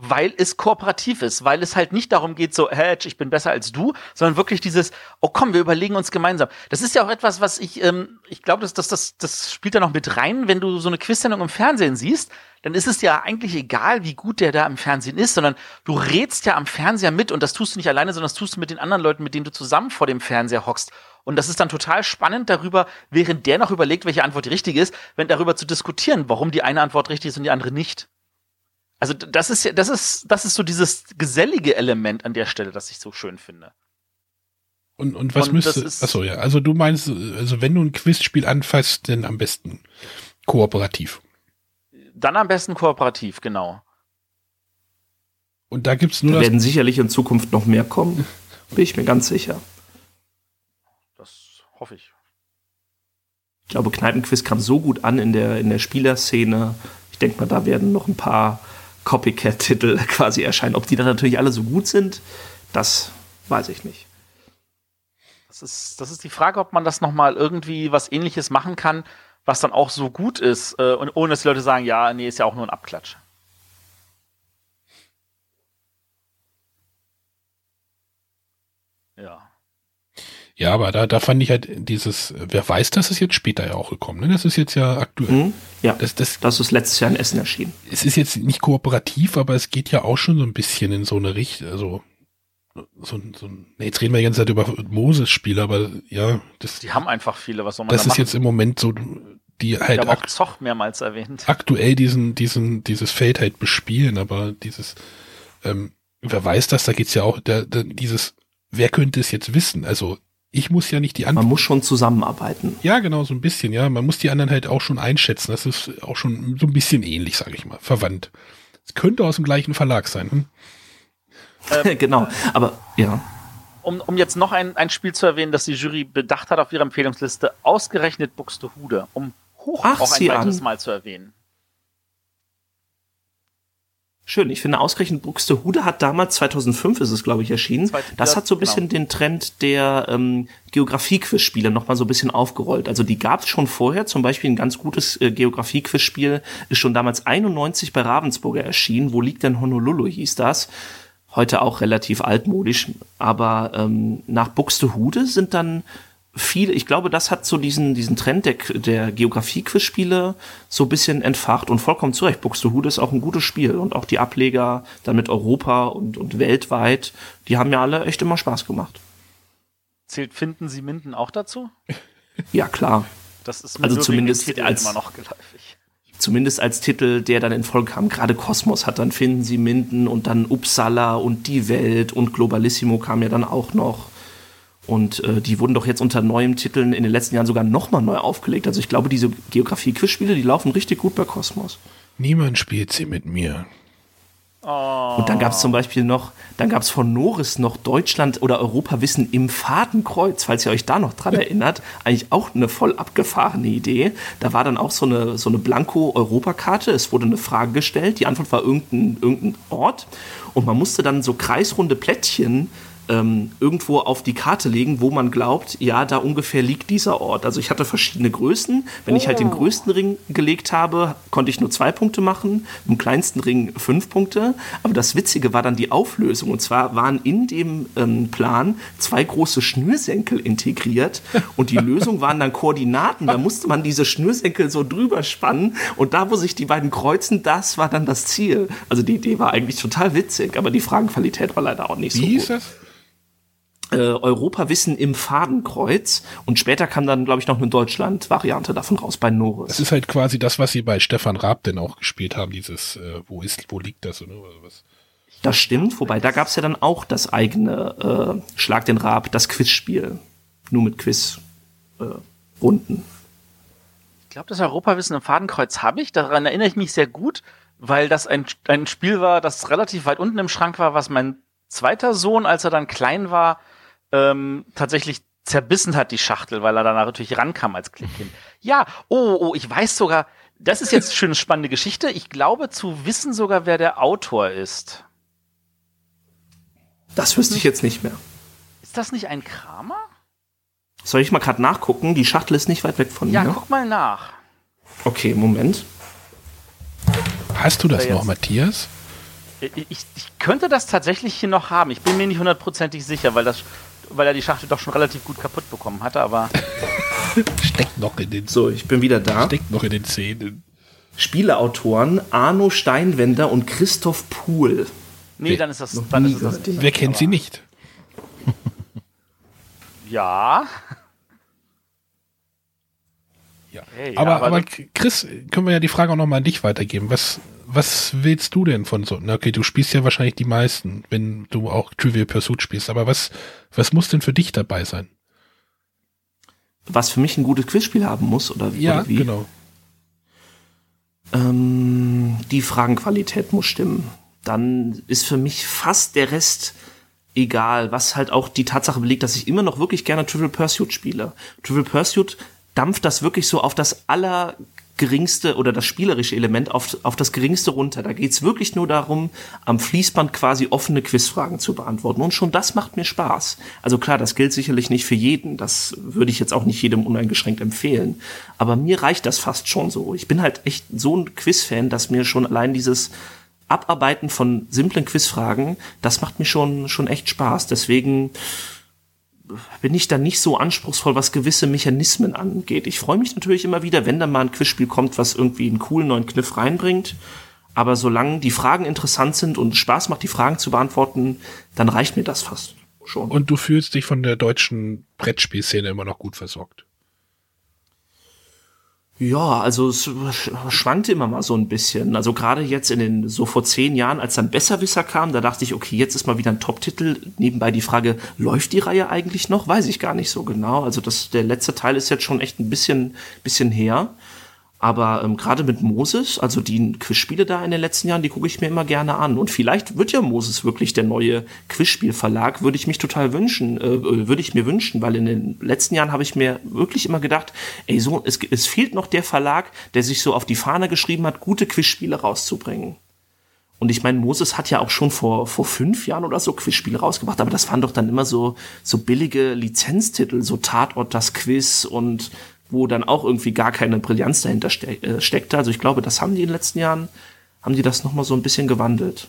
Speaker 3: weil es kooperativ ist, weil es halt nicht darum geht, so, hey, ich bin besser als du, sondern wirklich dieses, oh komm, wir überlegen uns gemeinsam. Das ist ja auch etwas, was ich, ähm, ich glaube, das, das, das, das spielt da noch mit rein, wenn du so eine Quizsendung im Fernsehen siehst, dann ist es ja eigentlich egal, wie gut der da im Fernsehen ist, sondern du redst ja am Fernseher mit und das tust du nicht alleine, sondern das tust du mit den anderen Leuten, mit denen du zusammen vor dem Fernseher hockst. Und das ist dann total spannend darüber, während der noch überlegt, welche Antwort die richtige ist, wenn darüber zu diskutieren, warum die eine Antwort richtig ist und die andere nicht. Also das ist ja, das ist, das ist so dieses gesellige Element an der Stelle, das ich so schön finde.
Speaker 1: Und, und was und müsste, achso, ja, also du meinst, also wenn du ein Quizspiel anfasst, dann am besten kooperativ.
Speaker 3: Dann am besten kooperativ, genau.
Speaker 1: Und da gibt's nur.
Speaker 4: Da werden sicherlich in Zukunft noch mehr kommen. Bin ich mir ganz sicher.
Speaker 3: Das hoffe ich.
Speaker 4: Ich glaube, Kneipenquiz kam so gut an in der, in der Spielerszene. Ich denke mal, da werden noch ein paar Copycat-Titel quasi erscheinen. Ob die dann natürlich alle so gut sind, das weiß ich nicht.
Speaker 3: Das ist, das ist die Frage, ob man das nochmal irgendwie was ähnliches machen kann, was dann auch so gut ist, äh, und ohne dass die Leute sagen, ja, nee, ist ja auch nur ein Abklatsch. Ja.
Speaker 1: Ja, aber da, da fand ich halt dieses, wer weiß, das ist jetzt später ja auch gekommen. Ne? Das ist jetzt ja aktuell. Mhm,
Speaker 4: ja, das, das, das ist letztes Jahr in Essen erschienen.
Speaker 1: Es ist jetzt nicht kooperativ, aber es geht ja auch schon so ein bisschen in so eine Richtung, also so, so nee, jetzt reden wir die ganze Zeit über Moses-Spiele, aber ja,
Speaker 3: das. Die haben einfach viele, was soll man
Speaker 1: Das da ist jetzt im Moment so, die halt.
Speaker 3: Ich habe auch Zoch mehrmals erwähnt.
Speaker 1: Aktuell diesen, diesen, dieses Feld halt bespielen, aber dieses, ähm, wer weiß das, da geht's ja auch, der, der, dieses, wer könnte es jetzt wissen? Also ich muss ja nicht die
Speaker 4: anderen. Man muss schon zusammenarbeiten.
Speaker 1: Ja, genau, so ein bisschen, ja. Man muss die anderen halt auch schon einschätzen. Das ist auch schon so ein bisschen ähnlich, sage ich mal, verwandt. Es könnte aus dem gleichen Verlag sein. Hm?
Speaker 4: Ähm, genau, aber ja.
Speaker 3: Um, um jetzt noch ein, ein Spiel zu erwähnen, das die Jury bedacht hat auf ihrer Empfehlungsliste, ausgerechnet Buxtehude, um hoch Ach, auch ein weiteres an. Mal zu erwähnen.
Speaker 4: Schön, ich finde ausgerechnet Buxtehude hat damals, 2005 ist es glaube ich erschienen, das hat so ein bisschen genau. den Trend der ähm, Geografie-Quiz-Spiele nochmal so ein bisschen aufgerollt. Also die gab es schon vorher, zum Beispiel ein ganz gutes äh, Geografie-Quiz-Spiel ist schon damals 91 bei Ravensburger erschienen, wo liegt denn Honolulu hieß das. Heute auch relativ altmodisch, aber ähm, nach Buxtehude sind dann viele, ich glaube, das hat so diesen, diesen Trend der, der Geografie-Quizspiele so ein bisschen entfacht und vollkommen zurecht. Buxtehude ist auch ein gutes Spiel und auch die Ableger dann mit Europa und, und weltweit, die haben ja alle echt immer Spaß gemacht.
Speaker 3: Zählt Finden Sie Minden auch dazu?
Speaker 4: Ja, klar.
Speaker 3: Das ist
Speaker 4: Also zumindest als-
Speaker 3: immer noch geläufig.
Speaker 4: Zumindest als Titel, der dann in Folge kam. Gerade Kosmos hat dann Finden Sie Minden und dann Uppsala und Die Welt und Globalissimo kam ja dann auch noch. Und äh, die wurden doch jetzt unter neuen Titeln in den letzten Jahren sogar nochmal neu aufgelegt. Also ich glaube, diese Geografie-Quizspiele, die laufen richtig gut bei Kosmos.
Speaker 1: Niemand spielt sie mit mir.
Speaker 4: Und dann gab es zum Beispiel noch, dann gab es von Norris noch Deutschland oder Europawissen im Fadenkreuz, falls ihr euch da noch dran erinnert. Eigentlich auch eine voll abgefahrene Idee. Da war dann auch so eine, so eine Blanko-Europakarte. Es wurde eine Frage gestellt. Die Antwort war irgendein, irgendein Ort. Und man musste dann so kreisrunde Plättchen ähm, irgendwo auf die Karte legen, wo man glaubt, ja, da ungefähr liegt dieser Ort. Also ich hatte verschiedene Größen. Wenn ich halt den größten Ring gelegt habe, konnte ich nur zwei Punkte machen, im kleinsten Ring fünf Punkte. Aber das Witzige war dann die Auflösung. Und zwar waren in dem ähm, Plan zwei große Schnürsenkel integriert und die Lösung waren dann Koordinaten. Da musste man diese Schnürsenkel so drüber spannen und da, wo sich die beiden kreuzen, das war dann das Ziel. Also die Idee war eigentlich total witzig, aber die Fragenqualität war leider auch nicht
Speaker 1: Wie
Speaker 4: so
Speaker 1: hieß
Speaker 4: gut
Speaker 1: das?
Speaker 4: Äh, Europawissen im Fadenkreuz und später kam dann, glaube ich, noch eine Deutschland-Variante davon raus bei
Speaker 1: Das
Speaker 4: Norris.
Speaker 1: ist halt quasi das, was sie bei Stefan Raab denn auch gespielt haben, dieses, äh, wo ist, wo liegt das oder was?
Speaker 4: Das stimmt, wobei da gab es ja dann auch das eigene äh, Schlag den Rab, das Quizspiel. Nur mit Quiz. Äh, Runden.
Speaker 3: Ich glaube, das Europawissen im Fadenkreuz habe ich. Daran erinnere ich mich sehr gut, weil das ein, ein Spiel war, das relativ weit unten im Schrank war, was mein zweiter Sohn, als er dann klein war, ähm, tatsächlich zerbissen hat, die Schachtel, weil er da natürlich rankam als Klickkind. Ja, oh, oh, ich weiß sogar, das ist jetzt eine schöne, spannende Geschichte. Ich glaube zu wissen sogar, wer der Autor ist.
Speaker 4: Das wüsste ich jetzt nicht mehr.
Speaker 3: Ist das nicht ein Kramer?
Speaker 4: Soll ich mal gerade nachgucken? Die Schachtel ist nicht weit weg von
Speaker 3: Ja,
Speaker 4: mir.
Speaker 3: guck mal nach.
Speaker 4: Okay, Moment.
Speaker 1: Hast du das noch, Matthias?
Speaker 3: Ich, ich, ich könnte das tatsächlich hier noch haben. Ich bin mir nicht hundertprozentig sicher, weil, das, weil er die Schachtel doch schon relativ gut kaputt bekommen hatte, aber
Speaker 1: Steckt noch in den,
Speaker 4: So, ich bin wieder da.
Speaker 1: steckt noch in den Zähnen.
Speaker 4: Spieleautoren Arno Steinwender und Christoph Puhl.
Speaker 3: nee, dann ist das, dann ist das.
Speaker 1: Wer kennt
Speaker 3: aber,
Speaker 1: sie nicht?
Speaker 3: Ja.
Speaker 1: Ja.
Speaker 3: Hey,
Speaker 1: aber,
Speaker 3: ja,
Speaker 1: aber,
Speaker 3: aber
Speaker 1: Chris, können wir ja die Frage auch nochmal an dich weitergeben. Was, was willst du denn von so? Na, okay, du spielst ja wahrscheinlich die meisten, wenn du auch Trivial Pursuit spielst. Aber was, was muss denn für dich dabei sein?
Speaker 4: Was für mich ein gutes Quizspiel haben muss, oder, oder wie?
Speaker 1: genau.
Speaker 4: Ähm, die Fragenqualität muss stimmen. Dann ist für mich fast der Rest egal, was halt auch die Tatsache belegt, dass ich immer noch wirklich gerne Trivial Pursuit spiele. Trivial Pursuit dampft das wirklich so auf das allergeringste oder das spielerische Element auf, auf das geringste runter. Da geht's wirklich nur darum, am Fließband quasi offene Quizfragen zu beantworten. Und schon das macht mir Spaß. Also klar, das gilt sicherlich nicht für jeden. Das würde ich jetzt auch nicht jedem uneingeschränkt empfehlen. Aber mir reicht das fast schon so. Ich bin halt echt so ein Quiz-Fan, dass mir schon allein dieses Abarbeiten von simplen Quizfragen, das macht mir schon, schon echt Spaß. Deswegen bin ich da nicht so anspruchsvoll, was gewisse Mechanismen angeht. Ich freue mich natürlich immer wieder, wenn da mal ein Quizspiel kommt, was irgendwie einen coolen neuen Kniff reinbringt. Aber solange die Fragen interessant sind und Spaß macht, die Fragen zu beantworten, dann reicht mir das fast schon.
Speaker 1: Und du fühlst dich von der deutschen Brettspielszene immer noch gut versorgt.
Speaker 4: Ja, also es sch- schwankte immer mal so ein bisschen. Also gerade jetzt in den, so vor zehn Jahren, als dann Besserwisser kam, da dachte ich, okay, jetzt ist mal wieder ein Top-Titel. Nebenbei die Frage, läuft die Reihe eigentlich noch? Weiß ich gar nicht so genau. Also das, der letzte Teil ist jetzt schon echt ein bisschen, bisschen her. Aber ähm, gerade mit Moses, also die Quizspiele da in den letzten Jahren, die gucke ich mir immer gerne an. Und vielleicht wird ja Moses wirklich der neue Quizspielverlag, würde ich mich total wünschen, äh, würde ich mir wünschen, weil in den letzten Jahren habe ich mir wirklich immer gedacht, ey, so, es, es fehlt noch der Verlag, der sich so auf die Fahne geschrieben hat, gute Quizspiele rauszubringen. Und ich meine, Moses hat ja auch schon vor, vor fünf Jahren oder so Quizspiele rausgebracht, aber das waren doch dann immer so, so billige Lizenztitel, so Tatort das Quiz und wo dann auch irgendwie gar keine Brillanz dahinter ste äh, steckte. Also ich glaube, das haben die in den letzten Jahren, haben die das nochmal so ein bisschen gewandelt.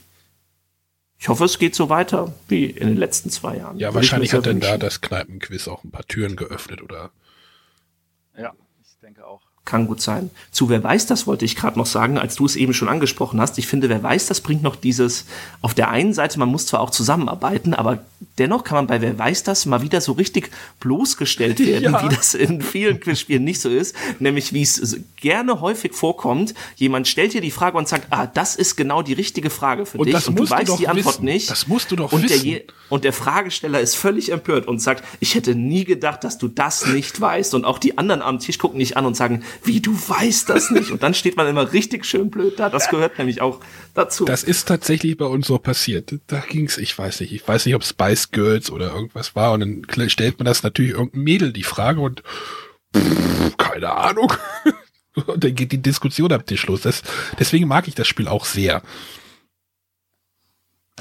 Speaker 4: Ich hoffe, es geht so weiter wie in den letzten zwei Jahren.
Speaker 1: Ja,
Speaker 4: Würde
Speaker 1: wahrscheinlich hat dann da das Kneipenquiz auch ein paar Türen geöffnet oder
Speaker 3: Ja, ich denke auch.
Speaker 4: Kann gut sein. Zu Wer weiß das wollte ich gerade noch sagen, als du es eben schon angesprochen hast. Ich finde, Wer weiß das bringt noch dieses, auf der einen Seite, man muss zwar auch zusammenarbeiten, aber dennoch kann man bei Wer weiß das mal wieder so richtig bloßgestellt werden,
Speaker 3: Ja.
Speaker 4: wie das in vielen Quizspielen nicht so ist. Nämlich, wie es gerne häufig vorkommt, jemand stellt dir die Frage und sagt, ah, das ist genau die richtige Frage für
Speaker 1: Und
Speaker 4: dich und du
Speaker 1: du
Speaker 4: weißt
Speaker 1: doch
Speaker 4: die Antwort
Speaker 1: wissen.
Speaker 4: nicht.
Speaker 1: Das musst du doch
Speaker 4: und Der
Speaker 1: wissen.
Speaker 4: je, und der Fragesteller ist völlig empört und sagt, ich hätte nie gedacht, dass du das nicht weißt. Und auch die anderen am Tisch gucken dich an und sagen, wie du weißt das nicht. Und dann steht man immer richtig schön blöd da. Das gehört nämlich auch dazu.
Speaker 1: Das ist tatsächlich bei uns so passiert. Da ging's, ich weiß nicht, ich weiß nicht, ob Spice Girls oder irgendwas war. Und dann stellt man das natürlich irgendein Mädel die Frage und pff, keine Ahnung. Und dann geht die Diskussion am Tisch los. Das, deswegen mag ich das Spiel auch sehr.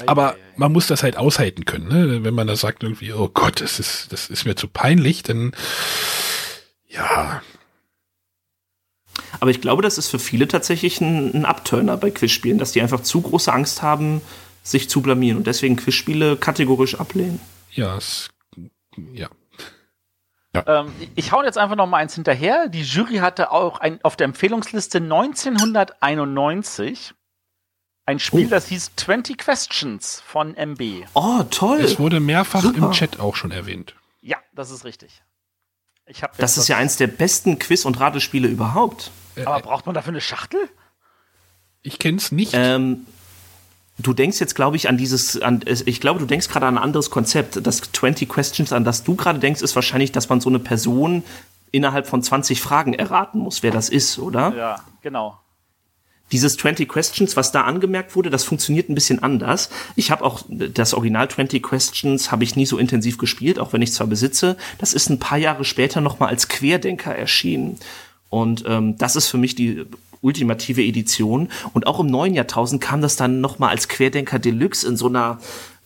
Speaker 1: Aber man muss das halt aushalten können, ne? Wenn man da sagt irgendwie, oh Gott, das ist, das ist mir zu peinlich, dann ja,
Speaker 4: Aber ich glaube, das ist für viele tatsächlich ein, ein Abturner bei Quizspielen, dass die einfach zu große Angst haben, sich zu blamieren und deswegen Quizspiele kategorisch ablehnen.
Speaker 1: ja, es, ja.
Speaker 3: Ähm, ich hau jetzt einfach noch mal eins hinterher. Die Jury hatte auch ein, auf der Empfehlungsliste 1991 ein Spiel,
Speaker 4: Oh.
Speaker 3: das hieß 20 Questions von MB.
Speaker 4: Oh, toll!
Speaker 1: Es wurde mehrfach
Speaker 4: Super.
Speaker 1: im Chat auch schon erwähnt.
Speaker 3: Ja, das ist richtig. Ich hab
Speaker 4: Das ist ja eins der besten Quiz- und Ratespiele überhaupt.
Speaker 3: Aber braucht man dafür eine Schachtel?
Speaker 1: Ich kenn's nicht.
Speaker 4: Ähm, du denkst jetzt, glaube ich, an dieses, an, ich glaube, du denkst gerade an ein anderes Konzept. Das 20 Questions, an das du gerade denkst, ist wahrscheinlich, dass man so eine Person innerhalb von 20 Fragen erraten muss, wer das ist, oder?
Speaker 3: Ja, genau.
Speaker 4: Dieses 20 Questions, was da angemerkt wurde, das funktioniert ein bisschen anders. Ich habe auch das Original 20 Questions habe ich nie so intensiv gespielt, auch wenn ich zwar besitze. Das ist ein paar Jahre später noch mal als Querdenker erschienen. Und ähm, das ist für mich die ultimative Edition. Und auch im neuen Jahrtausend kam das dann noch mal als Querdenker Deluxe in so einer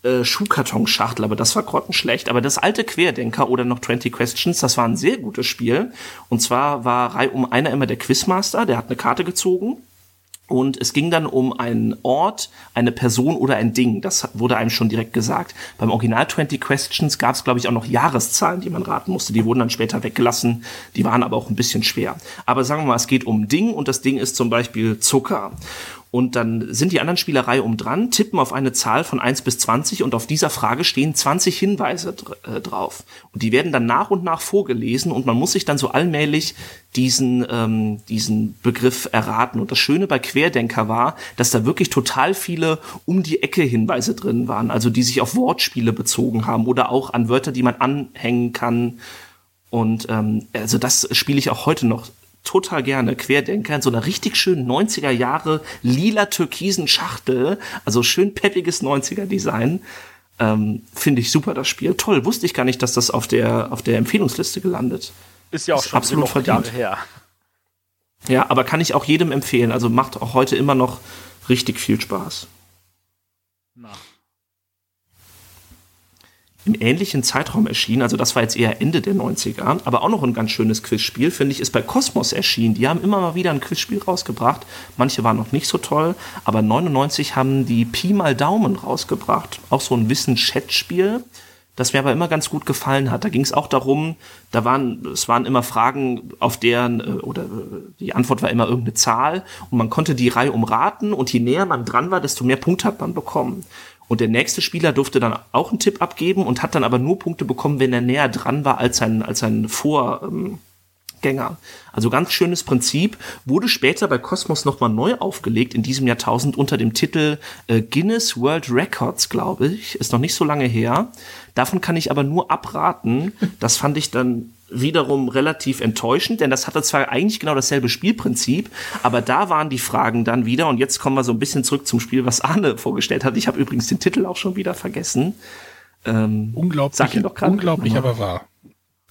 Speaker 4: äh, Schuhkartonschachtel, aber das war grottenschlecht. Aber das alte Querdenker oder noch 20 Questions, das war ein sehr gutes Spiel. Und zwar war reihum einer immer der Quizmaster, der hat eine Karte gezogen. Und es ging dann um einen Ort, eine Person oder ein Ding. Das wurde einem schon direkt gesagt. Beim Original 20 Questions gab es, glaube ich, auch noch Jahreszahlen, die man raten musste. Die wurden dann später weggelassen. Die waren aber auch ein bisschen schwer. Aber sagen wir mal, es geht um Ding und das Ding ist zum Beispiel Zucker. Und dann sind die anderen Spielerei um dran, tippen auf eine Zahl von 1 bis 20 und auf dieser Frage stehen 20 Hinweise äh, drauf. Und die werden dann nach und nach vorgelesen und man muss sich dann so allmählich diesen, ähm, diesen Begriff erraten. Und das Schöne bei Querdenker war, dass da wirklich total viele um die Ecke Hinweise drin waren, also die sich auf Wortspiele bezogen haben oder auch an Wörter, die man anhängen kann. Und ähm, also das spiele ich auch heute noch total gerne. Querdenker in so einer richtig schönen 90er Jahre lila türkisen Schachtel, also schön peppiges 90er Design. Ähm, Finde ich super das Spiel. Toll, wusste ich gar nicht, dass das auf der auf der Empfehlungsliste gelandet.
Speaker 3: Ist ja auch
Speaker 4: Ist
Speaker 3: schon
Speaker 4: absolut
Speaker 3: genug Jahre
Speaker 4: verdient.
Speaker 3: her.
Speaker 4: Ja, aber kann ich auch jedem empfehlen. Also macht auch heute immer noch richtig viel Spaß.
Speaker 3: Na.
Speaker 4: Im ähnlichen Zeitraum erschienen, also das war jetzt eher Ende der 90er, aber auch noch ein ganz schönes Quizspiel, finde ich, ist bei Cosmos erschienen. Die haben immer mal wieder ein Quizspiel rausgebracht. Manche waren noch nicht so toll, aber 99 haben die Pi mal Daumen rausgebracht. Auch so ein Wissen-Chat-Spiel, das mir aber immer ganz gut gefallen hat. Da ging es auch darum, da waren, es waren immer Fragen, auf deren, äh, oder äh, die Antwort war immer irgendeine Zahl und man konnte die Reihe umraten und je näher man dran war, desto mehr Punkte hat man bekommen. Und der nächste Spieler durfte dann auch einen Tipp abgeben und hat dann aber nur Punkte bekommen, wenn er näher dran war als sein, als sein Vorgänger. Also ganz schönes Prinzip, wurde später bei Cosmos nochmal neu aufgelegt in diesem Jahrtausend unter dem Titel äh, Guinness World Records, glaube ich. Ist noch nicht so lange her. Davon kann ich aber nur abraten. Das fand ich dann wiederum relativ enttäuschend, denn das hatte zwar eigentlich genau dasselbe Spielprinzip, aber da waren die Fragen dann wieder und jetzt kommen wir so ein bisschen zurück zum Spiel, was Arne vorgestellt hat. Ich habe übrigens den Titel auch schon wieder vergessen. Ähm,
Speaker 1: Unglaublich, unglaublich, aber wahr.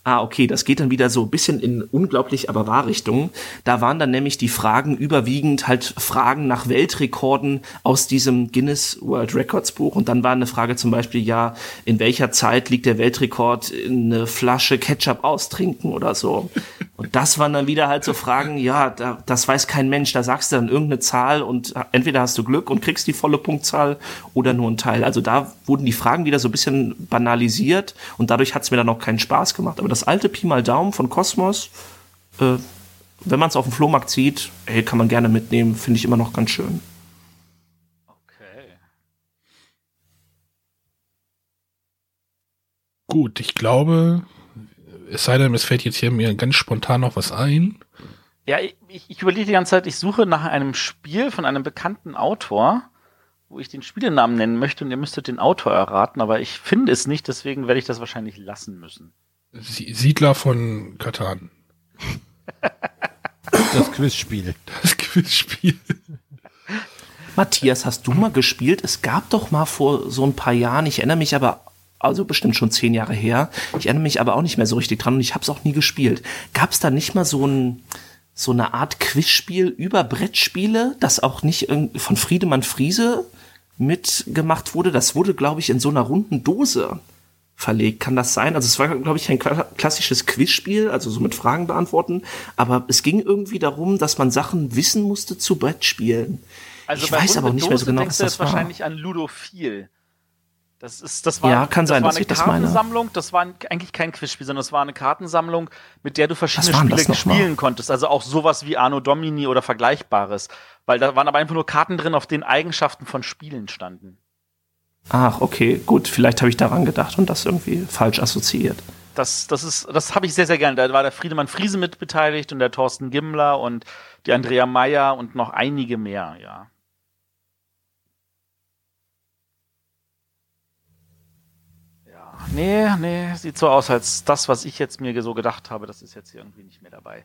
Speaker 4: Ah, okay, das geht dann wieder so ein bisschen in unglaublich aber wahr Richtung. Da waren dann nämlich die Fragen überwiegend halt Fragen nach Weltrekorden aus diesem Guinness World Records Buch. Und dann war eine Frage zum Beispiel, ja, in welcher Zeit liegt der Weltrekord in eine Flasche Ketchup austrinken oder so. Und das waren dann wieder halt so Fragen, ja, da, das weiß kein Mensch, da sagst du dann irgendeine Zahl und entweder hast du Glück und kriegst die volle Punktzahl oder nur ein Teil. Also da wurden die Fragen wieder so ein bisschen banalisiert und dadurch hat es mir dann auch keinen Spaß gemacht. Aber das alte Pi mal Daumen von Cosmos, äh, wenn man es auf dem Flohmarkt sieht, ey, kann man gerne mitnehmen, finde ich immer noch ganz schön.
Speaker 3: Okay.
Speaker 1: Gut, ich glaube, es sei denn, es fällt jetzt hier mir ganz spontan noch was ein.
Speaker 3: Ja, ich, ich überlege die ganze Zeit, ich suche nach einem Spiel von einem bekannten Autor, wo ich den Spielenamen nennen möchte und ihr müsstet den Autor erraten, aber ich finde es nicht, deswegen werde ich das wahrscheinlich lassen müssen.
Speaker 1: Siedler von Katan.
Speaker 2: Das Quizspiel.
Speaker 1: Das Quizspiel.
Speaker 4: Matthias, hast du mal gespielt? Es gab doch mal vor so ein paar Jahren, ich erinnere mich aber also bestimmt schon zehn Jahre her. Ich erinnere mich aber auch nicht mehr so richtig dran und ich habe es auch nie gespielt. Gab es da nicht mal so ein so eine Art Quizspiel über Brettspiele, das auch nicht von Friedemann Friese mitgemacht wurde? Das wurde, glaube ich, in so einer runden Dose verlegt. Kann das sein? Also es war, glaube ich, ein klassisches Quizspiel, also so mit Fragen beantworten. Aber es ging irgendwie darum, dass man Sachen wissen musste zu Brettspielen.
Speaker 3: Also ich weiß aber nicht mehr so genau, was das war. wahrscheinlich an Ludophil. Das ist, das war,
Speaker 4: ja, kann sein,
Speaker 3: das war
Speaker 4: eine
Speaker 3: dass Kartensammlung. Das war eigentlich kein Quizspiel, sondern das war eine Kartensammlung, mit der du verschiedene Spiele spielen konntest. Also auch sowas wie Arno Domini oder Vergleichbares. Weil da waren aber einfach nur Karten drin, auf denen Eigenschaften von Spielen standen.
Speaker 4: Ach, okay, gut. Vielleicht habe ich daran gedacht und das irgendwie falsch assoziiert.
Speaker 3: Das, das ist, das habe ich sehr, sehr gerne. Da war der Friedemann Friese mit beteiligt und der Thorsten Gimmler und die Andrea Meyer und noch einige mehr, ja. nee, nee, sieht so aus, als das, was ich jetzt mir so gedacht habe, das ist jetzt hier irgendwie nicht mehr dabei.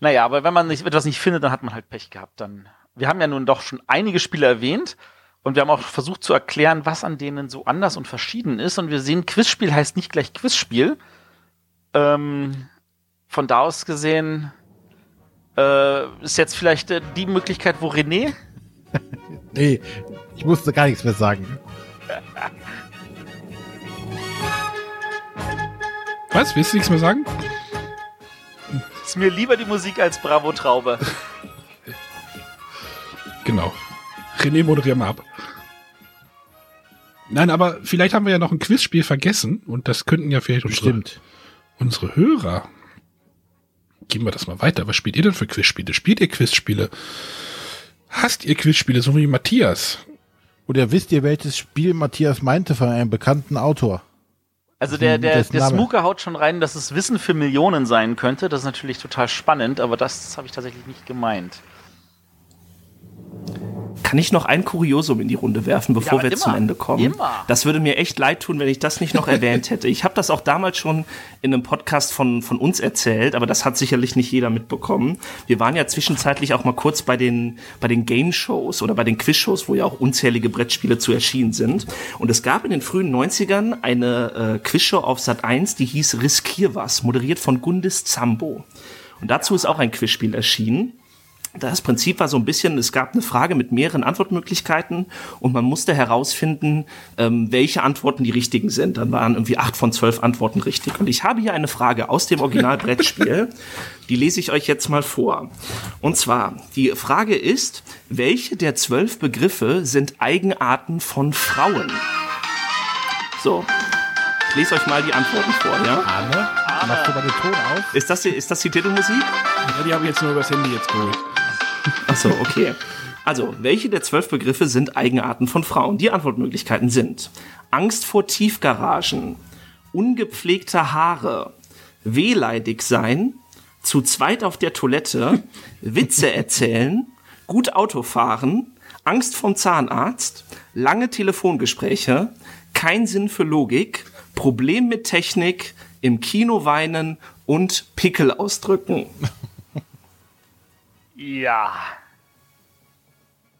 Speaker 3: Naja, aber wenn man nicht, etwas nicht findet, dann hat man halt Pech gehabt. Dann, wir haben ja nun doch schon einige Spiele erwähnt und wir haben auch versucht zu erklären, was an denen so anders und verschieden ist. Und wir sehen, Quizspiel heißt nicht gleich Quizspiel. Ähm, von da aus gesehen äh, ist jetzt vielleicht äh, die Möglichkeit, wo René.
Speaker 2: nee, ich musste gar nichts mehr sagen.
Speaker 1: Was? Willst du nichts mehr sagen?
Speaker 3: Ist mir lieber die Musik als Bravo Traube.
Speaker 1: genau. René, moderier mal ab. Nein, aber vielleicht haben wir ja noch ein Quizspiel vergessen und das könnten ja vielleicht unsere, unsere Hörer. Geben wir das mal weiter. Was spielt ihr denn für Quizspiele? Spielt ihr Quizspiele? Hasst ihr Quizspiele, so wie Matthias?
Speaker 2: Oder wisst ihr, welches Spiel Matthias meinte von einem bekannten Autor?
Speaker 3: Also der, der, der Smooker haut schon rein, dass es Wissen für Millionen sein könnte. Das ist natürlich total spannend, aber das habe ich tatsächlich nicht gemeint.
Speaker 4: Kann ich noch ein Kuriosum in die Runde werfen, bevor ja, wir immer, zum Ende kommen? Immer. Das würde mir echt leid tun, wenn ich das nicht noch erwähnt hätte. Ich habe das auch damals schon in einem Podcast von, von uns erzählt, aber das hat sicherlich nicht jeder mitbekommen. Wir waren ja zwischenzeitlich auch mal kurz bei den, bei den Game-Shows oder bei den Quiz-Shows, wo ja auch unzählige Brettspiele zu erschienen sind. Und es gab in den frühen 90ern eine äh, Quizshow auf Sat 1, die hieß Riskier was, moderiert von Gundis Zambo. Und dazu ist auch ein Quizspiel erschienen. Das Prinzip war so ein bisschen, es gab eine Frage mit mehreren Antwortmöglichkeiten und man musste herausfinden, ähm, welche Antworten die richtigen sind. Dann waren irgendwie acht von zwölf Antworten richtig. Und ich habe hier eine Frage aus dem Originalbrettspiel. die lese ich euch jetzt mal vor. Und zwar, die Frage ist, welche der zwölf Begriffe sind Eigenarten von Frauen? So, ich lese euch mal die Antworten vor, ja?
Speaker 2: Arne, machst du mal den Ton auf?
Speaker 4: Ist das, die, ist das die Titelmusik?
Speaker 1: Ja, die habe ich jetzt nur übers Handy jetzt geholt.
Speaker 4: Achso, okay. Also, welche der zwölf Begriffe sind Eigenarten von Frauen? Die Antwortmöglichkeiten sind Angst vor Tiefgaragen, ungepflegte Haare, wehleidig sein, zu zweit auf der Toilette, Witze erzählen, gut Auto fahren, Angst vom Zahnarzt, lange Telefongespräche, kein Sinn für Logik, Problem mit Technik, im Kino weinen und Pickel ausdrücken.
Speaker 3: Ja.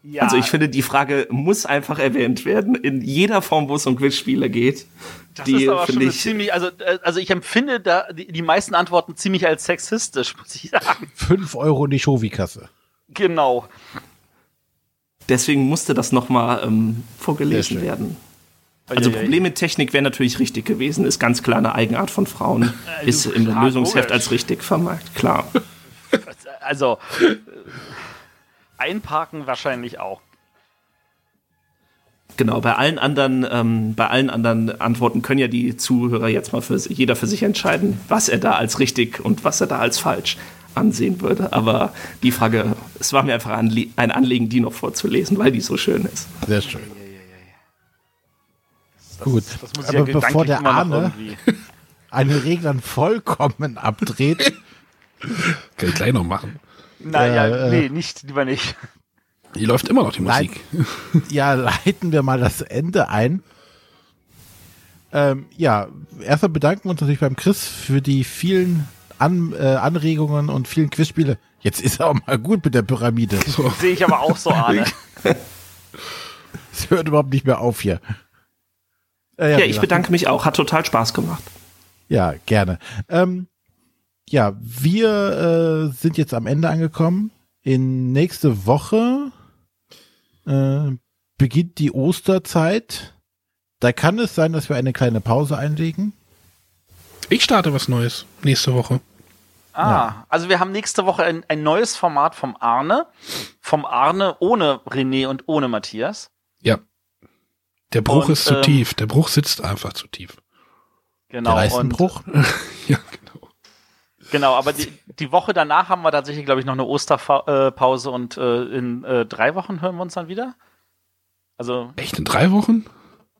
Speaker 4: ja. Also ich finde, die Frage muss einfach erwähnt werden, in jeder Form, wo es um Quizspiele geht.
Speaker 3: Das
Speaker 4: die,
Speaker 3: ist aber schon ich, ziemlich, also, äh, also ich empfinde da die, die meisten Antworten ziemlich als sexistisch, muss ich sagen.
Speaker 2: Fünf Euro in die Shovi-Kasse.
Speaker 3: Genau.
Speaker 4: Deswegen musste das nochmal ähm, vorgelesen werden. Also
Speaker 3: Uiuiui.
Speaker 4: Problem mit Technik wäre natürlich richtig gewesen, ist ganz klar eine Eigenart von Frauen.
Speaker 3: Äh,
Speaker 4: Ist im
Speaker 3: klar,
Speaker 4: Lösungsheft
Speaker 3: logisch.
Speaker 4: als richtig vermarkt, klar.
Speaker 3: Also, einparken wahrscheinlich auch.
Speaker 4: Genau, bei allen anderen, ähm, bei allen anderen Antworten können ja die Zuhörer jetzt mal für jeder für sich entscheiden, was er da als richtig und was er da als falsch ansehen würde. Aber die Frage, es war mir einfach anlie- ein Anliegen, die noch vorzulesen, weil die so schön ist.
Speaker 2: Sehr schön. Gut,
Speaker 3: Das muss ich
Speaker 2: aber
Speaker 3: ja
Speaker 2: bevor der Arne
Speaker 3: irgendwie.
Speaker 2: eine Reglern vollkommen abdreht,
Speaker 1: Kann ich gleich noch machen.
Speaker 3: Naja,
Speaker 2: äh,
Speaker 3: nee, nicht, lieber nicht.
Speaker 1: Hier läuft immer noch die. Musik.
Speaker 2: ja, leiten wir mal das Ende ein. Ähm, ja, erstmal bedanken wir uns natürlich beim Chris für die vielen An äh, Anregungen und vielen Quizspiele. Jetzt ist er auch mal gut mit der Pyramide.
Speaker 1: So.
Speaker 3: Sehe ich aber auch so, Arne.
Speaker 2: Es hört überhaupt nicht mehr auf hier. Äh,
Speaker 4: Ja,
Speaker 2: wie
Speaker 4: ich bedanke mich auch, hat total Spaß gemacht.
Speaker 2: Ja, gerne. Ähm, ja, wir äh, sind jetzt am Ende angekommen. In nächste Woche äh, beginnt die Osterzeit. Da kann es sein, dass wir eine kleine Pause einlegen.
Speaker 1: Ich starte was Neues nächste Woche.
Speaker 3: Ah, also wir haben nächste Woche ein, ein neues Format vom Arne. Vom Arne ohne René und ohne Matthias.
Speaker 1: Ja. Der Bruch
Speaker 3: Und,
Speaker 1: ist zu
Speaker 3: ähm,
Speaker 1: tief. Der Bruch sitzt einfach zu tief.
Speaker 3: Genau.
Speaker 2: Der
Speaker 3: und,
Speaker 2: Leistenbruch.
Speaker 1: Ja, genau.
Speaker 3: Aber die, die Woche danach haben wir tatsächlich, glaube ich, noch eine Osterpause und äh, in äh, drei Wochen hören wir uns dann wieder. Also,
Speaker 1: Echt in drei Wochen?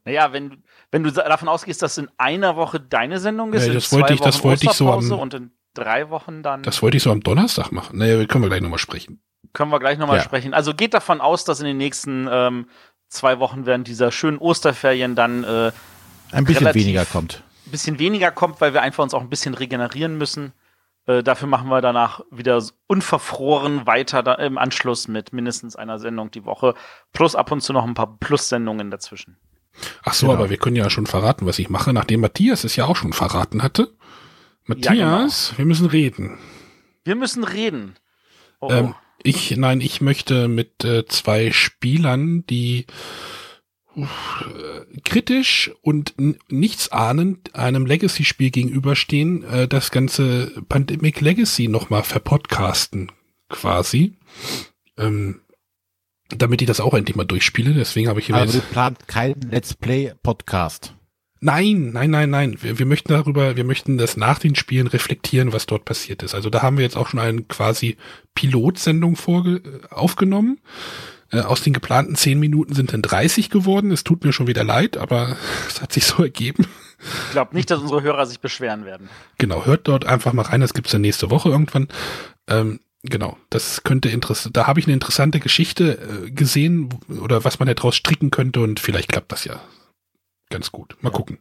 Speaker 3: naja, wenn, wenn du davon ausgehst, dass in einer Woche deine Sendung ist,
Speaker 1: Ja,
Speaker 3: in
Speaker 1: das
Speaker 3: zwei
Speaker 1: wollte ich-
Speaker 3: Wochen
Speaker 1: das wollte ich so
Speaker 3: Osterpause
Speaker 1: am-
Speaker 3: und in drei Wochen dann
Speaker 1: Das wollte ich so am Donnerstag machen. Naja, können wir gleich nochmal sprechen.
Speaker 3: können wir gleich nochmal
Speaker 2: Ja.
Speaker 3: sprechen. Also geht davon aus, dass in den nächsten ähm, zwei Wochen während dieser schönen Osterferien dann äh,
Speaker 2: Ein bisschen weniger kommt.
Speaker 3: ein bisschen weniger kommt, weil wir einfach uns auch ein bisschen regenerieren müssen. Äh, dafür machen wir danach wieder unverfroren weiter da, im Anschluss mit mindestens einer Sendung die Woche. Plus ab und zu noch ein paar Plus-Sendungen dazwischen.
Speaker 1: Ach so,
Speaker 2: Genau.
Speaker 1: aber wir können ja schon verraten, was ich mache, nachdem Matthias es ja auch schon verraten hatte. Matthias, wir müssen reden.
Speaker 3: Wir müssen reden. Oh, oh.
Speaker 1: Ähm, ich, nein, ich möchte mit äh, zwei Spielern, die kritisch und nichts ahnend einem Legacy-Spiel gegenüberstehen, äh, das ganze Pandemic Legacy nochmal verpodcasten, quasi. Ähm, damit ich das auch endlich mal durchspiele. Deswegen habe ich hier
Speaker 2: Also
Speaker 1: jetzt
Speaker 2: du plant keinen Let's Play Podcast.
Speaker 1: Nein, nein, nein, nein. Wir, wir möchten darüber, wir möchten das nach den Spielen reflektieren, was dort passiert ist. Also da haben wir jetzt auch schon eine quasi Pilotsendung vorge äh, aufgenommen. Äh, aus den geplanten 10 Minuten sind dann 30 geworden. Es tut mir schon wieder leid, aber es hat sich so ergeben.
Speaker 3: ich glaube nicht, dass unsere Hörer sich beschweren werden.
Speaker 1: Genau, hört dort einfach mal rein. Das gibt's dann nächste Woche irgendwann. Ähm, genau, das könnte interessant. Da habe ich eine interessante Geschichte äh, gesehen oder was man daraus stricken könnte und vielleicht klappt das ja ganz gut. Mal gucken.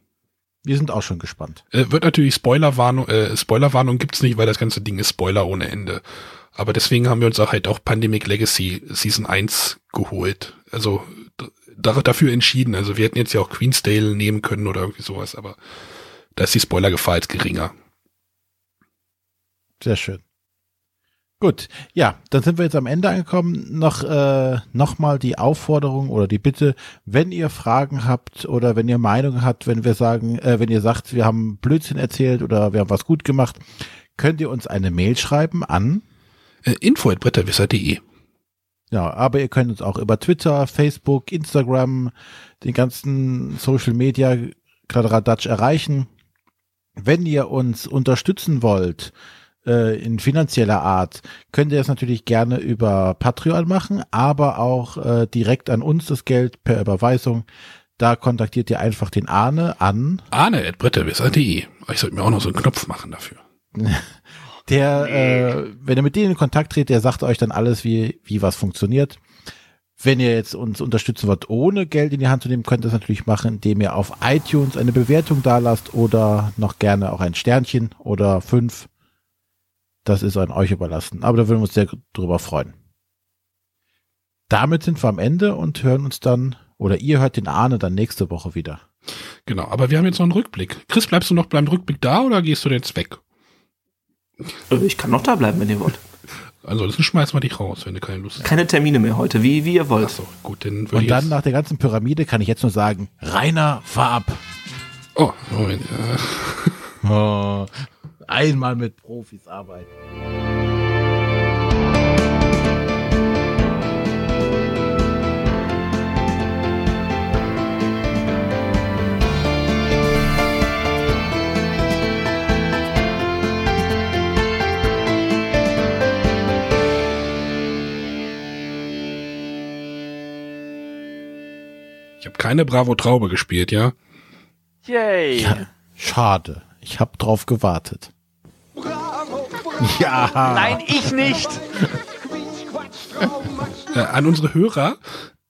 Speaker 2: Wir sind auch schon gespannt.
Speaker 1: Äh, wird natürlich Spoilerwarnung, äh, Spoilerwarnung gibt's nicht, weil das ganze Ding ist Spoiler ohne Ende. Aber deswegen haben wir uns auch halt auch Pandemic Legacy Season 1 geholt. Also da, dafür entschieden. Also wir hätten jetzt ja auch Queensdale nehmen können oder irgendwie sowas, aber da ist die Spoilergefahr jetzt geringer.
Speaker 2: Sehr schön. Gut, ja, dann sind wir jetzt am Ende angekommen. Noch, äh, noch mal die Aufforderung oder die Bitte, wenn ihr Fragen habt oder wenn ihr Meinung habt, wenn wir sagen, äh, wenn ihr sagt, wir haben Blödsinn erzählt oder wir haben was gut gemacht, könnt ihr uns eine Mail schreiben an.
Speaker 1: Äh, info at bretterwisser.de.
Speaker 2: Ja, aber ihr könnt uns auch über Twitter, Facebook, Instagram, den ganzen Social Media Kladderadatsch erreichen. Wenn ihr uns unterstützen wollt, äh, in finanzieller Art, könnt ihr es natürlich gerne über Patreon machen, aber auch äh, direkt an uns das Geld per Überweisung. Da kontaktiert ihr einfach den Arne an,
Speaker 1: Arne at bretterwisser.de. Ich sollte mir auch noch so einen Knopf machen dafür.
Speaker 2: der, äh, wenn ihr mit denen in Kontakt tretet, der sagt euch dann alles, wie, wie was funktioniert. Wenn ihr jetzt uns unterstützen wollt, ohne Geld in die Hand zu nehmen, könnt ihr das natürlich machen, indem ihr auf iTunes eine Bewertung dalasst oder noch gerne auch ein Sternchen oder fünf. Das ist an euch überlassen. Aber da würden wir uns sehr drüber freuen. Damit sind wir am Ende und hören uns dann, oder ihr hört den Arne dann nächste Woche wieder.
Speaker 1: Genau, aber wir haben jetzt noch einen Rückblick. Chris, bleibst du noch beim Rückblick da oder gehst du jetzt weg?
Speaker 4: Äh, Ich kann noch da bleiben, wenn ihr wollt.
Speaker 1: Ansonsten schmeißen wir dich raus, wenn du keine Lust hast.
Speaker 4: Keine Termine mehr heute, wie, wie ihr wollt.
Speaker 1: Achso, gut, dann würde
Speaker 2: Und
Speaker 1: ich
Speaker 2: dann nach der ganzen Pyramide kann ich jetzt nur sagen, Rainer, fahr ab.
Speaker 1: Oh, Moment.
Speaker 2: Oh, einmal mit Profis arbeiten.
Speaker 1: ich habe keine Bravo Traube gespielt, ja.
Speaker 3: Yay.
Speaker 2: Ja, schade. Ich habe drauf gewartet. Ja.
Speaker 3: Nein, ich nicht.
Speaker 1: Äh, an unsere Hörer,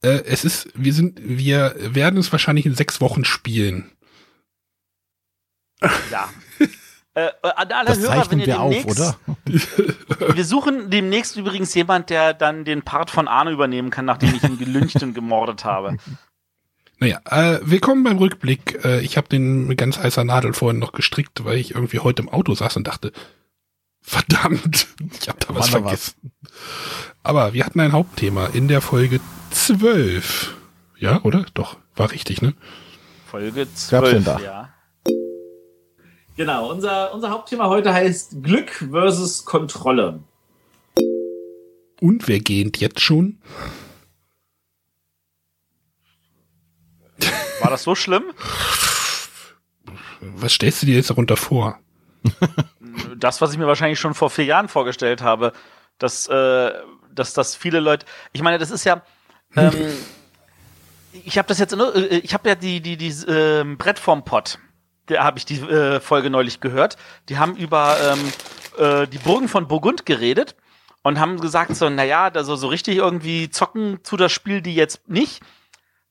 Speaker 1: äh, es ist, wir sind, wir werden es wahrscheinlich in sechs Wochen spielen.
Speaker 3: Ja. Äh, an alle
Speaker 2: Das
Speaker 3: Hörer, wenn
Speaker 2: zeichnen
Speaker 3: ihr
Speaker 2: wir auf, oder?
Speaker 3: Wir suchen demnächst übrigens jemand, der dann den Part von Arne übernehmen kann, nachdem ich ihn gelyncht und gemordet habe.
Speaker 1: Naja, äh, willkommen beim Rückblick. Äh, ich habe den mit ganz heißer Nadel vorhin noch gestrickt, weil ich irgendwie heute im Auto saß und dachte, verdammt, ich habe da was vergessen. Aber wir hatten ein Hauptthema in der Folge 12. Ja, oder? Doch, war richtig, ne?
Speaker 3: Folge
Speaker 2: Gab's denn
Speaker 3: 12,
Speaker 2: da?
Speaker 3: ja.
Speaker 5: Genau, unser, unser Hauptthema heute heißt Glück versus Kontrolle.
Speaker 1: Und wer gehend jetzt schon?
Speaker 3: War das so schlimm?
Speaker 1: Was stellst du dir jetzt darunter vor?
Speaker 3: Das, was ich mir wahrscheinlich schon vor vier Jahren vorgestellt habe, dass, äh, dass das viele Leute. Ich meine, das ist ja. Ähm, ich habe das jetzt, nur- äh, ich habe ja die die die ähm, Brett vom Pott. Da habe ich die äh, Folge neulich gehört. Die haben über ähm, äh, die Burgen von Burgund geredet und haben gesagt so, naja, da so so richtig irgendwie zocken zu das Spiel die jetzt nicht.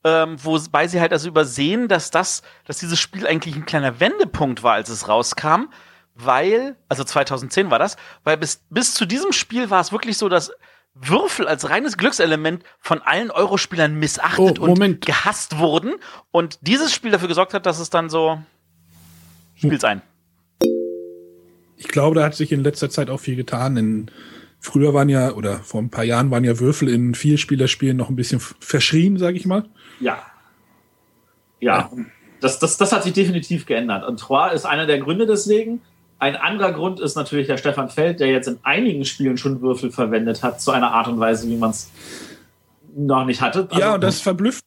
Speaker 3: Ähm, wobei sie halt also übersehen, dass das, dass dieses Spiel eigentlich ein kleiner Wendepunkt war, als es rauskam, weil, also 2010 war das, weil bis, bis zu diesem Spiel war es wirklich so, dass Würfel als reines Glückselement von allen Eurospielern missachtet
Speaker 1: Oh,
Speaker 3: und gehasst wurden und dieses Spiel dafür gesorgt hat, dass es dann so spielt's ein.
Speaker 6: Ich glaube, da hat sich in letzter Zeit auch viel getan. In, früher waren ja, oder vor ein paar Jahren waren ja Würfel in Vielspielerspielen noch ein bisschen verschrien, sage ich mal.
Speaker 5: Ja. Ja, das, das, das hat sich definitiv geändert. Und Trois ist einer der Gründe deswegen. Ein anderer Grund ist natürlich der Stefan Feld, der jetzt in einigen Spielen schon Würfel verwendet hat, zu einer Art und Weise, wie man es noch nicht hatte. Also,
Speaker 6: ja, und das verblüfft.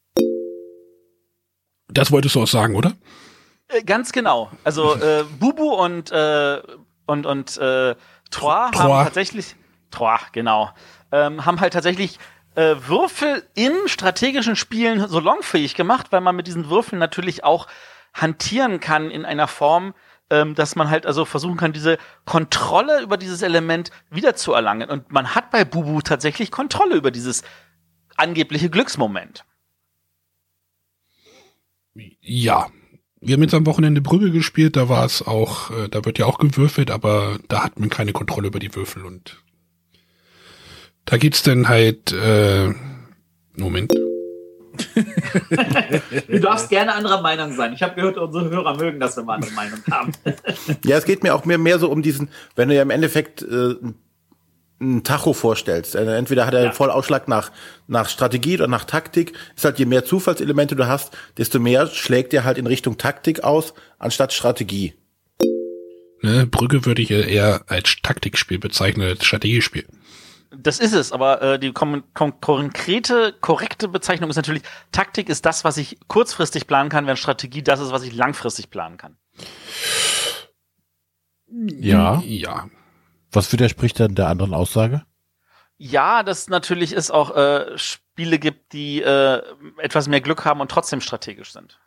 Speaker 1: Das wolltest du auch sagen, oder?
Speaker 3: Äh, ganz genau. Also äh, Bubu und äh, und und äh, Trois haben
Speaker 1: Trois.
Speaker 3: tatsächlich Trois, genau, ähm, haben halt tatsächlich äh, Würfel in strategischen Spielen salonfähig gemacht, weil man mit diesen Würfeln natürlich auch hantieren kann in einer Form, ähm, dass man halt also versuchen kann, diese Kontrolle über dieses Element wiederzuerlangen. Und man hat bei Bubu tatsächlich Kontrolle über dieses angebliche Glücksmoment.
Speaker 1: Ja. Wir haben jetzt am Wochenende Brügge gespielt, da war es auch, äh, da wird ja auch gewürfelt, aber da hat man keine Kontrolle über die Würfel und da geht's dann halt, äh, Moment.
Speaker 5: Du darfst gerne anderer Meinung sein. Ich habe gehört, unsere Hörer mögen das, wenn wir andere Meinung haben.
Speaker 7: Ja, es geht mir auch mehr, mehr so um diesen, wenn du ja im Endeffekt äh, einen Tacho vorstellst. Äh, entweder hat er
Speaker 5: Ja.
Speaker 7: einen Vollausschlag nach, nach Strategie oder nach Taktik. Ist halt, je mehr Zufallselemente du hast, desto mehr schlägt er halt in Richtung Taktik aus, anstatt Strategie.
Speaker 1: Ne, Brügge würde ich eher als Taktikspiel bezeichnen, als Strategiespiel.
Speaker 3: Das ist es, aber äh, die kom kom konkrete, korrekte Bezeichnung ist natürlich, Taktik ist das, was ich kurzfristig planen kann, während Strategie das ist, was ich langfristig planen kann.
Speaker 2: Ja.
Speaker 1: Ja.
Speaker 2: Was widerspricht dann der anderen Aussage?
Speaker 3: Ja, dass natürlich es auch äh, Spiele gibt, die äh, etwas mehr Glück haben und trotzdem strategisch sind.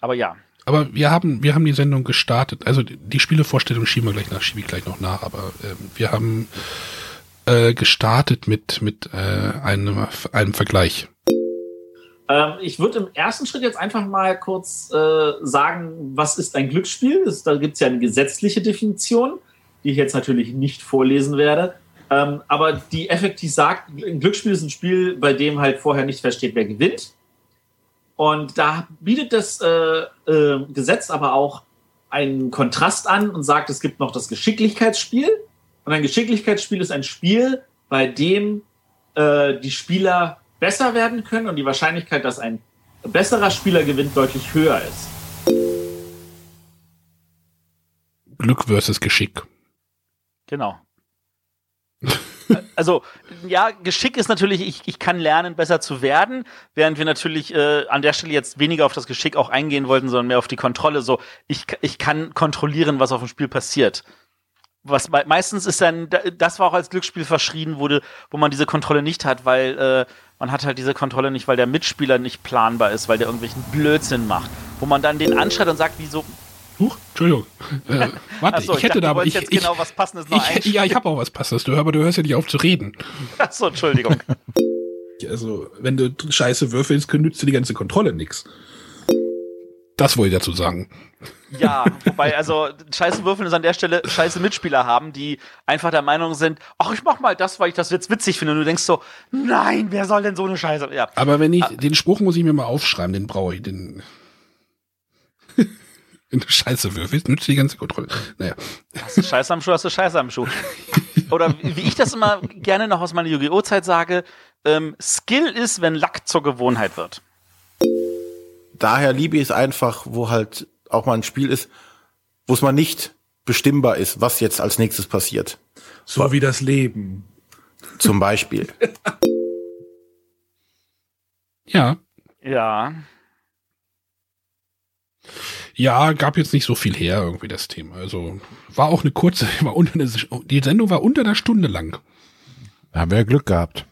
Speaker 3: Aber ja.
Speaker 1: Aber wir haben, wir haben die Sendung gestartet. Also die, Spielevorstellung schieben wir gleich nach, schiebe ich gleich noch nach. Aber ähm, wir haben äh, gestartet mit mit äh, einem einem Vergleich.
Speaker 5: Ähm, ich würde im ersten Schritt jetzt einfach mal kurz äh, sagen, was ist ein Glücksspiel? Das, da gibt es ja eine gesetzliche Definition, die ich jetzt natürlich nicht vorlesen werde. Ähm, aber die effektiv sagt, ein Glücksspiel ist ein Spiel, bei dem halt vorher nicht feststeht, wer gewinnt. Und da bietet das äh, äh, Gesetz aber auch einen Kontrast an und sagt, es gibt noch das Geschicklichkeitsspiel. Und ein Geschicklichkeitsspiel ist ein Spiel, bei dem äh, die Spieler besser werden können und die Wahrscheinlichkeit, dass ein besserer Spieler gewinnt, deutlich höher ist.
Speaker 1: Glück versus Geschick.
Speaker 3: Genau. also, ja, Geschick ist natürlich, ich, ich kann lernen, besser zu werden, während wir natürlich äh, an der Stelle jetzt weniger auf das Geschick auch eingehen wollten, sondern mehr auf die Kontrolle. So, ich, ich kann kontrollieren, was auf dem Spiel passiert. Was me- meistens ist dann, da- das war auch als Glücksspiel verschrien wurde, wo man diese Kontrolle nicht hat, weil äh, man hat halt diese Kontrolle nicht, weil der Mitspieler nicht planbar ist, weil der irgendwelchen Blödsinn macht. Wo man dann den anschreit und sagt, wieso,
Speaker 1: Huch, Entschuldigung. Äh, warte,
Speaker 3: Achso,
Speaker 1: ich hätte
Speaker 3: dachte,
Speaker 1: da aber ich,
Speaker 3: jetzt
Speaker 1: ich,
Speaker 3: genau was Passendes noch
Speaker 1: ich, ja, ich habe auch was Passendes. Du, aber du hörst ja nicht auf zu reden.
Speaker 3: Achso, Entschuldigung.
Speaker 6: Also, wenn du scheiße würfelst, nützt dir die ganze Kontrolle nix.
Speaker 1: Das wollte ich dazu sagen.
Speaker 3: Ja, wobei, also scheiße Würfeln ist an der Stelle scheiße Mitspieler haben, die einfach der Meinung sind, ach, ich mach mal das, weil ich das jetzt witzig finde. Und du denkst so, nein, wer soll denn so eine Scheiße? Ja.
Speaker 1: Aber wenn ich, den Spruch muss ich mir mal aufschreiben, den brauche ich, den. Wenn du Scheiße würfelst, nützt die ganze Kontrolle. Naja.
Speaker 3: Hast du Scheiße am Schuh, hast du Scheiße am Schuh. Oder wie ich das immer gerne noch aus meiner Yu-Gi-Oh! Zeit sage, ähm, Skill ist, wenn Lack zur Gewohnheit wird.
Speaker 7: Daher liebe ich es einfach, wo halt auch mal ein Spiel ist, wo es mal nicht bestimmbar ist, was jetzt als nächstes passiert.
Speaker 6: So wie das Leben.
Speaker 7: Zum Beispiel.
Speaker 1: Ja.
Speaker 3: Ja.
Speaker 1: Ja, gab jetzt nicht so viel her, irgendwie das Thema. Also war auch eine kurze, war unter eine, die Sendung war unter einer Stunde lang.
Speaker 2: Da haben wir ja Glück gehabt.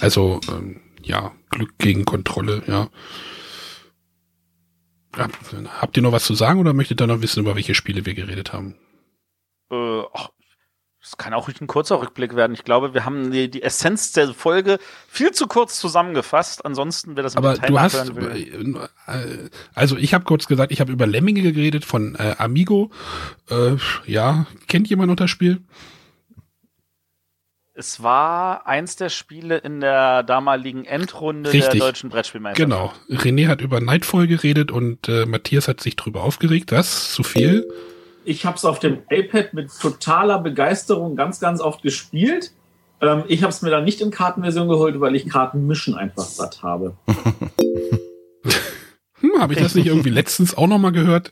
Speaker 1: Also, ähm, ja, Glück gegen Kontrolle, ja. Habt ihr noch was zu sagen oder möchtet ihr noch wissen, über welche Spiele wir geredet haben?
Speaker 3: Äh, ach, das kann auch ein kurzer Rückblick werden. Ich glaube, wir haben die, die Essenz der Folge viel zu kurz zusammengefasst. Ansonsten, wer das
Speaker 1: Aber du hast, äh, also ich habe kurz gesagt, ich habe über Lemminge geredet von äh, Amigo. Äh, ja, kennt jemand noch das Spiel?
Speaker 3: Es war eins der Spiele in der damaligen Endrunde
Speaker 1: Richtig.
Speaker 3: der deutschen Brettspielmeisterschaft.
Speaker 1: Genau. René hat über Nightfall geredet und äh, Matthias hat sich drüber aufgeregt. Das zu viel.
Speaker 5: Ich habe es auf dem iPad mit totaler Begeisterung ganz, ganz oft gespielt. Ähm, ich habe es mir dann nicht in Kartenversion geholt, weil ich Karten mischen einfach satt habe.
Speaker 1: Hm, habe ich das nicht irgendwie letztens auch noch mal gehört?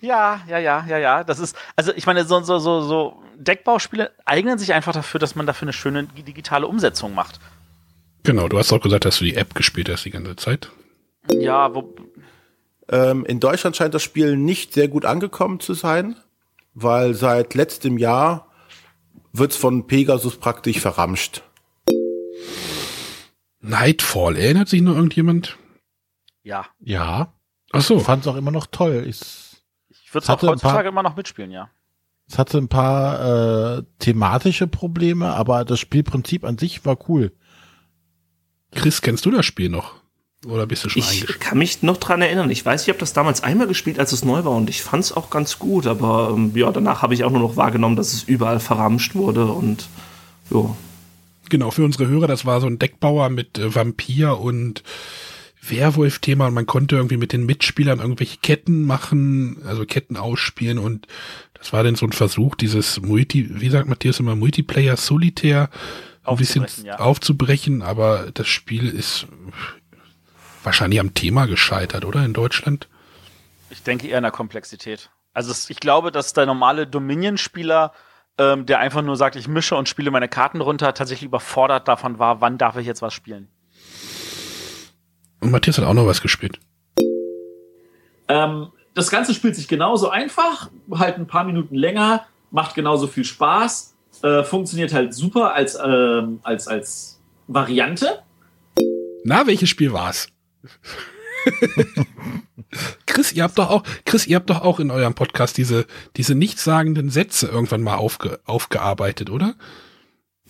Speaker 3: Ja, ja, ja, ja, ja. Das ist, also ich meine, so, so, so, so Deckbauspiele eignen sich einfach dafür, dass man dafür eine schöne digitale Umsetzung macht.
Speaker 1: Genau, du hast auch gesagt, dass du die App gespielt hast die ganze Zeit.
Speaker 3: Ja, wo,
Speaker 7: Ähm, in Deutschland scheint das Spiel nicht sehr gut angekommen zu sein, weil seit letztem Jahr wird's von Pegasus praktisch verramscht.
Speaker 1: Nightfall, erinnert sich noch irgendjemand?
Speaker 3: ja.
Speaker 2: Ja.
Speaker 1: Ach so.
Speaker 2: Ich fand es auch immer noch toll. Ich,
Speaker 3: Ich würde es auch
Speaker 2: ein paar-
Speaker 3: heutzutage immer noch mitspielen, ja.
Speaker 2: es hatte ein paar äh, thematische Probleme, aber das Spielprinzip an sich war cool.
Speaker 1: Chris, kennst du das Spiel noch? Oder bist du schon
Speaker 4: Ich kann mich noch dran erinnern. Ich weiß, ich habe das damals einmal gespielt, als es neu war und ich fand es auch ganz gut, aber ähm, ja, danach habe ich auch nur noch wahrgenommen, dass es überall verramscht wurde und ja.
Speaker 1: Genau, für unsere Hörer, das war so ein Deckbauer mit äh, Vampir und Werwolf-Thema und man konnte irgendwie mit den Mitspielern irgendwelche Ketten machen, also Ketten ausspielen und das war dann so ein Versuch, dieses Multi, wie sagt Matthias immer, Multiplayer Solitär ein bisschen
Speaker 3: Aufzubrechen, ja.
Speaker 1: aufzubrechen, aber das Spiel ist wahrscheinlich am Thema gescheitert, oder in Deutschland?
Speaker 3: Ich denke eher in der Komplexität. Also ich glaube, dass der normale Dominion-Spieler, ähm, der einfach nur sagt, ich mische und spiele meine Karten runter, tatsächlich überfordert davon war, wann darf ich jetzt was spielen.
Speaker 1: Und Matthias hat auch noch was gespielt.
Speaker 5: Ähm, das Ganze spielt sich genauso einfach, halt ein paar Minuten länger, macht genauso viel Spaß, äh, funktioniert halt super als, ähm, als, als Variante.
Speaker 1: Na, welches Spiel war's? Chris, ihr habt doch auch, Chris, ihr habt doch auch in eurem Podcast diese, diese nichtssagenden Sätze irgendwann mal aufge, aufgearbeitet, oder?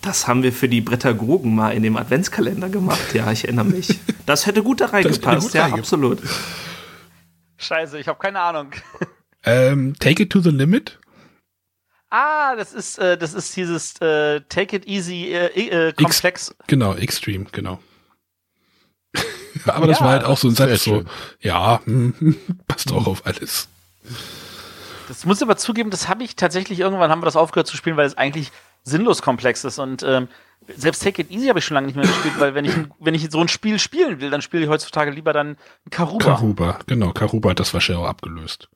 Speaker 4: Das haben wir für die Brettergogen mal in dem Adventskalender gemacht. Ja, ich erinnere mich. Das hätte gut da reingepasst.
Speaker 1: gut
Speaker 4: Ja,
Speaker 1: reingepasst.
Speaker 4: absolut.
Speaker 3: Scheiße, ich habe keine Ahnung.
Speaker 1: Ähm, Take it to the limit?
Speaker 3: Ah, das ist, äh, das ist dieses äh, Take it easy, äh, äh, komplex.
Speaker 1: Genau, Extreme, genau. Aber das
Speaker 3: Ja,
Speaker 1: war halt auch so ein Satz, so, ja, hm, passt auch auf alles.
Speaker 3: Das muss ich aber zugeben, das habe ich tatsächlich irgendwann haben wir das aufgehört zu spielen, weil es eigentlich sinnlos komplex ist. Und ähm, selbst Take It Easy habe ich schon lange nicht mehr gespielt, weil wenn ich, wenn ich so ein Spiel spielen will, dann spiele ich heutzutage lieber dann Karuba.
Speaker 1: Karuba, genau, Karuba hat das wahrscheinlich auch abgelöst.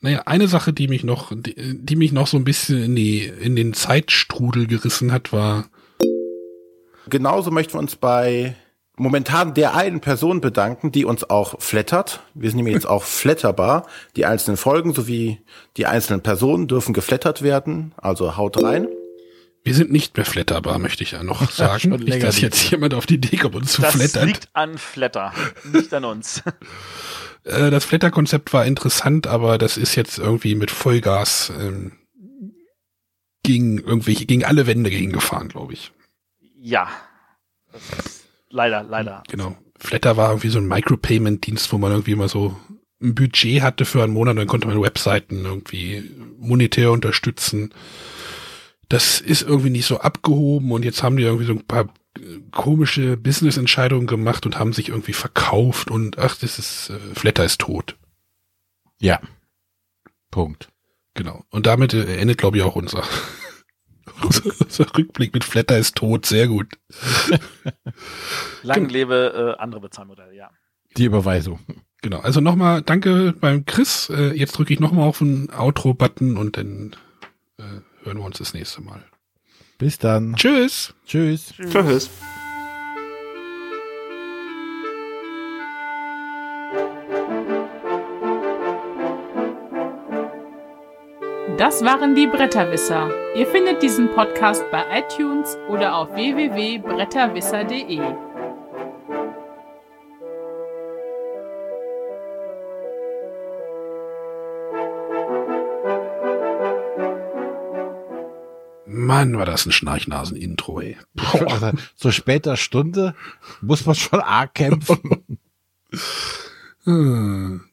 Speaker 1: Naja, eine Sache, die mich noch, die, die mich noch so ein bisschen in, die, in den Zeitstrudel gerissen hat, war.
Speaker 7: Genauso möchten wir uns bei momentan der einen Person bedanken, die uns auch flattert. Wir sind nämlich jetzt auch flatterbar. Die einzelnen Folgen sowie die einzelnen Personen dürfen geflattert werden. Also haut rein.
Speaker 1: Wir sind nicht mehr flatterbar, möchte ich ja noch sagen. nicht, dass jetzt jemand auf die Idee kommt, uns zu
Speaker 3: das
Speaker 1: flattern.
Speaker 3: liegt an Flatter, nicht an uns.
Speaker 1: Äh, das Flatter-Konzept war interessant, aber das ist jetzt irgendwie mit Vollgas ähm, gegen irgendwelche, gegen alle Wände gegengefahren, glaube ich.
Speaker 3: Ja. Das ist leider, leider.
Speaker 1: Genau. Flatter war irgendwie so ein Micropayment-Dienst, wo man irgendwie mal so ein Budget hatte für einen Monat, dann konnte man Webseiten irgendwie monetär unterstützen. Das ist irgendwie nicht so abgehoben und jetzt haben die irgendwie so ein paar äh, komische Business-Entscheidungen gemacht und haben sich irgendwie verkauft und ach, das ist, äh, Flatter ist tot.
Speaker 2: Ja. Punkt.
Speaker 1: Genau. Und damit äh, endet, glaube ich, auch unser Rückblick mit Flatter ist tot. Sehr gut.
Speaker 3: Lang lebe äh, andere Bezahlmodelle, ja.
Speaker 2: Die Überweisung.
Speaker 1: Genau. Also nochmal danke beim Chris. Äh, jetzt drücke ich nochmal auf den Outro-Button und dann äh, hören wir uns das nächste Mal.
Speaker 2: Bis dann.
Speaker 1: Tschüss.
Speaker 2: Tschüss.
Speaker 4: Tschüss.
Speaker 8: Das waren die Bretterwisser. Ihr findet diesen Podcast bei iTunes oder auf www.bretterwisser.de.
Speaker 1: Mann, war das ein Schnarchnasen-Intro, ey.
Speaker 2: Also, Zu später Stunde muss man schon arg kämpfen.
Speaker 1: Hm.